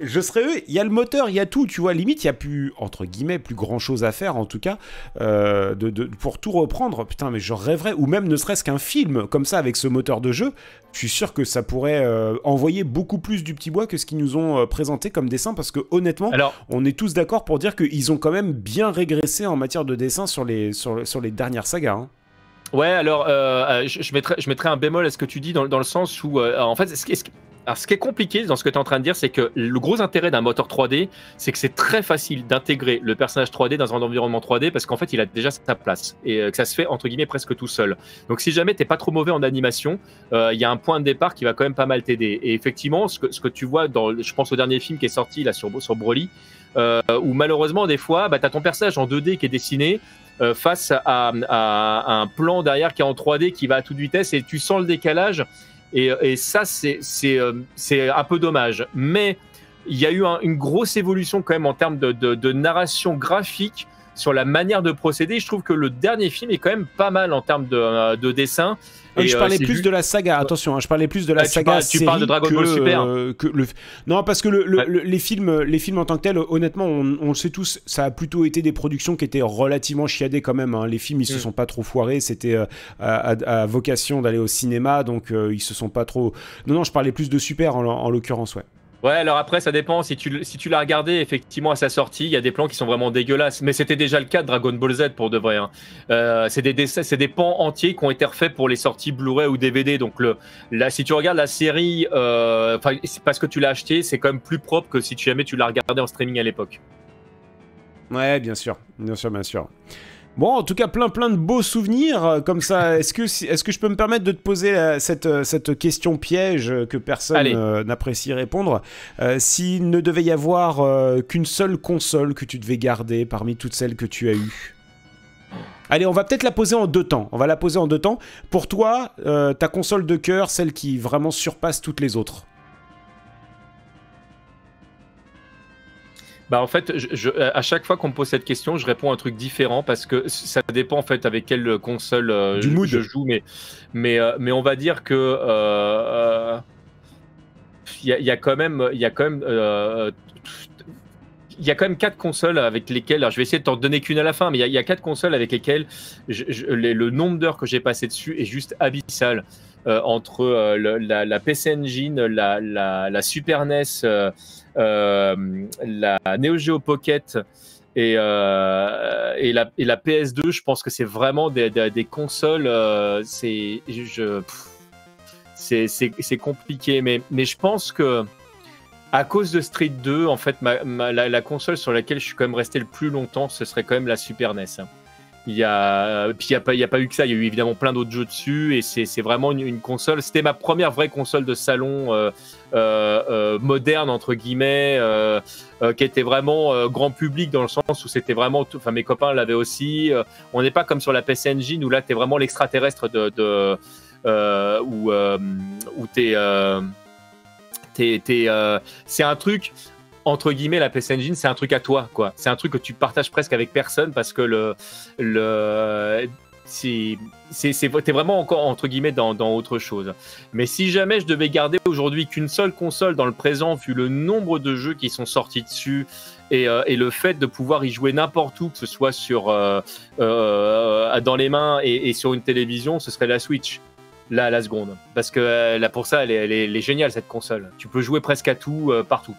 je serais eux, il y a le moteur, il y a tout, tu vois, limite, il y a plus, entre guillemets, plus grand chose à faire, en tout cas, euh, de, pour tout reprendre, putain, mais je rêverais, ou même ne serait-ce qu'un film, comme ça, avec ce moteur de jeu, je suis sûr que ça pourrait euh, envoyer beaucoup plus du petit bois que ce qu'ils nous ont euh, présenté comme dessin, parce que honnêtement, on est tous d'accord pour dire qu'ils ont quand même bien régressé en matière de dessin sur les, sur, sur les dernières sagas. Hein. Ouais, alors je, mettrais, je mettrais un bémol à ce que tu dis dans, dans le sens où, en fait, ce, Alors, ce qui est compliqué dans ce que tu es en train de dire, c'est que le gros intérêt d'un moteur 3D, c'est que c'est très facile d'intégrer le personnage 3D dans un environnement 3D parce qu'en fait, il a déjà sa place et euh, que ça se fait entre guillemets presque tout seul. Donc, si jamais t'es pas trop mauvais en animation, euh, il y a un point de départ qui va quand même pas mal t'aider. Et effectivement, ce que, ce que tu vois dans, je pense au dernier film qui est sorti là sur, sur Broly, euh, où malheureusement, des fois, bah, tu as ton personnage en 2D qui est dessiné. Face à, un plan derrière qui est en 3D qui va à toute vitesse et tu sens le décalage et, et ça, c'est euh, un peu dommage. Mais il y a eu un, une grosse évolution quand même en termes de, de, de, narration graphique sur la manière de procéder. Je trouve que le dernier film est quand même pas mal en termes de, de dessin. Et je parlais plus juste... de la saga, attention, hein, je parlais plus de la ah, saga. Tu parles, tu parles de Dragon Ball Super. Euh, que le... Non, parce que le, le, ouais. les, films, les films en tant que tels, honnêtement, on, on, le sait tous, ça a plutôt été des productions qui étaient relativement chiadées quand même. Hein. Les films, ils mm. se sont pas trop foirés, c'était euh, à, à, à, vocation d'aller au cinéma, donc euh, ils se sont pas trop. Non, non, je parlais plus de Super en, en l'occurrence, ouais. Ouais, alors après, ça dépend. Si tu, si tu l'as regardé, effectivement, à sa sortie, il y a des plans qui sont vraiment dégueulasses. Mais c'était déjà le cas de Dragon Ball Z pour de vrai. Hein. Euh, c'est des, des, pans entiers qui ont été refaits pour les sorties Blu-ray ou DVD. Donc, le, là, si tu regardes la série, euh, parce que tu l'as acheté, c'est quand même plus propre que si jamais tu l'as regardé en streaming à l'époque. Ouais, bien sûr. Bien sûr, bien sûr. Bon, en tout cas, plein plein de beaux souvenirs euh, comme ça. Est-ce que, est que je peux me permettre de te poser euh, cette, euh, cette question piège que personne euh, n'apprécie répondre? Euh, S'il ne devait y avoir euh, qu'une seule console que tu devais garder parmi toutes celles que tu as eues? Allez, on va peut-être la poser en deux temps. On va la poser en deux temps. Pour toi, ta console de cœur, celle qui vraiment surpasse toutes les autres? Bah en fait, je, je, à chaque fois qu'on me pose cette question, je réponds un truc différent parce que ça dépend en fait avec quelle console euh, du je, mood. je joue, mais mais euh, mais on va dire que euh, il y, y, a quand même il y a quand même euh, il y a quand même quatre consoles avec lesquelles, alors je vais essayer de t'en donner qu'une à la fin, mais il y, a, il y, a quatre consoles avec lesquelles je, je, les, le nombre d'heures que j'ai passé dessus est juste abyssal. Euh, entre euh, le, la, la, PC Engine, la, la, la Super NES, euh, la Neo Geo Pocket et, et, la, et la PS2, je pense que c'est vraiment des, consoles. c'est je, c'est compliqué, mais, mais je pense que à cause de Street 2, en fait, la, console sur laquelle je suis quand même resté le plus longtemps, ce serait quand même la Super NES. Il y a, puis il n'y a, pas, a pas eu que ça, il y a eu évidemment plein d'autres jeux dessus, et c'est vraiment une, console. C'était ma première vraie console de salon euh, euh, euh, moderne, entre guillemets, euh, euh, qui était vraiment euh, grand public dans le sens où c'était vraiment. Enfin, mes copains l'avaient aussi. on n'est pas comme sur la PC Engine où là, tu es vraiment l'extraterrestre de. de où où tu es. c'est un truc entre guillemets, la PC Engine, c'est un truc à toi, quoi. C'est un truc que tu partages presque avec personne parce que le, c'est, t'es vraiment encore entre guillemets dans, dans, autre chose. Mais si jamais je devais garder aujourd'hui qu'une seule console dans le présent, vu le nombre de jeux qui sont sortis dessus et, euh, et le fait de pouvoir y jouer n'importe où, que ce soit sur euh, euh, dans les mains et, sur une télévision, ce serait la Switch. Là, la seconde, parce que là pour ça, elle est, géniale cette console. Tu peux jouer presque à tout partout.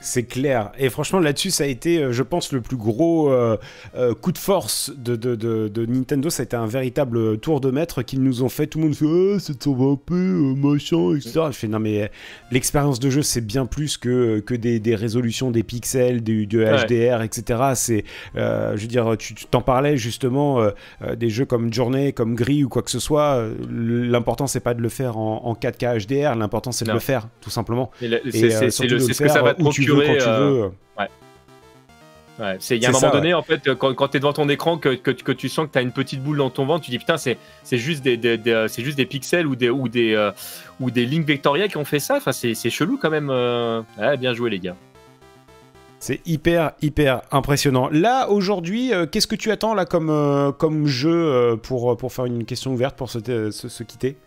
C'est clair. Et franchement, là-dessus, ça a été, euh, je pense, le plus gros euh, euh, coup de force de, de, de, de, Nintendo. Ça a été un véritable tour de maître qu'ils nous ont fait. Tout le monde fait ah, ça va peu, machin, etc. Je fais non, mais l'expérience de jeu, c'est bien plus que, que des, des résolutions, des pixels, du, du HDR, ouais. etc. C'est, je veux dire, tu t'en parlais justement, des jeux comme Journey, comme Gris ou quoi que ce soit. L'important, c'est pas de le faire en, en 4K HDR. L'important, c'est de le faire, tout simplement. C'est ce que ça va te procurer quand tu veux. Ouais. Ouais, il y a un moment ça, donné, ouais. en fait, quand, quand tu es devant ton écran, que, que, que tu sens que tu as une petite boule dans ton ventre, tu dis putain, c'est juste des, des, des c'est juste des pixels ou des, ou des, euh, ou des lignes vectorielles qui ont fait ça. Enfin, c'est chelou quand même. Euh... Ouais, bien joué, les gars. C'est hyper, hyper impressionnant. Là, aujourd'hui, euh, qu'est-ce que tu attends là comme, euh, comme jeu pour, pour faire une question ouverte pour se, se, se quitter?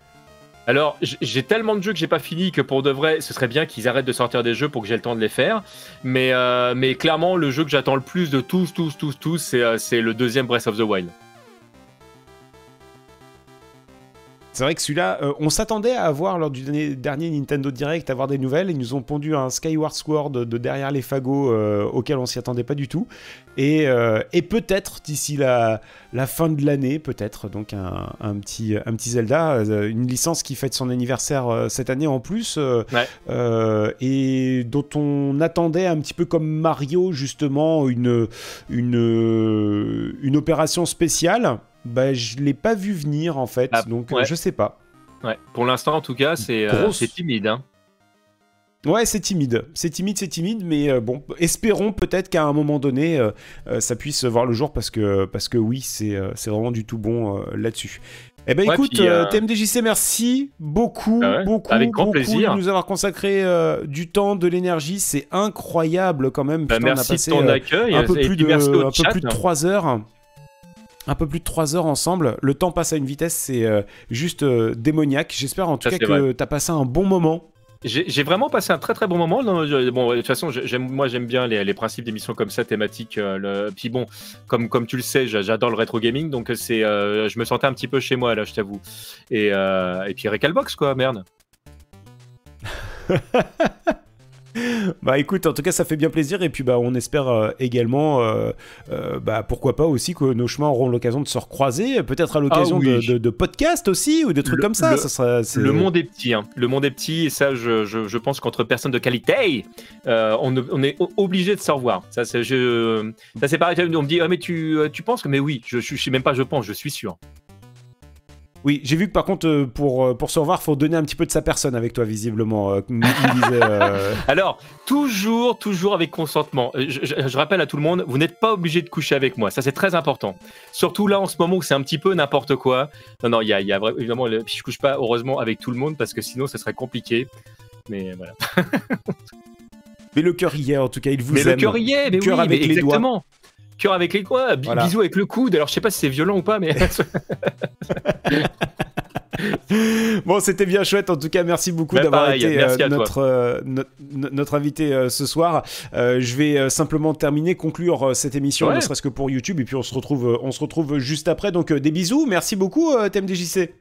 Alors, j'ai tellement de jeux que j'ai pas fini que pour de vrai, ce serait bien qu'ils arrêtent de sortir des jeux pour que j'ai le temps de les faire. Mais, euh, mais clairement, le jeu que j'attends le plus de tous, tous, tous, tous, c'est euh, le deuxième Breath of the Wild. C'est vrai que celui-là, euh, on s'attendait à avoir lors du dernier, Nintendo Direct, à avoir des nouvelles. Ils nous ont pondu un Skyward Sword de, derrière les fagots euh, auquel on s'y attendait pas du tout. Et, euh, peut-être d'ici la, fin de l'année, peut-être donc un, petit, un petit Zelda, une licence qui fête son anniversaire cette année en plus, et dont on attendait un petit peu comme Mario justement une, une, une opération spéciale bah, je l'ai pas vu venir en fait, ah, donc je sais pas. Ouais. Pour l'instant, en tout cas, c'est euh, timide. Hein. Ouais, c'est timide. C'est timide, c'est timide, mais euh, bon, espérons peut-être qu'à un moment donné, euh, ça puisse voir le jour parce que, parce que oui, c'est vraiment du tout bon là-dessus. Eh ben écoute, TMDJC, merci beaucoup, ah beaucoup, Avec grand beaucoup plaisir. de nous avoir consacré du temps, de l'énergie. C'est incroyable quand même. Bah, merci on a passé, de ton accueil. Un peu plus de, un peu plus de 3 heures un peu plus de 3 heures ensemble. Le temps passe à une vitesse, c'est euh, juste euh, démoniaque. J'espère en tout cas que tu as passé un bon moment. J'ai vraiment passé un très très bon moment. bon, de toute façon, moi j'aime bien les, principes d'émissions comme ça, thématiques. Euh, puis bon, comme, comme tu le sais, j'adore le rétro gaming, donc c'est, je me sentais un petit peu chez moi là, je t'avoue. Et, et puis Recalbox quoi, merde. <laughs> <laughs> bah écoute, en tout cas, ça fait bien plaisir. Et puis, bah, on espère euh, également, euh, euh, bah, pourquoi pas aussi que nos chemins auront l'occasion de se recroiser, peut-être à l'occasion ah de, de, podcasts aussi ou de trucs comme ça. Le, ça le monde est petit. Hein. Le monde est petit. Et ça, je, je, je pense qu'entre personnes de qualité, on, on, est obligé de se revoir. Ça, c'est pareil. On me dit, ah, mais tu, tu penses que, mais oui, je, je, je sais même pas, je pense, je suis sûr. Oui, j'ai vu que par contre, euh, pour, euh, pour se revoir, faut donner un petit peu de sa personne avec toi, visiblement. Euh, <laughs> Alors, toujours, toujours avec consentement. Je, rappelle à tout le monde, vous n'êtes pas obligé de coucher avec moi. Ça, c'est très important. Surtout là, en ce moment où c'est un petit peu n'importe quoi. Non, non, il y a, y a, évidemment, le, je couche pas, heureusement, avec tout le monde parce que sinon, ça serait compliqué. Mais voilà. <laughs> mais le cœur y est, en tout cas, il vous mais aime. Mais le cœur y est, mais oui, avec les exactement. Doigts cœur avec les quoi Bisous avec le coude. Alors je sais pas si c'est violent ou pas, mais. <laughs> bon, c'était bien chouette. En tout cas, merci beaucoup bah, d'avoir été euh, notre, euh, notre, invité euh, ce soir. je vais simplement terminer, conclure cette émission, ne serait-ce que pour YouTube, et puis on se retrouve, on se retrouve juste après. Donc des bisous. Merci beaucoup, TMDJC.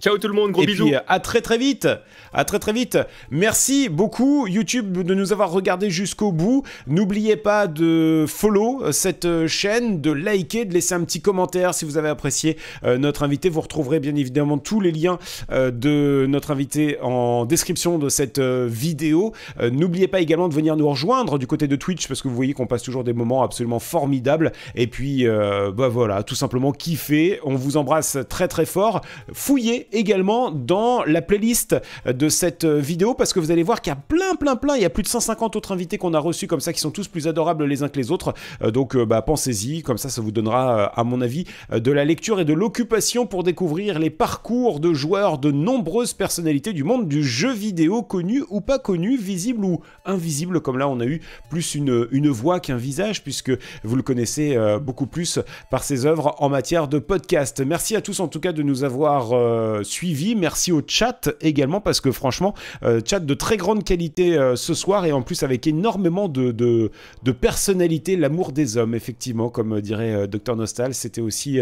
Ciao tout le monde, gros et bisous. Puis, à très très vite. À très très vite. Merci beaucoup YouTube de nous avoir regardé jusqu'au bout. N'oubliez pas de follow cette chaîne, de liker, de laisser un petit commentaire si vous avez apprécié euh, notre invité. Vous retrouverez bien évidemment tous les liens euh, de notre invité en description de cette euh, vidéo. N'oubliez pas également de venir nous rejoindre du côté de Twitch parce que vous voyez qu'on passe toujours des moments absolument formidables. Et puis, bah voilà, tout simplement kiffer. On vous embrasse très très fort. Fouillez également dans la playlist de cette vidéo parce que vous allez voir qu'il y a plein, plein, plein. Il y a plus de 150 autres invités qu'on a reçus comme ça qui sont tous plus adorables les uns que les autres. Euh, donc, euh, bah, pensez-y. Comme ça, ça vous donnera, euh, à mon avis, de la lecture et de l'occupation pour découvrir les parcours de joueurs de nombreuses personnalités du monde du jeu vidéo, connus ou pas connus, visibles ou invisibles. Comme là, on a eu plus une, une voix qu'un visage puisque vous le connaissez beaucoup plus par ses œuvres en matière de podcast. Merci à tous en tout cas de nous avoir suivi. Merci au chat également parce que franchement, euh, chat de très grande qualité euh, ce soir et en plus avec énormément de, de, personnalité, l'amour des hommes, effectivement, comme dirait euh, Dr Nostal. C'était aussi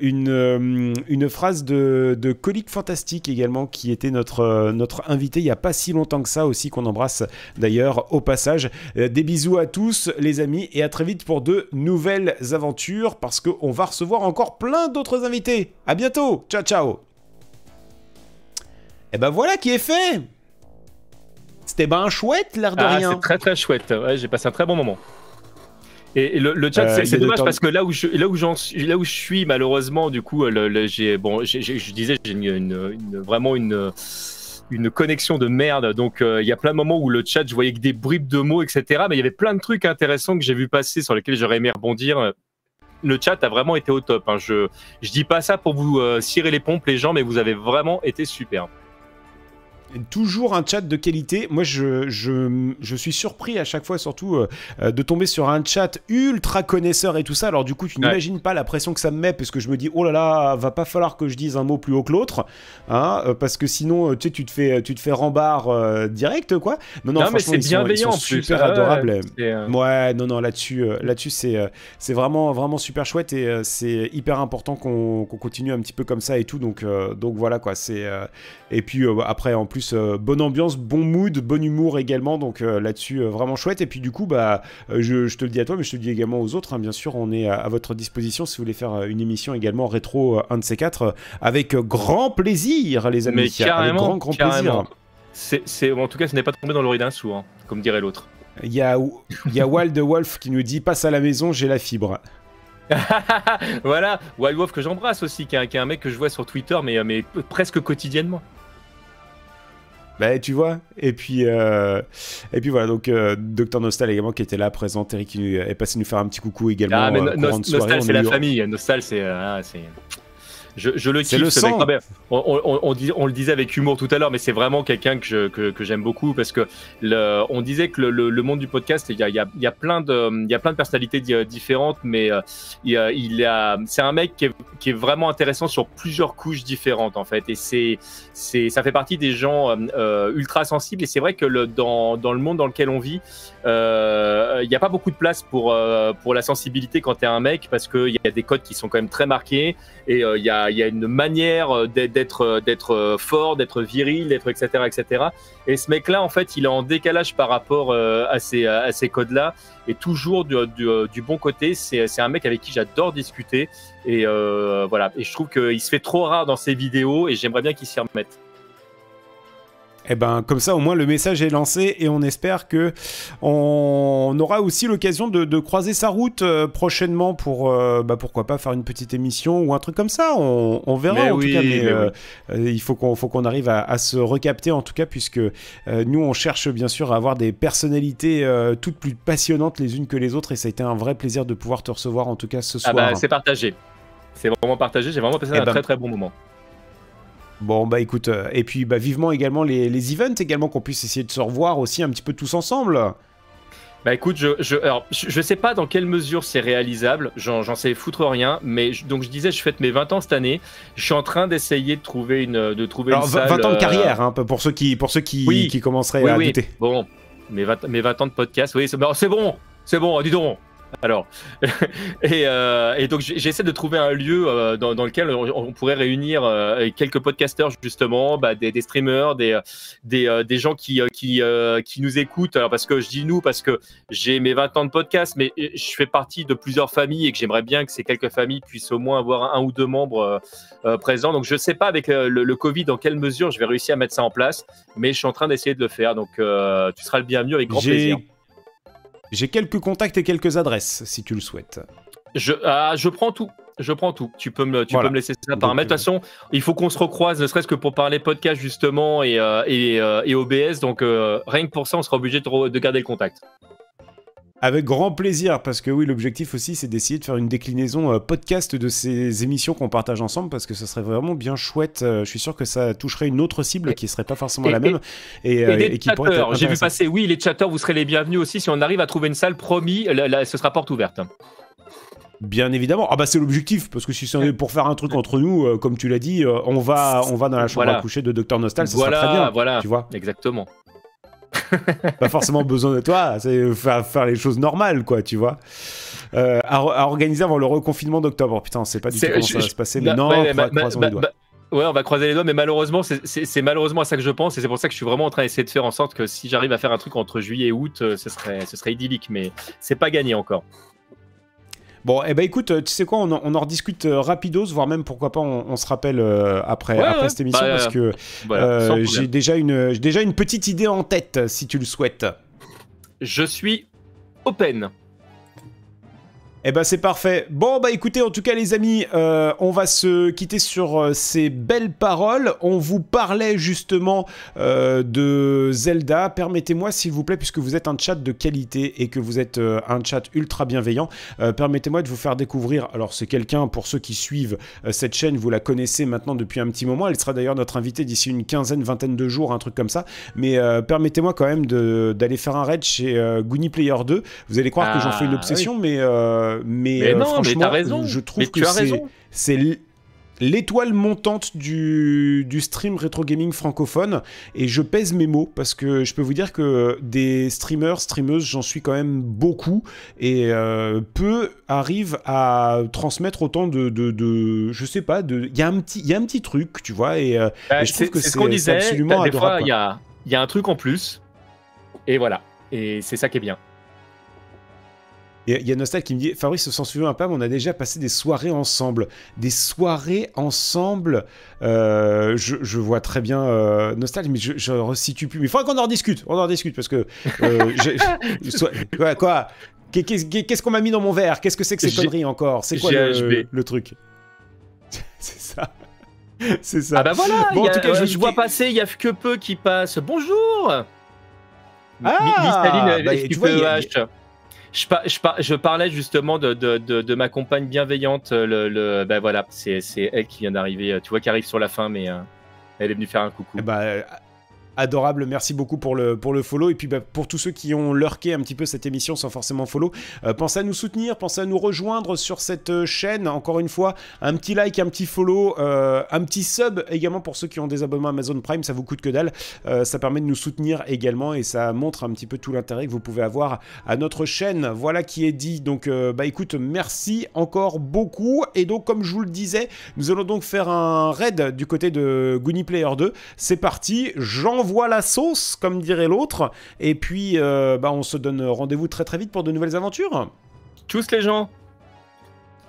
une, une phrase de, de Colique Fantastique également qui était notre, notre invité il n'y a pas si longtemps que ça aussi, qu'on embrasse d'ailleurs au passage. des bisous à tous les amis et à très vite pour de nouvelles aventures parce qu'on va recevoir encore plein d'autres invités. À bientôt, ciao ciao et ben voilà qui est fait C'était ben chouette, l'air de ah, rien. C'est très très chouette, ouais, j'ai passé un très bon moment. Et, le, chat, c'est euh, dommage parce que là où je, là où là où je suis, malheureusement, du coup, j'ai, bon, je disais, j'ai une, vraiment une, une connexion de merde. Donc, euh, il y a plein de moments où le chat, je voyais que des bribes de mots, etc. Mais il y avait plein de trucs intéressants que j'ai vu passer sur lesquels j'aurais aimé rebondir. Le chat a vraiment été au top. Hein. Je, je dis pas ça pour vous euh, cirer les pompes, les gens, mais vous avez vraiment été super. Toujours un chat de qualité. Moi, je, je, je suis surpris à chaque fois, surtout, euh, de tomber sur un chat ultra connaisseur et tout ça. Alors, du coup, tu n'imagines pas la pression que ça me met parce que je me dis, oh là là, va pas falloir que je dise un mot plus haut que l'autre, hein, euh, parce que sinon, tu sais, tu te fais, tu te fais rembarre euh, direct, quoi. Non, non, mais c'est bienveillant, super adorable. Ouais, non, non, là-dessus, là-dessus, c'est, c'est vraiment, vraiment super chouette et c'est hyper important qu'on, continue un petit peu comme ça et tout. Donc, donc voilà, quoi. C'est et puis après, en plus euh, bonne ambiance, bon mood, bon humour également. Donc euh, là-dessus, euh, vraiment chouette. Et puis du coup, bah, je, te le dis à toi, mais je te le dis également aux autres. Hein. bien sûr, on est à, votre disposition si vous voulez faire une émission également rétro, un de ces quatre, avec grand plaisir, les amis. Mais carrément, avec grand, grand plaisir. C'est, en tout cas, ce n'est pas tombé dans l'oreille d'un sourd, hein, comme dirait l'autre. Il y a, y a Wild Wolf qui nous dit passe à la maison, j'ai la fibre. <laughs> voilà, Wild Wolf que j'embrasse aussi, qui est, un, mec que je vois sur Twitter, mais, mais presque quotidiennement. Bah, tu vois. Et puis, euh, et puis voilà, donc euh, Docteur Nostal également qui était là présent, Eric qui est passé nous faire un petit coucou également. Ah, mais euh, Nostal, c'est la famille. Nostal, c'est. Ah, je, le kiffe, ce mec. on, le disait avec humour tout à l'heure, mais c'est vraiment quelqu'un que, j'aime beaucoup parce que on disait que le, monde du podcast, il y a, plein de, il y plein de personnalités différentes, mais euh, il, a, c'est un mec qui est, vraiment intéressant sur plusieurs couches différentes en fait, et c'est, ça fait partie des gens euh, ultra sensibles. Et c'est vrai que dans, le monde dans lequel on vit, euh, il n'y a pas beaucoup de place pour, pour la sensibilité quand tu es un mec parce qu'il y a des codes qui sont quand même très marqués et il y a il y a une manière euh, d'être euh, d'être euh, fort, d'être viril, d'être etc etc. Et ce mec-là, en fait, il est en décalage par rapport à ces codes-là et toujours du, bon côté. C'est c'est un mec avec qui j'adore discuter et voilà. Et je trouve qu'il se fait trop rare dans ses vidéos et j'aimerais bien qu'il s'y remette. Et eh ben comme ça au moins le message est lancé et on espère que on aura aussi l'occasion de, croiser sa route euh, prochainement pour euh, bah, pourquoi pas faire une petite émission ou un truc comme ça. On, verra en tout cas, mais, euh, il faut qu'on faut qu'on arrive à, se recapter en tout cas puisque nous on cherche bien sûr à avoir des personnalités toutes plus passionnantes les unes que les autres et ça a été un vrai plaisir de pouvoir te recevoir en tout cas ce soir. Ah bah, c'est partagé. C'est vraiment partagé. J'ai vraiment passé eh un ben, très très bon moment. Bon bah écoute, euh, et puis bah vivement également les, les events également qu'on puisse essayer de se revoir aussi un petit peu tous ensemble. Bah écoute, je, je, alors, je, sais pas dans quelle mesure c'est réalisable, j'en sais foutre rien, mais donc je disais, je fête mes 20 ans cette année, je suis en train d'essayer de trouver une, de trouver alors, 20 ans de carrière, euh, hein, pour ceux qui, pour ceux qui, qui commenceraient à douter. Bon, mes 20, mes 20 ans de podcast, oui, c'est bon, c'est bon, dis donc, alors, <laughs> euh, et, donc j'essaie de trouver un lieu euh, dans, lequel on, pourrait réunir euh, quelques podcasteurs justement, bah, des, streamers, des, des, gens qui, qui, qui nous écoutent. Alors parce que je dis nous parce que j'ai mes 20 ans de podcast, mais je fais partie de plusieurs familles et que j'aimerais bien que ces quelques familles puissent au moins avoir un, ou deux membres présents. Donc je ne sais pas avec le, Covid dans quelle mesure je vais réussir à mettre ça en place, mais je suis en train d'essayer de le faire. Donc tu seras le bienvenu avec grand plaisir. J'ai quelques contacts et quelques adresses, si tu le souhaites. Je, ah, je prends tout. Je prends tout. Tu peux me, tu peux me laisser ça par De toute façon, il faut qu'on se recroise, ne serait-ce que pour parler podcast justement et, euh, et, euh, et, OBS. Donc euh, rien que pour ça, on sera obligé de, de garder le contact. Avec grand plaisir, parce que oui, l'objectif aussi, c'est d'essayer de faire une déclinaison euh, podcast de ces émissions qu'on partage ensemble, parce que ça serait vraiment bien chouette. Euh, je suis sûr que ça toucherait une autre cible qui serait pas forcément la même. Et, euh, qui pourrait J'ai vu passer, oui, les chatteurs, vous serez les bienvenus aussi. Si on arrive à trouver une salle, promis, ce sera porte ouverte. Bien évidemment. Ah bah c'est l'objectif parce que si c'est pour faire un truc entre nous, comme tu l'as dit, on va on va dans la chambre à coucher de Docteur Nostal, ça voilà, sera très bien. Voilà, tu vois. Exactement. Pas forcément besoin de toi, c'est faire, faire, les choses normales, quoi, tu vois. Euh, à, organiser avant le reconfinement d'octobre. Putain, on sait pas du tout comment ça va se passer, mais non, on va croiser les doigts. Ouais, on va croiser les doigts, mais malheureusement, c'est malheureusement à ça que je pense, et c'est pour ça que je suis vraiment en train d'essayer de faire en sorte que si j'arrive à faire un truc entre juillet et août, euh, ce serait, ce serait idyllique, mais c'est pas gagné encore. Bon, eh ben écoute, tu sais quoi, on en, on rediscute euh, rapidos, voire même pourquoi pas on, se rappelle euh, après, après cette émission, bah, parce que euh, j'ai déjà une, déjà une petite idée en tête, si tu le souhaites. Je suis open. Eh ben c'est parfait. Bon bah écoutez, en tout cas les amis, euh, on va se quitter sur euh, ces belles paroles. On vous parlait justement euh, de Zelda. Permettez-moi s'il vous plaît, puisque vous êtes un chat de qualité et que vous êtes un chat ultra bienveillant, permettez-moi de vous faire découvrir. Alors c'est quelqu'un, pour ceux qui suivent cette chaîne, vous la connaissez maintenant depuis un petit moment. Elle sera d'ailleurs notre invitée d'ici une quinzaine, vingtaine de jours, un truc comme ça. Mais permettez-moi quand même d'aller faire un raid chez Goonie Player 2. Vous allez croire que j'en fais une ah, obsession, mais euh, mais, euh, franchement, raison. je trouve que c'est l'étoile montante du, du, stream rétro gaming francophone. Et je pèse mes mots parce que je peux vous dire que des streamers, streameuses, j'en suis quand même beaucoup. Et euh, peu arrivent à transmettre autant de, de, je sais pas, il y a un petit, il y a un petit truc, tu vois, et, bah, je trouve que c'est ce absolument Des fois, il y a, y a un truc en plus et voilà, et c'est ça qui est bien. Il y, a Nostal qui me dit Fabrice s'en souvient pas, mais on a déjà passé des soirées ensemble. Des soirées ensemble. Euh, je, vois très bien euh, Nostal, mais je, je resitue plus. Mais il faudra qu'on en discute. On en discute parce que. Euh, <laughs> quoi, Qu'est-ce qu'on m'a mis dans mon verre? Qu'est-ce que c'est que ces conneries encore? C'est quoi le, truc? <laughs> C'est ça. C'est ça. Ah bah voilà, bon, en tout cas, je, vois passer, il y a que peu qui passent. Bonjour Ah, bah, tu vois, je, parlais justement de, ma compagne bienveillante. Le, le ben voilà, c'est elle qui vient d'arriver. Tu vois, qui arrive sur la fin, mais euh, elle est venue faire un coucou. Eh ben, adorable. Merci beaucoup pour le, pour le follow. Et puis bah, pour tous ceux qui ont lurké un petit peu cette émission sans forcément follow, euh, pensez à nous soutenir, pensez à nous rejoindre sur cette euh, chaîne. Encore une fois, un petit like, un petit follow, euh, un petit sub également pour ceux qui ont des abonnements Amazon Prime. Ça vous coûte que dalle. ça permet de nous soutenir également et ça montre un petit peu tout l'intérêt que vous pouvez avoir à notre chaîne. Voilà qui est dit. Donc, bah écoute, merci encore beaucoup. Et donc, comme je vous le disais, nous allons donc faire un raid du côté de Goonie Player 2. C'est parti. J'envoie voit la sauce, comme dirait l'autre. Et puis, euh, bah, on se donne rendez-vous très très vite pour de nouvelles aventures. Tchuss les gens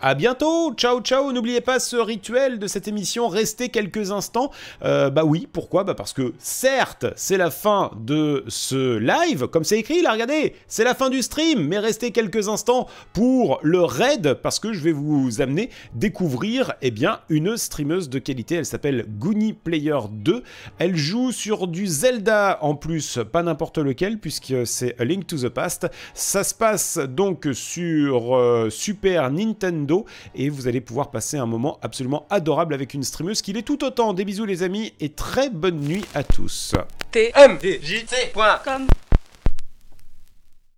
à bientôt, ciao ciao, n'oubliez pas ce rituel de cette émission, restez quelques instants. Euh, bah oui, pourquoi? Bah parce que certes, c'est la fin de ce live, comme c'est écrit là, regardez, c'est la fin du stream, mais restez quelques instants pour le raid, parce que je vais vous amener découvrir, eh bien, une streameuse de qualité, elle s'appelle Goonie Player 2, elle joue sur du Zelda en plus, pas n'importe lequel, puisque c'est A Link to the Past, ça se passe donc sur euh, Super Nintendo, et vous allez pouvoir passer un moment absolument adorable avec une streameuse qui l'est tout autant. Des bisous les amis et très bonne nuit à tous.